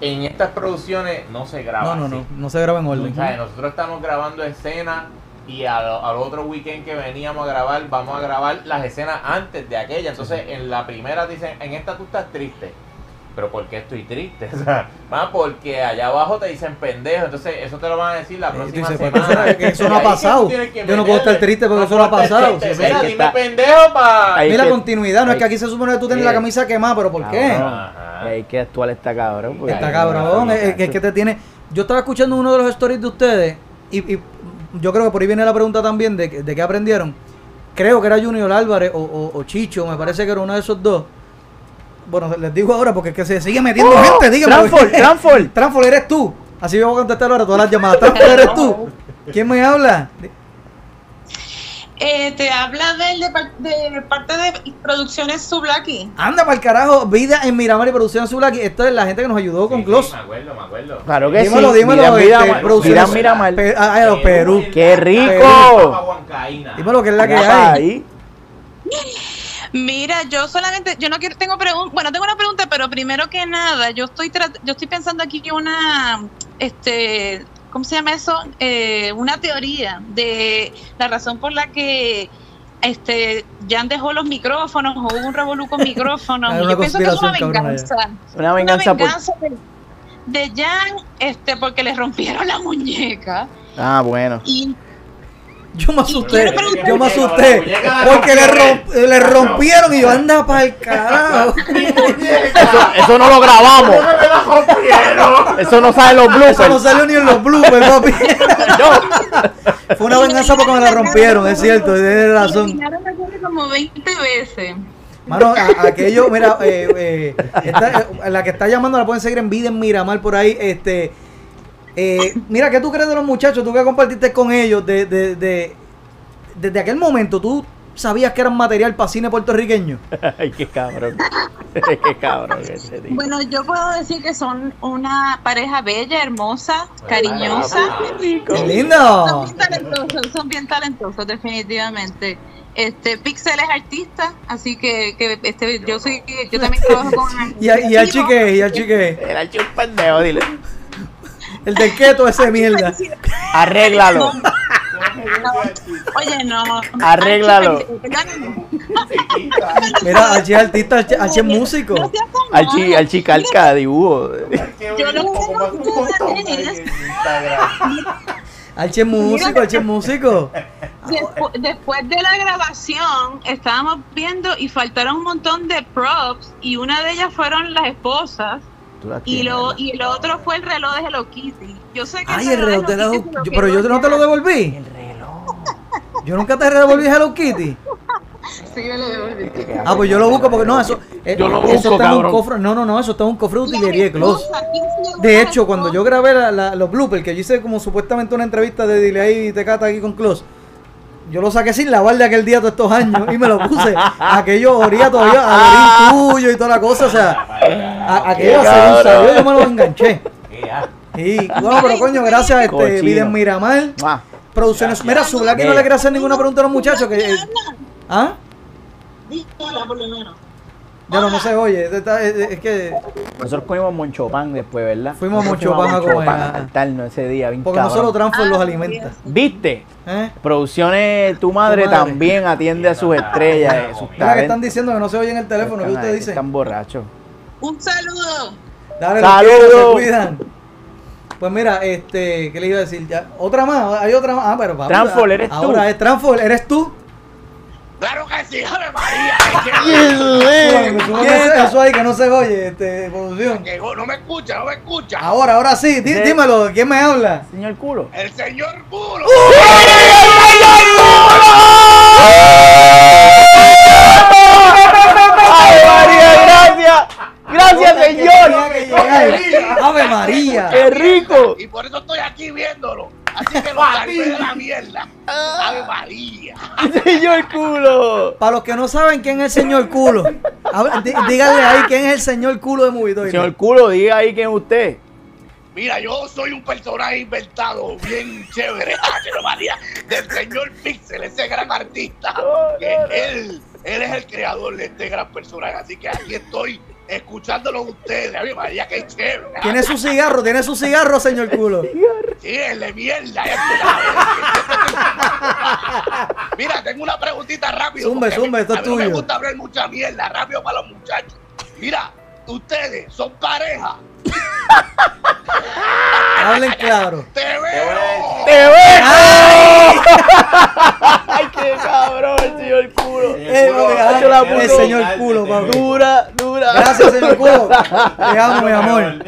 en estas producciones no se graba. No, no, así. no. No se graba en O orden. sea, nosotros estamos grabando escenas y al, al otro weekend que veníamos a grabar, vamos a grabar las escenas antes de aquella. Entonces, en la primera dicen, en esta tú estás triste. Pero ¿por qué estoy triste? O sea, más porque allá abajo te dicen pendejo. Entonces, eso te lo van a decir la Eh, próxima dice, pues, semana. eso- que eso no ha pasado. que Yo no puedo estar triste porque eso no ha pasado. triste. Sí, Mira, dime está- pendejo pa... Ahí Mira que- la continuidad, no es que aquí se supone que tú tienes la camisa quemada, pero ¿por qué? Ajá. Hay que actuar esta cabrón. Está cabrón, es, es que te tiene. Yo estaba escuchando uno de los stories de ustedes y, y yo creo que por ahí viene la pregunta también de, que- de qué aprendieron. Creo que era Junior Álvarez o, o- o Chicho, me parece que era uno de esos dos. Bueno, les digo ahora porque es que se sigue metiendo ¡Oh! gente, dígame. Transfor, Transfor. Transfor, eres tú. Así voy a contestar ahora todas las llamadas. Transfor, eres tú. ¿Quién me habla? Eh, te habla del de, par- de parte de Producciones Sublaki. Anda para el carajo, vida en Miramar y producción Zulaki. Esto es la gente que nos ayudó con Sí, Close. sí, me acuerdo, me acuerdo. Claro que dímelo, sí. dímelo, Miran, este, Miramar. producciones- Miran Miramar. Pe- ah, ah, los Perú. ¡Qué rico! Huancaína. Dímelo que es la que Mira hay. ahí. Mira, yo solamente, yo no quiero, tengo preguntas, bueno, tengo una pregunta, pero primero que nada, yo estoy, yo estoy pensando aquí que una, este, ¿cómo se llama eso? Eh, una teoría de la razón por la que, este, Jan dejó los micrófonos o hubo un revolú con micrófonos. Una yo pienso que es una conspiración, cabrona, venganza. Una venganza por. de, de Jan, este, porque le rompieron la muñeca Ah, bueno. y Yo me asusté, yo me asusté, porque le, romp- le rompieron y yo anda para el carajo. Eso, eso no lo grabamos. Eso no sale en los Eso no bloopers. salió ni en los bloopers, papi. Fue una venganza porque me la rompieron, es cierto, tienes razón. como 20 veces. Mano, a- aquello, mira, eh, eh, esta- eh, la que está llamando la pueden seguir en Vida en Miramar por ahí. Este, eh, mira, ¿qué tú crees de los muchachos? Tú que compartiste con ellos de, de, de- desde aquel momento, ¿tú sabías que eran material para cine puertorriqueño? Ay, qué cabrón. Qué cabrón ese tío. Bueno, yo puedo decir que son una pareja bella, hermosa, cariñosa. ¡Qué Son lindo! bien talentosos, son bien talentosos, definitivamente. Este, Pixel es artista, así que, que este, yo soy, yo también trabajo con Y, a- y al chique, y al chique, Era el un pendejo, dile. El del keto ese mierda. Arréglalo. Oye, no. Arréglalo. Mira, Archie es artista, Archie, Archie es músico. Malo. al chicalca dibujo. Yo no es Archie es músico, Archie es músico. Despu- después de la grabación estábamos viendo y faltaron un montón de props y una de ellas fueron las esposas y tienes, lo y el otro fue el reloj de Hello Kitty. Yo sé que Ay, el reloj de Hello. Kitty lo Pero yo no te lo devolví. El reloj. Yo nunca te devolví Hello Kitty. Sí, me lo devolví. Ah, pues yo lo busco porque no, eso, eh, Yo lo eso está en un cofre. No, no, no, eso está en un cofre de utilería de Close. Las esposas, ¿quién se llevó De hecho, cuando yo grabé la- la- los bloopers, que yo hice como supuestamente una entrevista de Dile ahí y Tecata aquí con Close, yo lo saqué sin lavar de aquel día todos estos años y me lo puse. Aquello olía todavía a orín tuyo y toda la cosa, o sea, a- aquello Qué se cabrón. salió, yo me lo enganché. Ya. Y bueno, pero coño, gracias, este, Cochino. Vida en Miramar, Mua. Producciones. Mira, su Blacky no le quiere hacer ninguna pregunta a los muchachos. que eh, ¿Ah? Hola, por lo menos. Ya no, no se oye. está- Es, es que. Nosotros comimos monchopan después, ¿verdad? Fuimos a Nosotros Monchopan a comer, saltarnos ese día, bien Porque no cabrón. solo Transfor los Ah, alimenta. ¿Viste? ¿Eh? Producciones, tu madre, Tu madre. también atiende a sus estrellas, eh, sus Mira que están diciendo que no se oye en el teléfono. ¿Qué usted dice? Están borrachos. Un saludo. Dale, cuidan. Pues mira, este, ¿qué le iba a decir? Ya, otra más, hay otra más. Ah, pero vamos. Transfor, eres tú. Ahora es Transfor, eres tú. Claro que sí, Ave María. Súbame eso, ahí que no se oye, este, producción. No me escucha, no me escucha. Ahora, ahora sí, De- dímelo, ¿quién me habla? Señor culo. El señor Culo. ¡Ay, María, gracias! ¡Gracias, Tenía que señor! Ave María. ¡Qué rico! Y por eso estoy aquí viéndolo. Así que lo salvé de la mierda. Ave María. ¡Señor culo! Para los que no saben quién es el señor culo, díganle ahí quién es el señor culo de Movitoy. Señor culo, diga ahí quién es usted. Mira, yo soy un personaje inventado bien chévere, Ave María, del señor Pixel, ese gran artista. Que él, él es el creador de este gran personaje. Así que aquí estoy escuchándolo ustedes. A mí, María, qué chévere. Tiene su cigarro, tiene su cigarro, señor culo. Sí, es de mierda. es Mira, tengo una preguntita rápido. Zumbe, zumbe, esto es a mí no me tuyo. gusta hablar mucha mierda, rápido para los muchachos. Mira, ustedes son pareja. Hablen claro. ¡Te veo! ¡Te veo! ¡Ay, qué cabrón, el señor culo! El señor culo, papi. Dura, dura. Gracias, señor culo. Te amo, mi amor.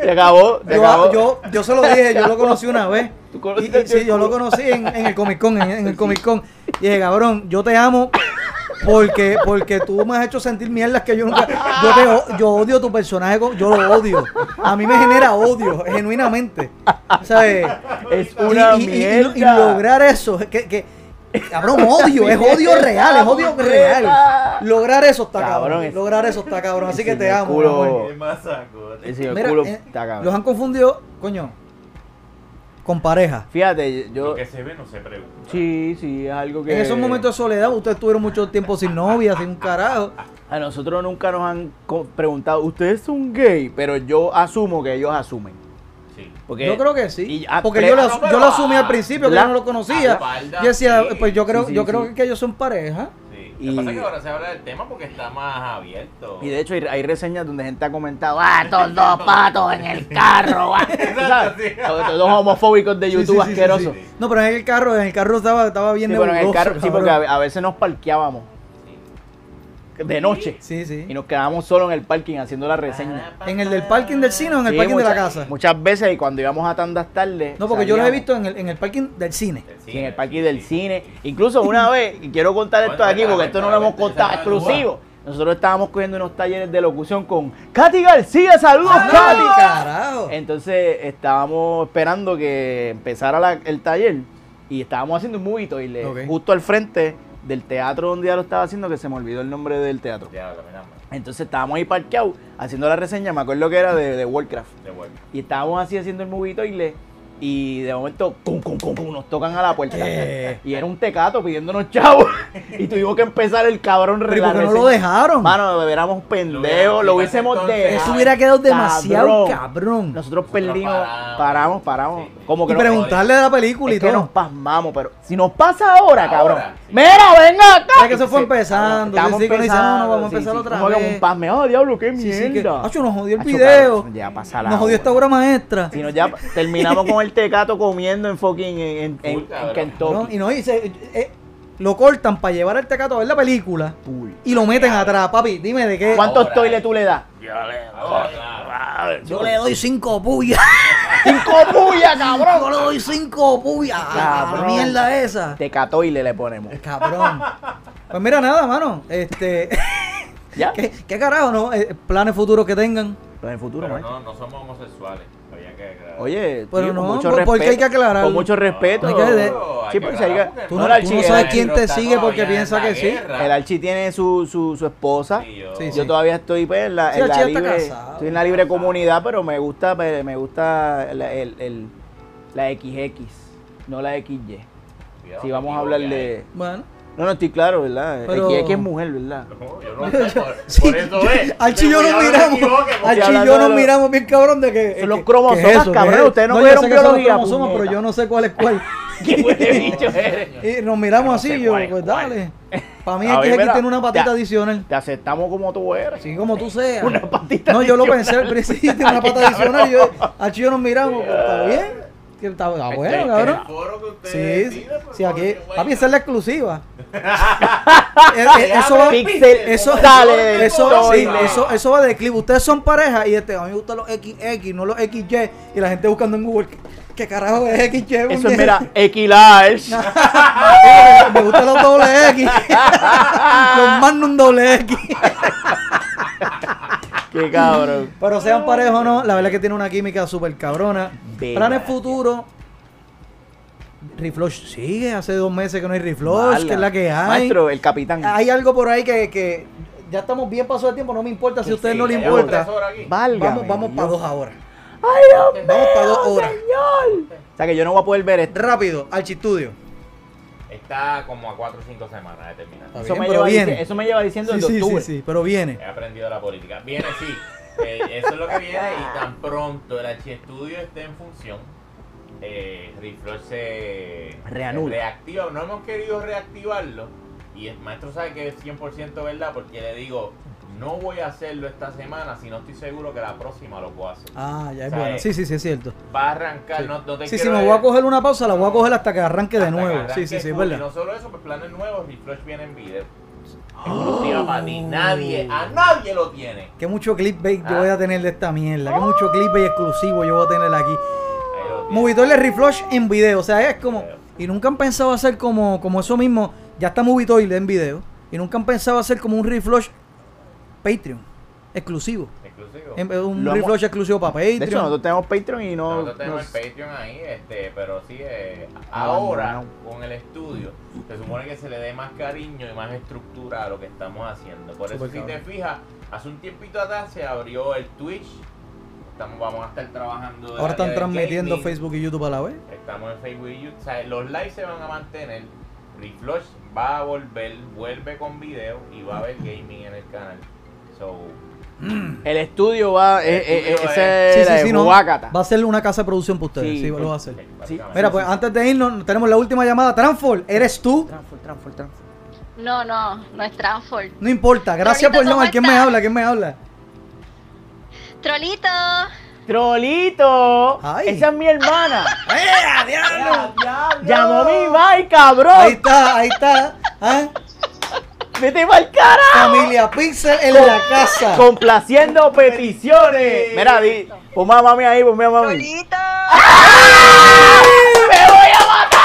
Se acabó, se acabó. Yo, yo, yo se lo dije, yo lo conocí una vez. ¿Tú Y- conociste y- al sí, yo lo conocí en, en el Comic Con, en, en el Comic Con. Y dije, cabrón, yo te amo porque, porque tú me has hecho sentir mierdas que yo nunca. Yo, te yo odio tu personaje, yo lo odio. A mí me genera odio, genuinamente. ¿Sabes? Es Y- una y, y- y- mierda. y lograr eso, que, que cabrón, odio, es odio real, es odio real. Lograr eso está Cabrón, cabrón. es- Lograr eso está cabrón. Así que te amo. culo. Mira, culo eh, está cabrón. los han confundido, coño, con pareja. Fíjate, yo. Lo que se ve no se pregunta. Sí, sí, es algo que. En esos momentos de soledad, ustedes tuvieron mucho tiempo sin novia, sin un carajo. A nosotros nunca nos han preguntado, ¿ustedes son gay? Pero yo asumo que ellos asumen. Sí. Porque yo creo que sí. y- ah, porque yo lo, no, pero yo lo asumí al principio, que la- yo no lo conocía. Yo decía, sí. pues yo creo, Sí, sí, yo sí. creo que ellos son pareja. Y- Lo que pasa es que ahora se habla del tema porque está más abierto. Y de hecho hay, hay reseñas donde gente ha comentado, ¡ah, estos dos patos en el carro! ah". Todos todos homofóbicos de YouTube sí, sí, sí, asquerosos. sí. No, pero en el carro, en el carro estaba, estaba bien Sí, pero en el carro, sí, porque a veces nos parqueábamos de noche Sí, sí. y nos quedábamos solos en el parking haciendo la reseña. ¿En el del parking del cine o en el Sí, parking de la casa? Muchas veces y cuando íbamos a tandas tarde. No, porque yo los he visto en el, en el parking del cine. Sí, en el parking del cine. Incluso una vez, y quiero contar esto aquí porque esto no lo hemos contado exclusivo. Nosotros estábamos cogiendo unos talleres de locución con Katy García. ¡Saludos, ¡Ay, Katy! carajo! Entonces estábamos esperando que empezara la- el taller y estábamos haciendo un movito y le, justo al frente del teatro donde ya lo estaba haciendo, que se me olvidó el nombre del teatro. Ya, caminamos. Entonces estábamos ahí parqueados haciendo la reseña, me acuerdo que era de, de Warcraft. De vuelta. Y estábamos así haciendo el movito y le. Y de momento, cum, cum, cum, cum, nos tocan a la puerta. ¿Qué? Y era un tecato pidiéndonos chavos. y tuvimos que empezar el cabrón Pero ¿y la por qué no lo dejaron? Mano, éramos pendejos, lo hubiésemos dejado. Eso hubiera quedado demasiado Cabrón. cabrón. Nosotros Nosotros perdimos, paramos. paramos, paramos. Sí. Como que Y nos- preguntarle de la película es y que todo. nos pasmamos, pero si nos pasa ahora, Ahora, cabrón. sí. Mira, venga acá. Es que eso fue empezando, Estamos sí, que no, vamos a empezar sí, otra como que vez. un pasme. Oh, diablo, qué Sí, sí, que, mierda. Acho, nos jodió el Acho, video. cabrón, ya pasa la Nos jodió esta obra maestra. Si no, ya terminamos con el tecato comiendo en fucking en, en, en- Full, en cabrón. Kentucky. ¿no? Y no, y se- eh, lo cortan para llevar al tecato a ver la película y lo meten atrás. Papi, dime de qué. ¿Cuántos toiles eh. tú le das? Yo le doy cinco puyas. ¡Cinco puyas, Yo cabrón! le doy cinco puyas. a La Cabrón. mierda esa. Tecatoile le ponemos. Cabrón. Pues mira, nada, mano. Este. ¿Ya? ¿Qué, qué carajo, no? Eh, planes futuros que tengan. Pero en el futuro, Pero no, no somos homosexuales. Había que aclarar. Oye, Pero tío, no, con mucho ¿por- respeto. por qué hay que aclararlo? Con mucho respeto. Hay que de- hay Sí, que pues, aclarar hay que- porque Tú no, no, la tú no sabes el quién te sigue porque piensa que sí. El Archie tiene su, su, su esposa. Sí, yo- Sí, Yo sí. todavía estoy pues, en la, Sí, en libre, casado. estoy en la libre comunidad, pero me gusta, me gusta la, el, el- la XX, no la XY. Si vamos a hablar de... Bueno. No, no estoy claro, ¿verdad? Pero- XX es mujer, ¿verdad? No, yo no sé, por, Sí, por eso es. Archie y yo nos miramos. Yo de nos los- miramos bien cabrón de que. Son los que- cromosomas, ¿qué es eso? ¿Qué cabrón, es? ustedes no sé que son los biología, cromosomas, pero yo no sé cuál es cuál. ¡Qué bicho eres! Y nos miramos No así, yo, pues cuál. dale. Para mí aquí mira, tiene una patita adicional. Te aceptamos como tú eres. Así como tú seas. Una patita No, yo lo pensé al principio, una pata adicional. Y yo, y yo nos miramos, pues, está bien. Que Está, está Este, bueno, este cabrón. es el foro que ustedes Sí, sí, deciden, pues, aquí, papi, esa es la exclusiva. Eh, eh, eso va, Pixel, eso, dale, eso, dale. sí, eso, eso va de clip. Ustedes son pareja y este, a mí me gustan los XX, no los XY. Y la gente buscando en Google, ¿qué, qué carajo es XY? Eso es, mira, X-Large. me gustan los doble X. los Magnum doble X. Qué cabrón. Pero sean pareja o no, la verdad es que tiene una química súper cabrona. Bella. Planes futuros. Reflush sigue, hace dos meses que no hay Reflush, que es la que hay. Maestro, el capitán. Hay algo por ahí que, que ya estamos bien pasados de tiempo, no me importa si a ustedes no les importa. Válgame Vamos, vamos para dos horas. ¡Ay, Dios Vamos mío, para dos horas. señor! O sea que yo no voy a poder ver esto. Rápido, Archistudio. Está como a 4 o 5 semanas de terminar. Está Eso bien, me, pero lleva, viene. dici- eso me lleva diciendo Sí, desde sí, sí, octubre. sí, pero viene. He aprendido la política. Viene, sí. Eh, eso es lo que viene y tan pronto el H Studio esté en función, eh, Reflow se Reanuda. se reactiva. No hemos querido reactivarlo y el maestro sabe que es 100% verdad porque le digo, no voy a hacerlo esta semana si no estoy seguro que la próxima lo puedo hacer. Ah, ya es bueno. Sí, sí, sí, es cierto. Va a arrancar, Sí. no, no te Sí, quiero me voy a coger una pausa, la voy a coger hasta que arranque de hasta nuevo. arranque Sí, sí, sí, es full. Y verdad. no solo eso, pues planes nuevos, Refresh viene en video. Exclusiva para ti. Nadie, a nadie lo tiene. Que mucho clickbait yo Ah. voy a tener de esta mierda. Que mucho clickbait exclusivo yo voy a tener aquí. Ahí lo tiene. Movitor de reflush en video. O sea, es como. Y nunca han pensado hacer como, como eso mismo. Ya está Movitor en video. Y nunca han pensado hacer como un reflush Patreon. Exclusivo. Exclusivo. En- Un Lo hemos- reflush exclusivo para Patreon. De hecho, nosotros tenemos Patreon y no. Nosotros tenemos nos- el Patreon ahí, este, pero sí, eh, Ah, ahora no. con el estudio se supone que se le dé más cariño y más estructura a lo que estamos haciendo. Por eso, si te fijas, hace un tiempito atrás se abrió el Twitch. Estamos, vamos a estar trabajando. Ahora están transmitiendo gaming. Facebook y YouTube a la vez. Estamos en Facebook y YouTube. O sea, los lives se van a mantener. Reflush va a volver, vuelve con video y va a haber gaming en el canal. So, El estudio va. El estudio es sí, sí, no. Huácata. Va a ser una casa de producción para ustedes. Sí, Sí, lo va a hacer. Mira, pues antes de irnos, tenemos la última llamada. Transfor, ¿eres tú? Transfor, transfor, transfor. No, no, no es Transform. No importa. Gracias Trolito, por llamar. ¿cómo ¿Quién me habla? ¿Quién me habla? Trolito. Trolito. Ay. Esa es mi hermana. ¡Eh, diablo! Llamó mi bye, cabrón. Ahí está, ahí está. ¿Ah? Vete pa'l carajo. Familia Pixel en la casa. Complaciendo peticiones. Mira, di. Ponme a mami ahí, ponme a mami. ¡Me voy a matar!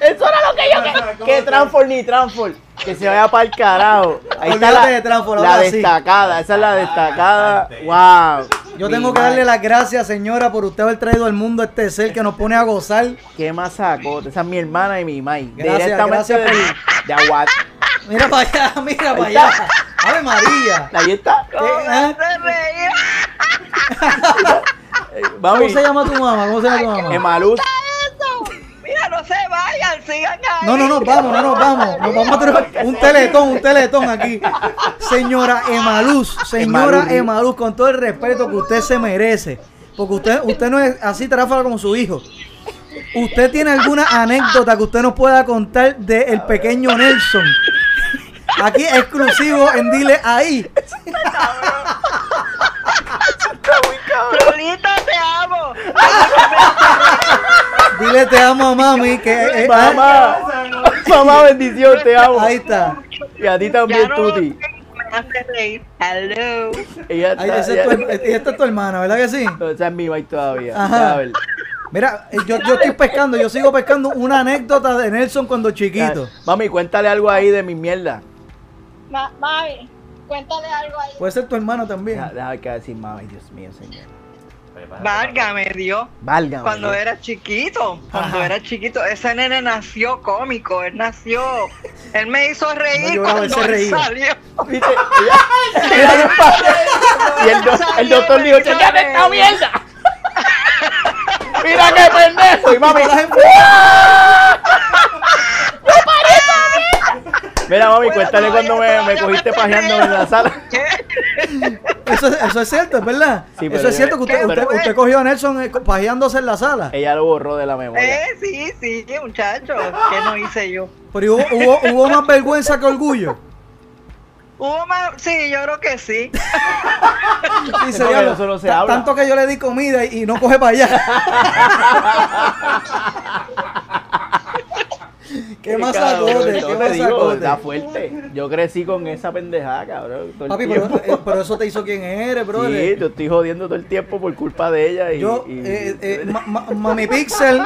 Eso era lo que yo quería. Que Transfor ni Transfor. Que se vaya para el carajo. Ahí está la, de Transfor, la ahora sí. destacada. Esa es la destacada. Wow. Yo tengo que darle las gracias, señora, por usted haber traído al mundo este ser que nos pone a gozar. Qué masacote. Esa es mi hermana y mi mai. Gracias, Directamente gracias de, de Aguat. Mira para allá, mira para allá. Ave María. Ahí está. Reía. Eh, ¿Cómo se llama tu mamá? ¿Cómo se llama tu mamá? Emaluz. No se vayan, sigan ahí. No, no, no, vamos, no nos vamos. Nos vamos a tener un teletón, un teletón aquí. Señora Emaluz, señora Emaluz. Con todo el respeto que usted se merece. Porque usted, usted no es así tráfala como su hijo. ¿Usted tiene alguna anécdota que usted nos pueda contar del pequeño Nelson? Aquí exclusivo en Dile Ahí. Trolito, te amo. Dile te amo a mami. Que, eh, Mamá. Mamá, bendición, te amo. Ahí está. Y a ti también, no Tuti. me hace reír. Hello. Ella Ahí, está, esa, es tu, her- esta es tu hermana, ¿verdad que sí? No, esa es mi mai todavía. Ajá. Mira, eh, yo, yo estoy pescando, yo sigo pescando una anécdota de Nelson cuando chiquito. Mami, cuéntale algo ahí de mi mierda. Ma- mami, cuéntale algo ahí. Puede ser tu hermana también. Deja, deja que decir, mami, Dios mío, señor. Válgame Dios. Válgame. Cuando Dios. era chiquito, cuando Ajá. era chiquito, ese nene nació cómico, él nació, él me hizo reír No cuando se él reía. salió. ¿Viste? Ella- ella y el, do- el doctor dijo, chequeate esta mierda. Mira qué pendejo. Y mami, Mira, mami, cuéntale cuando me, me cogiste pajeándome en la sala. Eso, es- eso es cierto, es verdad. Sí, pero eso es cierto que usted, cogió a Nelson eh, pajeándose en la sala. Ella lo borró de la memoria. Eh, sí, sí, muchacho, ¿qué no hice yo? Pero hubo, hubo, hubo más vergüenza que orgullo. Hubo más, sí, yo creo que sí. Dice, porque "Diablo, eso no se habla". Tanto que yo le di comida y, y no coge para allá. qué más no qué más digo. Está fuerte. Yo crecí con esa pendejada, cabrón. todo el Papi, pero, eh, pero eso te hizo quien eres, bro. Sí, te estoy jodiendo todo el tiempo por culpa de ella. Y, Yo, y- eh, eh, ma- ma- Mami Pixel,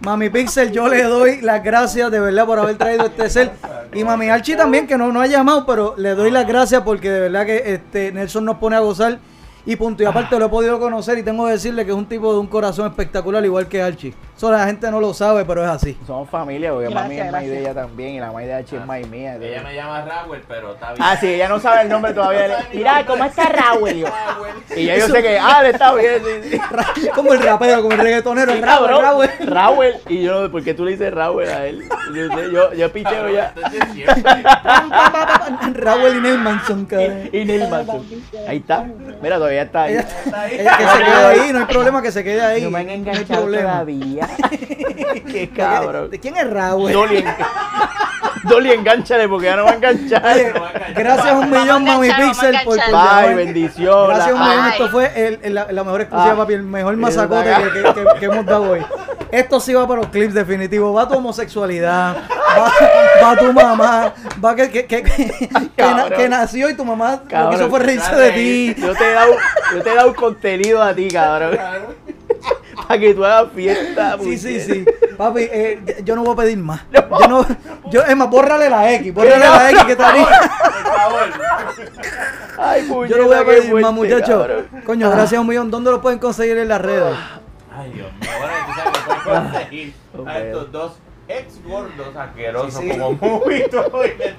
Mami Pixel, yo le doy las gracias de verdad por haber traído este ser. Y Mami Archie también, que no, no ha llamado, pero le doy las gracias porque de verdad que este Nelson nos pone a gozar. Y punto. Y aparte lo he podido conocer y tengo que decirle que es un tipo de un corazón espectacular, igual que Archie. Eso la gente no lo sabe, pero es así. Somos familia, porque Gracias, mami es May de gracias. ella también y la May de H es May mía. entonces- Ella me llama Raúl, pero está bien. Ah, sí, ella no sabe el nombre todavía. Mira, ¿cómo está Raúl? Y ya yo sé que, ah, le está bien. sí, sí. Como el rapero, como el reggaetonero, el Sí, Raúl. Raúl. Raúl. Y yo no, ¿por qué tú le dices Raúl a él? Yo, sé, yo, yo picheo ya. Siempre. Raúl y Neil Manson, cabrón. Y Neil Manson. Ahí está. Mira, todavía está ahí. Ella, ella que se quede ahí, no hay problema que se quede ahí. No me han no enganchado todavía. Qué ¿De, cabrón. de quién es Raúl? Dolly, en- Dolly, engánchale porque ya no va a enganchar. Oye, gracias un millón, Mami Pixel, por, enganchar. Bye, bendición. Gracias un millón, esto fue el- el- la, la mejor exclusiva, Ah. papi, el mejor masacote que, que- que- que hemos dado hoy. Esto sí va para los clips definitivos. Va tu homosexualidad, va, va tu mamá, va que, que, que, que, na- que nació y tu mamá lo que Cabrón. hizo fue reírse de ti. Yo te he dado, yo te he dado contenido a ti, cabrón. Para que tú hagas fiesta. Sí, sí, sí. Papi, eh, yo no voy a pedir más. Yo no, yo, es más, bórrale la X, bórrale la X que haría. Por favor. Ay, puñeta, Yo no voy a pedir más, muchachos. Coño, gracias a un millón. ¿Dónde lo pueden conseguir en las redes? Ay, Dios mío. Bueno, tú sabes que puedes conseguir Ok. a estos dos ex gordos asquerosos Sí, sí. como muy en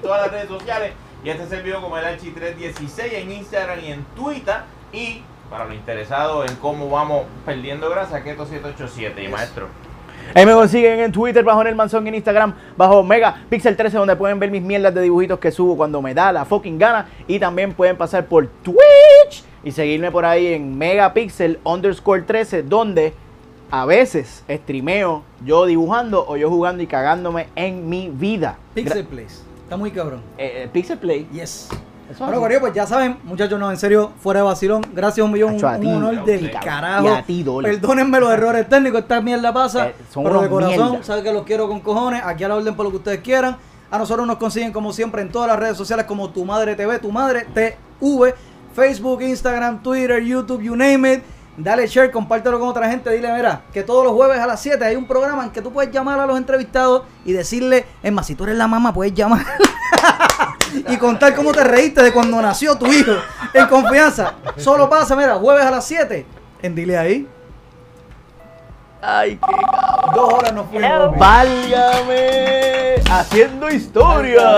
todas las redes sociales. Y este es el video como el Archi316 en Instagram y en Twitter. Y para los interesados en cómo vamos perdiendo grasa, Keto 787 y maestro. Ahí me consiguen en Twitter bajo el Manzón, en Instagram bajo Megapixel 13 donde pueden ver mis mierdas de dibujitos que subo cuando me da la fucking gana y también pueden pasar por Twitch y seguirme por ahí en Megapixel underscore 13 donde a veces streameo yo dibujando o yo jugando y cagándome en mi vida. Pixel Place. Está muy cabrón. Eh, eh, Pixel Play. Yes. Eso Bueno. Corillo, pues ya saben, muchachos, no, en serio, fuera de vacilón. Gracias un millón, un, ti, honor del carajo. Y a ti, Dolly. Perdónenme los errores técnicos, esta mierda pasa. Eh, son pero de corazón, saben que los quiero con cojones. Aquí a la orden por lo que ustedes quieran. A nosotros nos consiguen como siempre en todas las redes sociales como Tu Madre TV, Tu Madre TV, Facebook, Instagram, Twitter, YouTube, you name it. Dale share, compártelo con otra gente. Dile, mira, que todos los jueves a las 7 hay un programa en que tú puedes llamar a los entrevistados y decirle, es más, si tú eres la mamá, puedes llamar y contar cómo te reíste de cuando nació tu hijo en confianza. Solo pasa, mira, jueves a las 7 en Dile ahí. Ay, qué cabrón. Dos horas nos fuimos. Válgame. Haciendo historia.